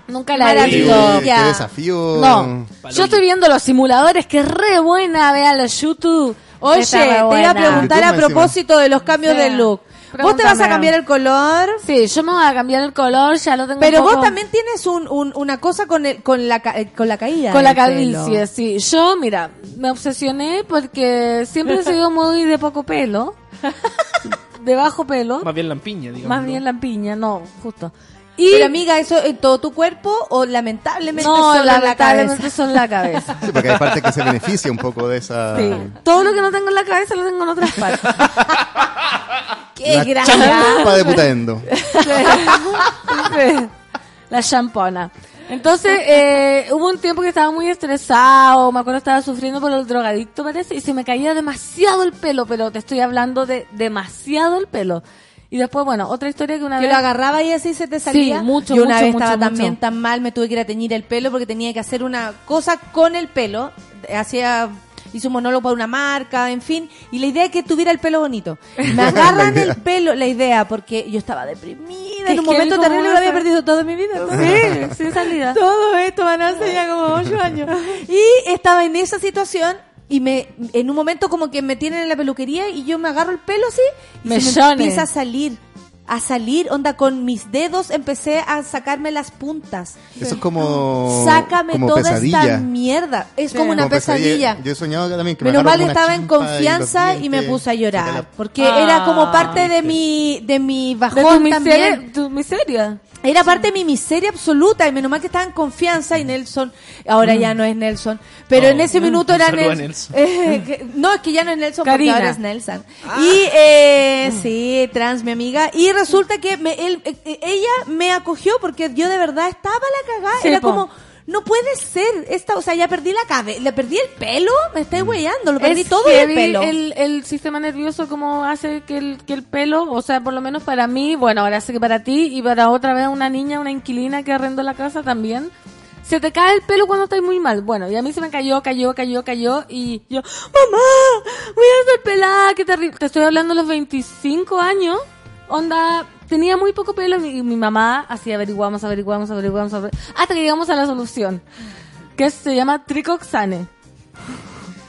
Nunca la he visto. Qué, desafío. No, yo estoy viendo los simuladores, que re buena, vean los YouTube. Oye, te iba a preguntar a propósito de los cambios Sí. de look. ¿Vos te vas a cambiar el color? Sí, yo me voy a cambiar el color, ya lo tengo Pero un vos también tienes un, un- una cosa con, el, con, la, ca- eh, con la caída. Con la del pelo. calvicie, sí. Yo, mira, me obsesioné porque siempre he (laughs) sido muy de poco pelo. (laughs) de bajo pelo. Más bien lampiña, digamos. Más bien la piña, no, justo. Y Pero amiga, ¿eso en todo tu cuerpo o lamentablemente no, solo en la lamentablemente en la cabeza. Sí, porque hay parte que se beneficia un poco de esa. Sí. Todo lo que no tengo en la cabeza lo tengo en otras partes. (laughs) ¡Qué La gran champa de putaendo. (laughs) La champona. Entonces, eh, hubo un tiempo que estaba muy estresado, me acuerdo estaba sufriendo por el drogadicto, parece, y se me caía demasiado el pelo, pero te estoy hablando de demasiado el pelo. Y después, bueno, otra historia que una Que vez... lo agarraba y así se te salía. Sí, mucho, Yo una mucho, vez mucho, estaba mucho. también tan mal, me tuve que ir a teñir el pelo porque tenía que hacer una cosa con el pelo. Hacía hizo un monólogo para una marca, en fin, y la idea es que tuviera el pelo bonito. Me (laughs) agarran el pelo, la idea, porque yo estaba deprimida, en un momento terrible que había perdido toda mi vida. Sí, sin salida. Todo esto van a hacer ya como ocho años. Y estaba en esa situación y me en un momento como que me tienen en la peluquería y yo me agarro el pelo así y se me empieza a salir. A salir, onda, con mis dedos empecé a sacarme las puntas. Eso es como. Sácame como toda pesadilla. esta mierda. Es Sí. como una Como pesadilla. Yo he soñado que también que me Menos mal estaba en y confianza y, me puse a llorar. la- Porque Ah, era como parte de mi, de mi De bajón miseria, también. tu miseria. Era parte de mi miseria absoluta y menos mal que estaba en confianza y Nelson, ahora ya no es Nelson, pero Oh, en ese minuto un era Nelson. Nelson. (laughs) Eh, que- no, es que ya no es Nelson Karina. porque ahora es Nelson. Y eh, sí, trans mi amiga. Y resulta que me, él, eh, eh, ella me acogió porque yo de verdad estaba la cagada. Sí, era po. como, no puede ser. Esta, o sea, ya perdí la cabeza, le perdí el pelo, me estáis weyando, lo perdí Es todo el pelo. El, el sistema nervioso como hace que el, que el pelo, o sea, por lo menos para mí, bueno, ahora sé que para ti y para otra vez una niña, una inquilina que arrendó la casa también, se te cae el pelo cuando estás muy mal. Bueno, y a mí se me cayó, cayó, cayó, cayó y yo, mamá, voy a estar pelada, qué terrible. Te estoy hablando de los 25 años, onda, tenía muy poco pelo y mi, mamá así averiguamos, averiguamos, averiguamos, averiguamos, hasta que llegamos a la solución, que se llama Tricoxane.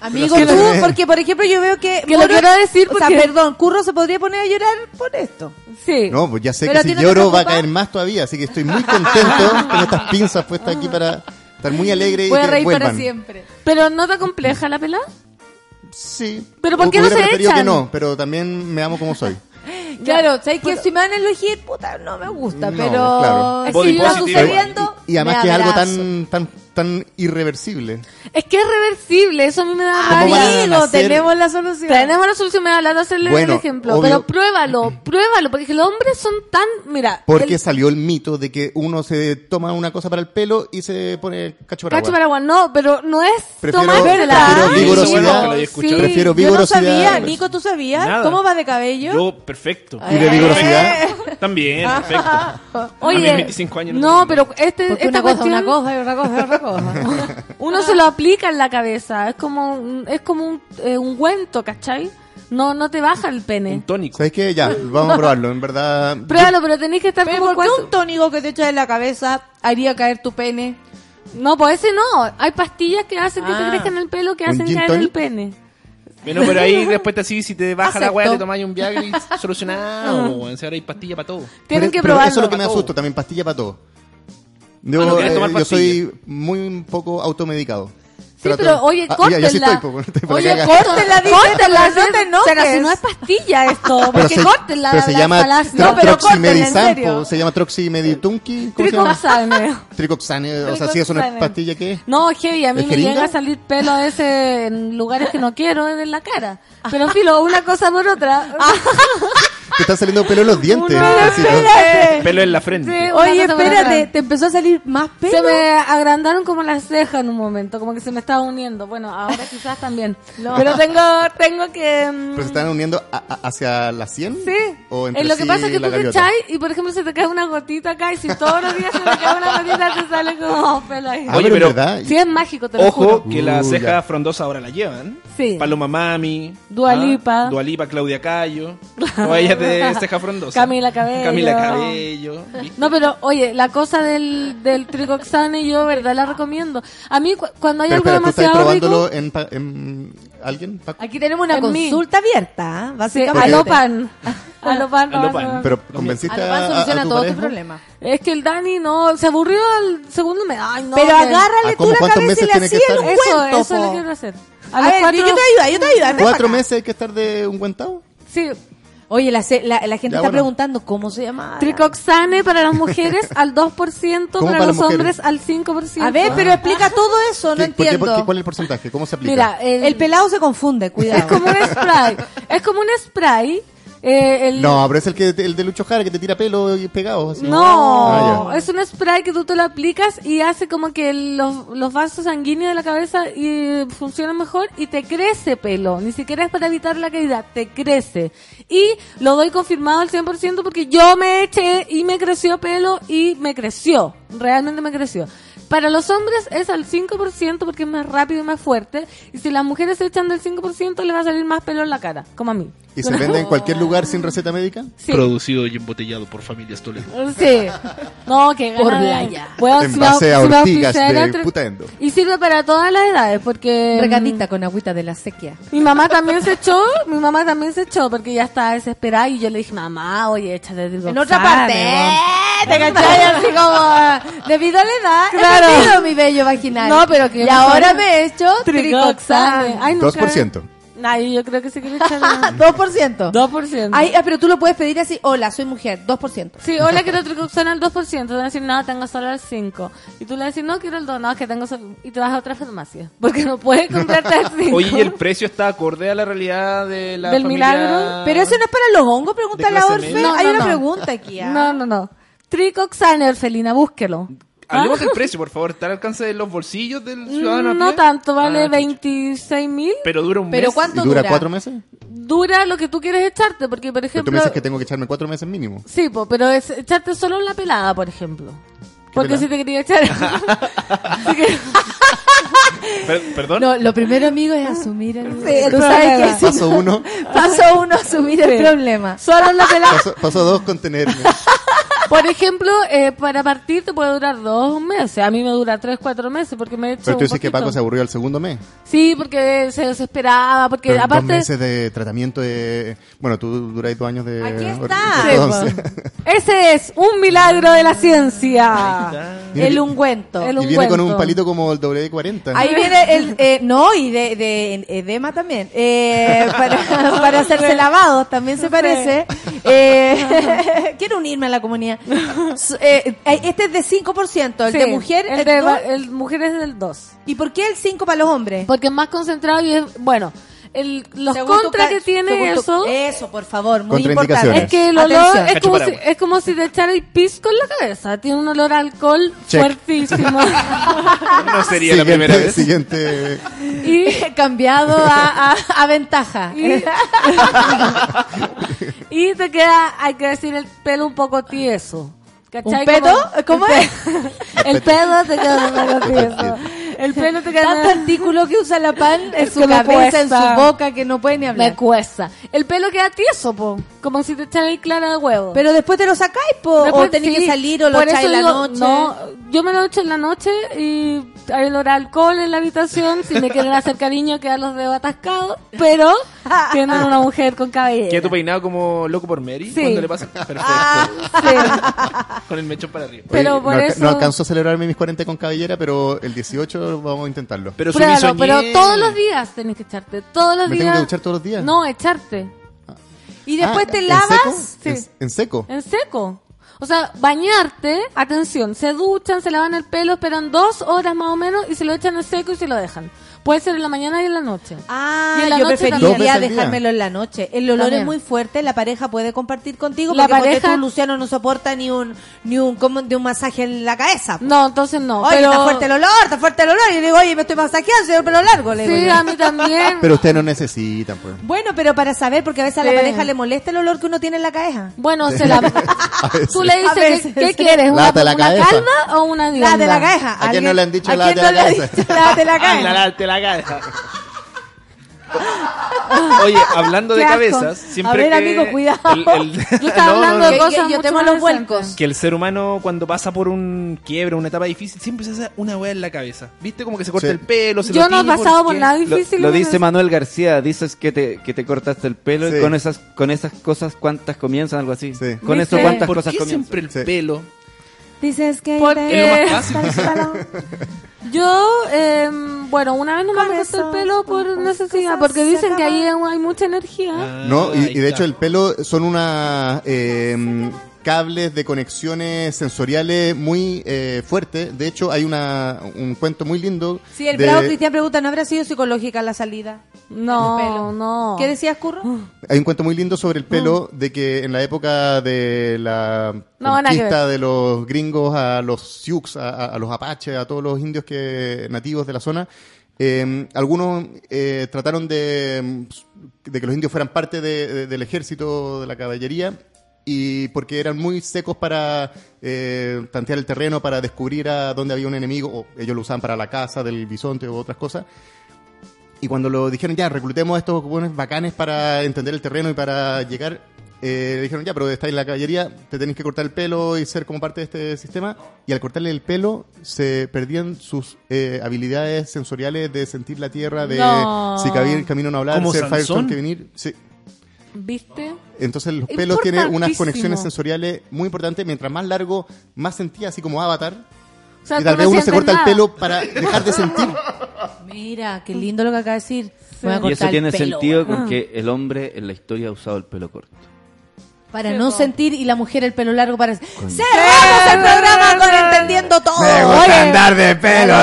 Amigo, tú, porque por ejemplo yo veo que... Que lo Moro- quiero decir O sea, porque- perdón, Curro se podría poner a llorar por esto. Sí. No, pues ya sé Pero que si no lloro va a caer más todavía, así que estoy muy contento (laughs) con estas pinzas puestas aquí para estar muy alegre y Voy a reír vuelvan. para siempre. Pero no te compleja la pelada. Sí. ¿Pero por qué no se echan? que no, pero también me amo como soy. Claro, ¿sabes que Si me van a elegir, puta, no me gusta, No, pero... claro. Si positive. sucediendo, Y además me que es algo tan, tan, tan irreversible. Es que es reversible, eso a mí me da ¿Cómo van a rabia. Amigo, tenemos la solución. Tenemos la solución, me da lata hacerle Bueno, el ejemplo. obvio. Pero pruébalo, pruébalo, porque los hombres son tan. Mira, Porque el salió el mito de que uno se toma una cosa para el pelo y se pone cacho para cacho paraguas, no, pero no es Prefiero- prefiero vigorosidad. no, haya escuchado. Prefiero Yo no vigorosidad. sabía, Nico, ¿tú sabías? Nada. ¿Cómo va de cabello? Yo, perfecto. Y de vigorosidad. También, perfecto. A mis Oye, 25 años no, tengo pero este, esta una cosa, cuestión, una cosa y otra cosa y otra cosa. (laughs) uno se lo aplica en la cabeza, es como, un- es como un eh, ungüento, ¿cachai? No, no te baja el Un pene. tónico. ¿Sabes qué? Ya, vamos a probarlo. En verdad. Pruébalo, pero tenés que estar como ¿por qué cuatro- un tónico que te echas en la cabeza haría caer tu pene? No, pues ese no. Hay pastillas que hacen que te Ah. crezcan el pelo, que ¿Un hacen gin caer el tonic? pene. Bueno, pero ahí (laughs) después te así, si te baja la Acepto. weá, te tomáis un Viagra y (laughs) solucionado. weón. Si ahora hay pastilla para todo. Tienen Pero- que pero probarlo. Eso es lo que me todo. también, pastilla para todo. Yo, Ah, ¿no eh, tomar yo soy muy un poco automedicado. Sí, Trato- pero oye, Ah, ya, ya sí córtenla. estoy, po, (laughs) estoy para Oye, córtenla, dice, Córtenla, pero no te enojes. Pero si no es pastilla esto, porque se, córtenla. pero se la llama falacia. tro- No, pero córtenla, en troximedizan, serio. po, se llama troximeditunki, ¿cómo se llama? Tricoxane. (laughs) Tricoxane, o sea, si es una Tricoxane. pastilla que No, heavy, a mí ¿Es me jeringa? llega a salir pelo a veces en lugares que no quiero, en la cara. Pero filo, una cosa por otra. (laughs) te están saliendo pelo en los dientes. Así, ¿no? Pelo en la frente. Sí, Oye, cosa espérate, te empezó a salir más pelo. Se me agrandaron como las cejas en un momento, como que se me estaba uniendo. Bueno, ahora quizás también. Pero tengo, tengo que... mm, Pero se están uniendo a- a- hacia la sien. Sí. O entre Eh, lo que sí pasa es que tú te echas y, por ejemplo, se te cae una gotita acá y si todos los días se te cae una gotita, te sale como pelo ahí. Ah, Oye, pero, verdad. Sí, es mágico, te lo Ojo juro. que la Uh, ceja ya. frondosa ahora la llevan. Sí. Paloma Mami. Dua ¿ah? Lipa. Dua Lipa, Claudia Cayo. O ella es de (laughs) ceja frondosa. Camila Cabello. Camila Cabello. No, pero oye, la cosa del, del tricoxane yo, ¿verdad? La recomiendo. A mí, cu- cuando hay Pero algo espera, ¿tú estás demasiado probándolo rico... en, en alguien? Paco? Aquí tenemos una En mí. consulta abierta, ¿ah? Sí, básicamente. alopan. (laughs) Alopan. Alopan. Pero convenciste Alopan a, soluciona a tu todos tus problemas. Es que el Dani no, se aburrió al segundo mes. Ay, no. Pero que- agárrale ¿A tú la cuántos cabeza y le hacía el estar? Eso, eso le quiero hacer. A, A, ver, cuatro... yo te voy a ayudar, yo te voy a ayudar. ven ¿Cuatro meses hay que estar de ungüentado? Sí, Oye, la, se- la, la gente Ya, está bueno. preguntando cómo se llama. Tricoxane para las mujeres al 2%, para, para los hombres al 5%. A ver, pero explica todo eso, no ¿Qué- por qué- entiendo. por qué- ¿Cuál es el porcentaje? ¿Cómo se aplica? Mira, el, El pelado se confunde, cuidado. es como un spray. es como un spray. Eh, el- No, pero es el, que, el de Lucho Jara que te tira pelo y pegado. Así. No, Ah, es un spray que tú te lo aplicas y hace como que los, los vasos sanguíneos de la cabeza y funcionan mejor y te crece pelo. Ni siquiera es para evitar la caída, te crece. Y lo doy confirmado al 100% porque yo me eché y me creció pelo y me creció. Realmente me creció. Para los hombres es al 5% porque es más rápido y más fuerte. Y si las mujeres se echan del 5% le va a salir más pelo en la cara, como a mí. ¿Y se vende en cualquier lugar sin receta médica? Sí. Producido y embotellado por familias Toledo. Sí. No, que Por playa. Bueno, En si base a ortigas de tre- Putaendo. Y sirve para todas las edades, porque... Regadita con agüita de la sequía. Mi mamá también se echó, mi mamá también se echó, porque ya estaba desesperada y yo le dije, mamá, oye, échate de En otra parte, ¿te cachai? Así como, (laughs) debido a la edad, Claro. he perdido mi vello vaginal. No, pero que Y no ahora me he hecho Tricoxane. tricoxane. Ay, nunca- 2%. Ay, yo creo que se quiere echar un- 2%. 2%. Ay, ah, pero tú lo puedes pedir así, hola, soy mujer, 2%. Sí, hola, quiero (laughs) tricoxane al 2%. Te van a decir, no, tengo solo el 5%. Y tú le decís, no, quiero el 2%. No, es que tengo solo... Y te vas a otra farmacia. Porque no puedes comprarte el 5%. (laughs) Oye, ¿y el precio está acorde a la realidad de la Del familia? milagro? Pero eso no es para los hongos, pregunta ¿De la Orfe. media? Hay No, una no. pregunta aquí. ¿ah? No, no, no. Tricoxane, Orfelina, búsquelo. Hablemos ¿Ah? del precio, por favor. ¿Está al alcance de los bolsillos del ciudadano? a No pie? tanto, vale Ah, 26 mil. Pero dura un Pero mes. ¿cuánto ¿Y dura dura? cuatro meses? Dura lo que tú quieres echarte, porque por Pero tú ejemplo... me dices que tengo que echarme cuatro meses mínimo. Sí, po, pero es echarte solo en la pelada, por ejemplo. Porque pelada? si te quería echar... (laughs) Así que- (laughs) Per- ¿Perdón? No, lo primero, amigo, es asumir el, el Tú sabes problema. que si Paso uno, paso uno, asumir el Sí. problema. solo en la pelada. paso, paso dos, contenerme. (laughs) Por ejemplo, eh, para partir te puede durar dos meses. A mí me dura tres, cuatro meses porque me he hecho Pero tú un dices que. Paco se aburrió al segundo mes. Sí, porque se desesperaba, porque Pero aparte... dos meses de tratamiento de... Bueno, tú duráis dos años de... Aquí está. Sí. (laughs) Ese es un milagro de la ciencia. El ungüento. El Y viene con un palito como el W40. Ahí viene el... eh, no, y de, de edema también. Eh, (laughs) para, para hacerse lavados, también se parece. (laughs) Eh, quiero unirme a la comunidad. (laughs) S- eh, este es de 5%, el Sí, de mujer de el mujer es del 2. ¿Y por qué el 5 para los hombres? Porque es más concentrado y es, bueno, el, los contras que tiene tu- eso Eso, por favor, muy importante. Es que el olor Atención. es como, si, paraguas. es como si te echara el pisco en la cabeza. Tiene un olor a alcohol Check. fuertísimo. (laughs) No sería la primera vez. Siguiente... y, (laughs) Cambiado a, a, a ventaja. (laughs) y, y te queda, hay que decir, el pelo un poco tieso. ¿Cachai? ¿Un pedo? Como- ¿Cómo el es? El pedo te queda un poco tieso. El (laughs) pelo te queda... Tanto artículo que usa la pan (laughs) en su me cabeza, en su boca, que no puede ni Me hablar. cuesta. El pelo queda tieso, po. Como si te echaran el clara de huevo. Pero después te lo sacáis, po, o Después tenés sí, que salir o lo echáis en la digo, noche. No, yo me lo echo en la noche y hay olor a alcohol en la habitación, si me quieren hacer cariño quedan los dedos atascados, pero (laughs) tienen una mujer con cabellera. ¿Queda tu peinado como loco por Mary? Sí. Cuando le pasa. Perfecto. Sí. Con el mechón para arriba. Pero Oye, por no, alca- eso- no alcanzo a celebrarme mis 40 con cabellera, pero el 18 vamos a intentarlo. Pero Pruébalo, pero todos los días tenés que echarte, todos los ¿Me días. tengo que duchar todos los días? No, echarte. Y después Ah, te ¿en lavas. seco? Sí. ¿En, en seco? En seco. O sea, bañarte, atención, se duchan, se lavan el pelo, esperan dos horas más o menos y se lo echan en seco y se lo dejan. Puede ser en la mañana y en la noche. Ah, Y en la yo noche preferiría dejármelo en la noche. El olor También. es muy fuerte, la pareja puede compartir contigo La porque pareja- tú, Luciano no soporta ni un ni un como de un masaje en la cabeza. No, entonces no. Oye, pero... está fuerte el olor, está fuerte el olor. Y le digo, oye, me estoy masajeando, el pelo largo. Le digo Sí, yo. a mí también. (laughs) Pero ustedes no necesitan, pues. Bueno, pero para saber, porque a veces a la pareja le molesta el olor que uno tiene en la cabeza. Bueno, se la... (laughs) tú le A dices, veces, ¿qué, quieres? ¿Una, la una cabeza. calma o una La de dionda? la cabeza. ¿A quién ¿Alguien- no le han dicho ¿a la de no la le han cabeza? dicho la de la (laughs) cabeza? (laughs) Oye, hablando de Qué asco. cabezas, siempre A ver, que amigo, cuidado. el- el- (laughs) Yo estaba (laughs) No, no, hablando no. de Que- cosas que yo mucho temo más los decentes. vuelcos. que el ser humano cuando pasa por un quiebre, una etapa difícil, siempre se hace una weá en la cabeza. ¿Viste? Como que se corta Sí. el pelo, se Yo lo no he tiñe pasado por nada Lo, difícil. lo dice. Manuel García, dices que te, que te cortaste el pelo Sí. y con esas, con esas cosas cuántas comienzan, algo así. Sí. Con ¿Viste? eso cuántas ¿Por cosas qué comienzan. siempre el Sí. pelo? Dices que Porque- Es lo más fácil. (laughs) Yo, eh, bueno, una vez no me corté el pelo por necesidad, porque dicen que ahí hay mucha energía. Ah, No, y, y de hecho el pelo son unas eh, cables de conexiones sensoriales muy eh, fuertes. De hecho hay una, un cuento muy lindo. Sí, el de- bravo Cristian pregunta, ¿no habrá sido psicológica la salida? No, no. ¿Qué decías, Curro? Hay un cuento muy lindo sobre el pelo de que en la época de la No, conquista de los gringos a los Sioux, a, a- a los apaches, a todos los indios que nativos de la zona, eh, algunos eh, trataron de, de que los indios fueran parte de- de- del ejército, de la caballería, y porque eran muy secos para eh, tantear el terreno, para descubrir a dónde había un enemigo, o ellos lo usaban para la caza del bisonte u otras cosas. Y cuando lo dijeron, ya, reclutemos a estos buenos bacanes para entender el terreno y para llegar, eh, le dijeron, ya, pero estáis en la caballería, te tenéis que cortar el pelo y ser como parte de este sistema. Y al cortarle el pelo, se perdían sus eh, habilidades sensoriales de sentir la tierra, de No. si cabía el camino no hablar, ¿Como ser? Firestone que venir. Sí. ¿Viste? Entonces los pelos tienen unas conexiones sensoriales muy importantes. Mientras más largo, más sentía, así como Avatar. O sea, y tal vez no uno se corta el pelo para dejar de sentir. (laughs) Mira, qué lindo lo que acaba de decir. Voy a Y eso el tiene pelo, sentido weón. con que el hombre en la historia ha usado el pelo corto. Para Sí, no po. sentir y la mujer el pelo largo para... ¡Cerramos el programa con Entendiendo Todo! andar de pelo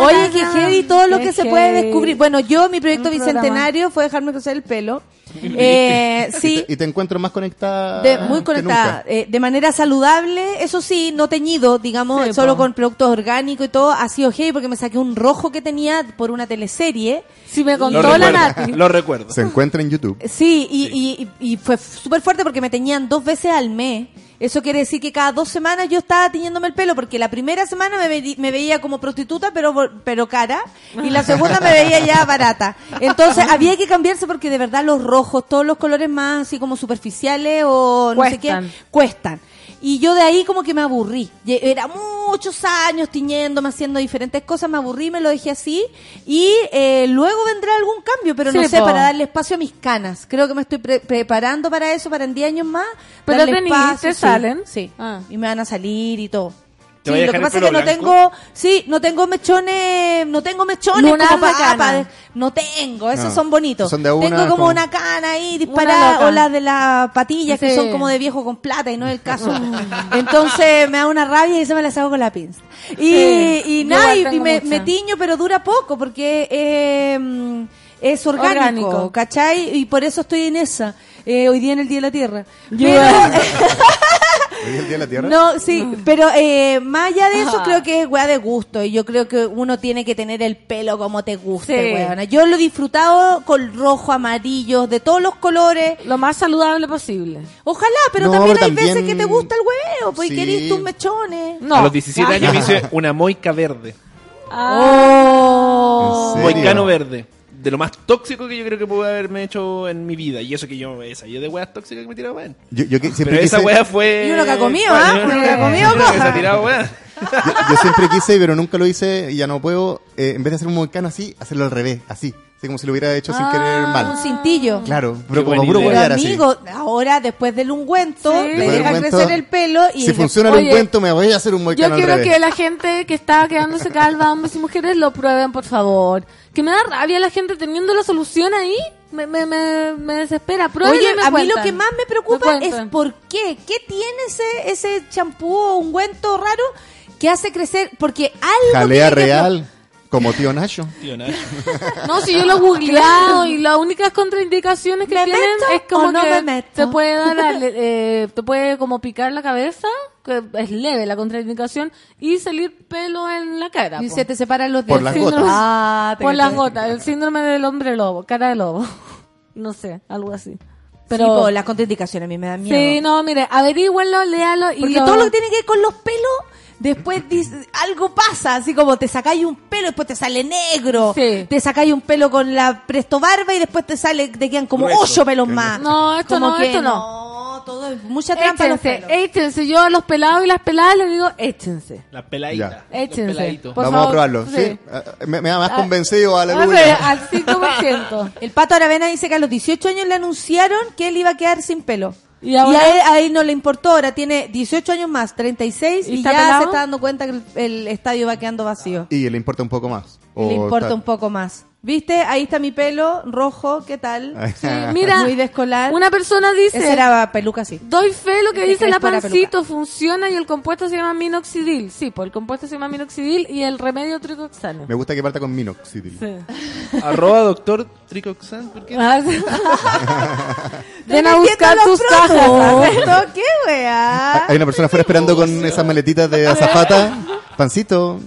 Oye, qué heavy todo lo que se puede descubrir. Bueno, yo, mi proyecto bicentenario fue dejarme crecer el pelo. (laughs) Eh, sí, Y te encuentro más conectada. de- muy que conectada. Eh, de manera saludable, eso sí, no teñido, digamos, Sí, solo po. con productos orgánicos y todo. Ha sido heavy porque me saqué un rojo que tenía por una teleserie. Si me Lo contó la Nati. lo recuerdo. Se encuentra en YouTube. Sí, y, y- y- y fue súper fuerte porque me teñían dos veces al mes. Eso quiere decir que cada dos semanas yo estaba tiñéndome el pelo, porque la primera semana me, ve- me veía como prostituta, pero, pero cara, y la segunda me veía ya barata. Entonces había que cambiarse porque de verdad los rojos, todos los colores más así como superficiales o no sé qué, cuestan. Y yo de ahí como que me aburrí. Era muchos años tiñéndome, haciendo diferentes cosas, me aburrí, me lo dejé así. Y eh, luego vendrá algún cambio, pero no sé, po. para darle espacio a mis canas. Creo que me estoy pre- preparando para eso, para en 10 años más. Pero darle tenís, espacio, ¿te sí, salen? Sí. Ah. Y me van a salir y todo. ¿Te Sí, a lo que pasa es que no blanco? tengo, sí, no tengo mechones, no tengo mechones Lunar como no tengo, esos No, son bonitos. son de una, tengo como como- una cana ahí disparada o las de las patillas que son como de viejo con plata y no es el caso. (laughs) Entonces me da una rabia y se me las hago con la pinza. Y, Sí, y nada, y, me, tiño, pero dura poco porque eh, es orgánico, Orgánico. ¿cachai? Y por eso estoy en esa. eh, hoy día en el Día de la Tierra. Yo- Pero- (laughs) ¿Hoy es el Día de la Tierra? no, sí, pero eh, más allá de eso Ajá. creo que es weá de gusto y yo creo que uno tiene que tener el pelo como te guste, Sí. weona. Yo lo he disfrutado con rojo, amarillo, de todos los colores. Lo más saludable posible. Ojalá, pero No, también pero hay veces también- que te gusta el hueveo, pues y Sí. querís tus mechones. No. A los 17 años me hice (laughs) una moica verde. Oh. ¿En serio? Moicano verde. De lo más tóxico que yo creo que pude haberme hecho en mi vida. Y eso que yo he salido de weas tóxicas que me tiraba weón. Yo, yo que siempre Pero esa quise- wea fue. Y uno que ha comido, Bueno, ¿ah? Uno que ha comido que se ha cosas. tirado weas. Yo, yo siempre quise, pero nunca lo hice y ya no puedo. eh, en vez de hacer un moicano así, hacerlo al revés, así. Como si lo hubiera hecho sin querer Un mal. cintillo. Claro, pero Qué como buena puro idea. Pero huevear así. amigo, ahora después del ungüento, Sí. le Después del deja ungüento, crecer el pelo y Si funciona el Oye, ungüento, me voy a hacer un Yo moicano al quiero revés. que la gente que está quedándose calva, hombres y mujeres, lo prueben, por favor. Que me da rabia la gente teniendo la solución ahí. Me, me, me, me desespera. Prueben Oye, y me a mí lo cuentan. que más me preocupa Me es cuentan. por qué. ¿Qué tiene ese ese champú o ungüento raro que hace crecer? Porque algo Jalea tiene que- real, como tío Nacho. Tío Nacho. (laughs) No, si yo lo he googleado y las únicas contraindicaciones que ¿Me tienen meto es como o no que me meto? te puede dar, (laughs) eh, te puede como picar la cabeza, que es leve la contraindicación, y salir pelo en la cara. Y po. se te separan los Por dedos. las gotas. Ah, Por las gotas, el síndrome del hombre lobo, cara de lobo. (laughs) No sé, algo así. Pero las contraindicaciones a mí me dan miedo. Sí, no, mire, averígüenlo, léalo y Porque lo- todo lo que tiene que ver con los pelos, después dice- algo pasa, así como te sacáis un pelo, después te sale negro, Sí. te sacáis un pelo con la presto barba y después te sale, te quedan como Grueso. ocho pelos más. No, esto Como no, que esto no. todo es mucha trampa los Échense, pelos. échense. Yo a los pelados y las peladas les digo, échense. La peladita. Ya. Los Échense. Vamos favor, a probarlo. sí. ¿sí? Ah, Me, me da más Ah, convencido, Ah, sí, aleluya. Al 5%. El Pato Aravena dice que a los 18 años le anunciaron que él iba a quedar sin pelo. Y Y, ahora- a, él, a él no le importó, ahora tiene 18 años más, 36, ¿Y y, está ya pelado? se está dando cuenta que el, el estadio va quedando vacío. Y le importa un poco más. Le O importa está- un poco más. ¿Viste? Ahí está mi pelo rojo, ¿qué tal? Sí, (laughs) mira, Muy descolar. una persona dice, Esa era peluca, sí. doy fe lo que dice la pancito, funciona y el compuesto se llama minoxidil. Sí, pues el compuesto se llama minoxidil y el remedio tricoxano. Me gusta que parta con minoxidil. Sí. (laughs) Arroba doctor Tricoxan. ¿Por qué? (laughs) Ah. Ven a buscar tus cajas. ¿Qué weá? Hay una persona afuera esperando con esas maletitas de azafata. Pancito.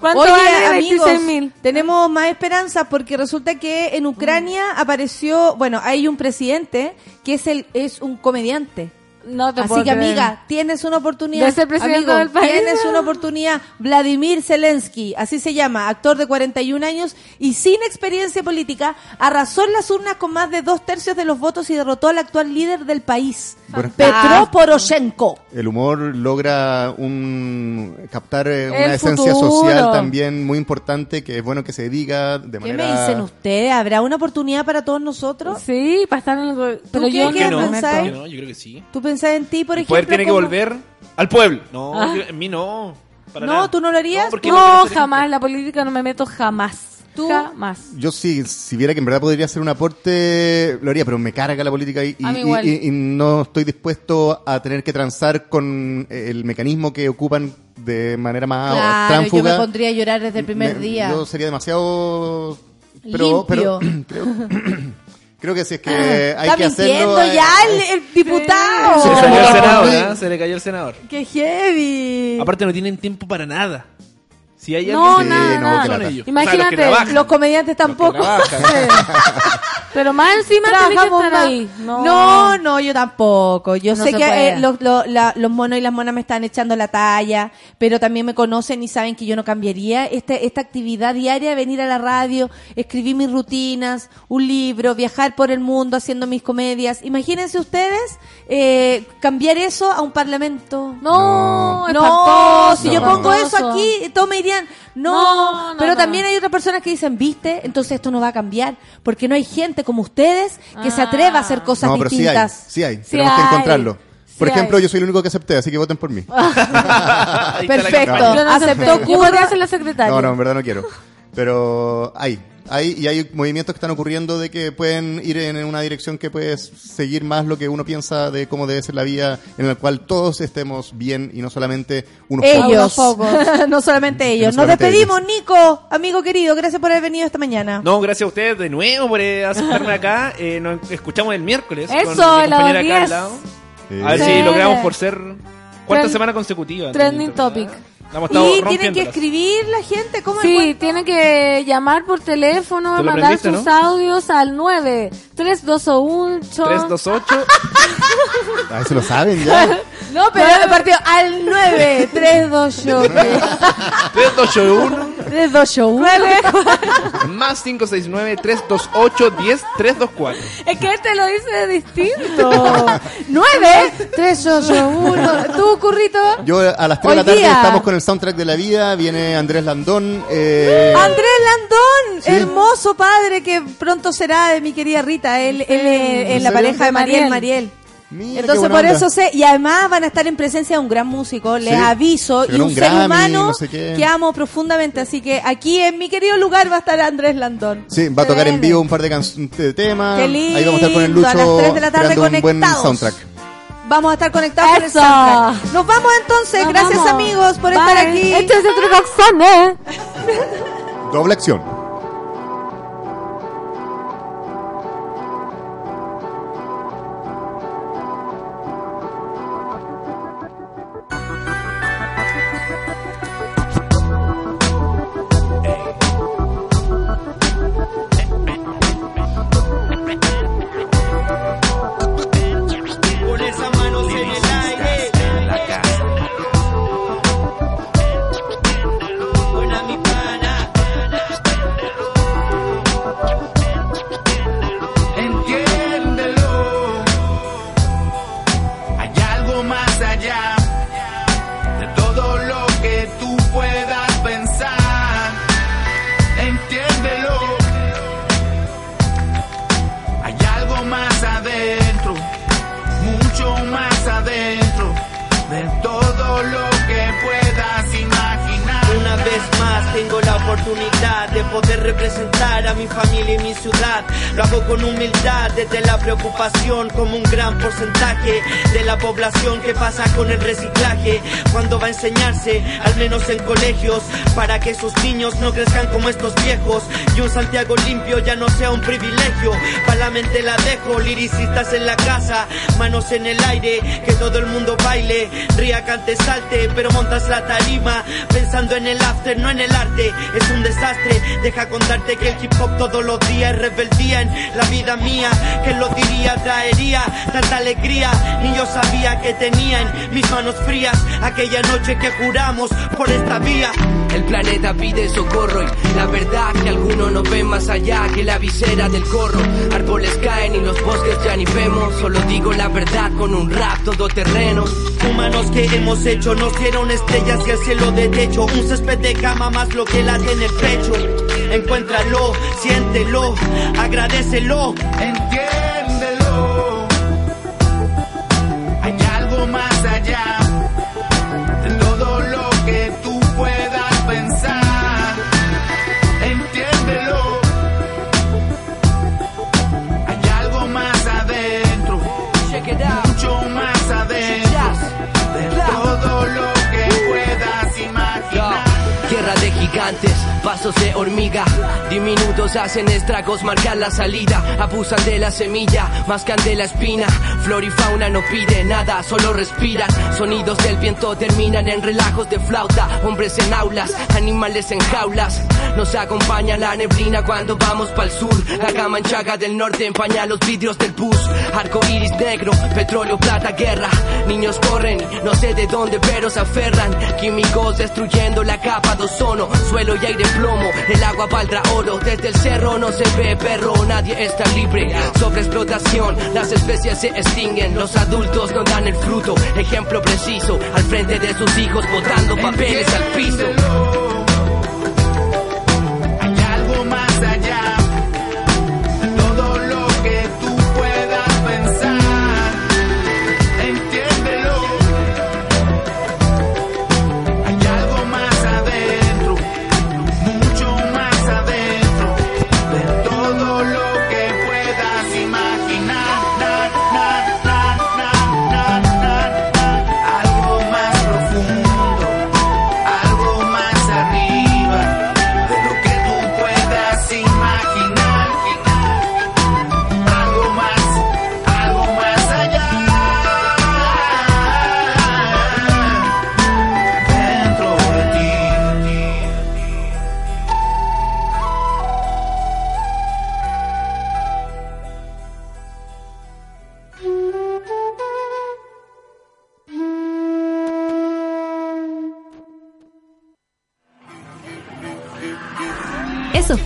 ¿Cuánto Oye, vale? amigos, 26.000. tenemos más esperanza porque resulta que en Ucrania apareció, bueno, hay un presidente que es el es un comediante. No te Así puedo que creer. amiga, tienes una oportunidad. ¿De ser presidente Amigo, del país? Tienes una oportunidad. Vladimir Zelensky, así se llama, actor de 41 años y sin experiencia política, arrasó en las urnas con más de dos tercios de los votos y derrotó al actual líder del país, Bueno, Petro Poroshenko. el humor logra un captar eh, El una esencia futuro. social también muy importante que es bueno que se diga de ¿Qué manera me dicen ustedes? ¿Habrá una oportunidad para todos nosotros? Sí, para estar en el... qué- yo qué ¿Qué no. ¿Qué no? Creo que sí. ¿Tú pensás en ti, por El ejemplo? poder tiene que volver al pueblo. No, Ah. yo- en mí no. Para No, nada. ¿tú no lo harías? No, No, jamás, la política no me meto jamás. ¿Tú? Jamás. Yo sí, si viera que en verdad podría hacer un aporte, lo haría, pero me carga la política y, no estoy dispuesto a tener que transar con el mecanismo que ocupan de manera más Claro, yo tránfuga. me pondría a llorar desde el primer Me- día. Yo sería demasiado... Pero, pero Limpio. (clears throat) creo, (clears throat) creo que si es que hay Está que hacerlo... eh, ya el, el diputado. Se le cayó el senador, ¿eh? Se le cayó el senador. ¡Qué heavy! Aparte no tienen tiempo para nada. Si hay No, alguien... nada, no, nada. son ellos. Imagínate, O sea, los comediantes tampoco. (laughs) Pero más encima Trabajamos ahí. No. No. no, yo tampoco. Yo No sé que eh, los, los- la- los monos y las monas me están echando la talla, pero también me conocen y saben que yo no cambiaría este, esta actividad diaria de venir a la radio, escribir mis rutinas, un libro, viajar por el mundo haciendo mis comedias. Imagínense ustedes eh, cambiar eso a un parlamento. No, No, espantoso, si yo pongo eso aquí, todos me dirían, no, No, no, pero no. también hay otras personas que dicen, viste, entonces esto no va a cambiar, porque no hay gente como ustedes que se atreva a hacer cosas No, pero sí hay, distintas. sí hay. Sí Tenemos que encontrarlo. Por Sí ejemplo, hay. yo soy el único que acepté, así que voten por mí. (laughs) Perfecto. campaña. Yo no Aceptó ser la secretaria. No, no, en verdad no quiero. Pero hay, hay y hay movimientos que están ocurriendo de que pueden ir en una dirección que puede seguir más lo que uno piensa de cómo debe ser la vida en la cual todos estemos bien y no solamente unos Ellos, pocos. (laughs) no solamente ellos. No Nos solamente despedimos, Nico, amigo querido, gracias por haber venido esta mañana. No, gracias a ustedes de nuevo por eh, aceptarme acá. Eh, nos escuchamos el miércoles Eso, con mi la compañera acá 10. al lado. Sí. A ver Sí. si logramos por ser cuarta Tren- semana consecutiva. trending topic. ¿verdad? La hemos estado Y tienen que escribir la gente, ¿cómo Sí, tienen que llamar por teléfono, ¿Te lo mandar sus no? audios al 9 328 328 Ah, eso lo saben ya. (laughs) No, pero el partido al 9, 3, 2, 8. 321 De dos shows. (laughs) Más 569-328-10-324. Es que este lo dice distinto. (laughs) Nueve, tres, ocho, uno. ¿Tú, currito? Yo a las 3 de la tarde día. estamos con el soundtrack de la vida. Viene Andrés Landón. eh, Andrés Landón, Sí. hermoso padre que pronto será de mi querida Rita. Él, él es ¿En la pareja de Mariel. Mariel. Mira, Entonces por onda. eso sé, y además van a estar en presencia de un gran músico, les Sí. aviso, y un, un ser humano no sé que amo profundamente, así que aquí en mi querido lugar va a estar Andrés Landón. Sí, va a tocar en vivo un par de, temas. Qué Ahí vamos a estar con el lindo, Lucho a las 3 de la tarde un buen conectados. soundtrack. Vamos a estar conectados con el soundtrack. Nos vamos entonces, Nos gracias vamos. amigos por Bye. estar aquí. Este es otro Roxanne. Doble acción. Tengo la oportunidad de poder representar a mi familia y mi ciudad. Lo hago con humildad, desde la preocupación como un gran porcentaje de la población que pasa con el reciclaje. Cuando va a enseñarse, al menos en colegios, para que esos niños no crezcan como estos viejos. Y un Santiago limpio ya no sea un privilegio. Para la mente la dejo, liricistas en la casa, manos en el aire, que todo el mundo baile, ría, cante, salte, pero montas la tarima, pensando en el after, no en el arte. Es un desastre, deja contarte que el hip hop todos los días es rebeldía en la vida mía. que lo diría? Traería tanta alegría, ni yo sabía que tenía en mis manos frías aquella noche que juramos por esta vía. El planeta pide socorro y la verdad que algunos no ven más allá que la visera del corro. Árboles caen y los bosques ya ni vemos. Solo digo la verdad con un rap todoterreno. Humanos que hemos hecho nos dieron estrellas y el cielo de techo. Un césped de cama más lo que late en el pecho. Encuéntralo, siéntelo, agradecelo. Entiéndelo. Pasos de hormiga. Diminutos hacen estragos, marcan la salida. Abusan de la semilla, mascan de la espina. Flor y fauna no pide nada, solo respiran. Sonidos del viento terminan en relajos de flauta. Hombres en aulas, animales en jaulas. Nos acompaña la neblina cuando vamos pa'l sur. La gama enchaga del norte empaña los vidrios del bus. Arco iris negro, petróleo, plata, guerra. Niños corren, no sé de dónde, pero se aferran. Químicos destruyendo la capa de ozono. Suelo y aire plomo, el agua valdrá oro. Desde el cerro no se ve perro, nadie está libre. Sobre explotación, las especies se extinguen. Los adultos no dan el fruto. Ejemplo preciso, al frente de sus hijos botando papeles al piso.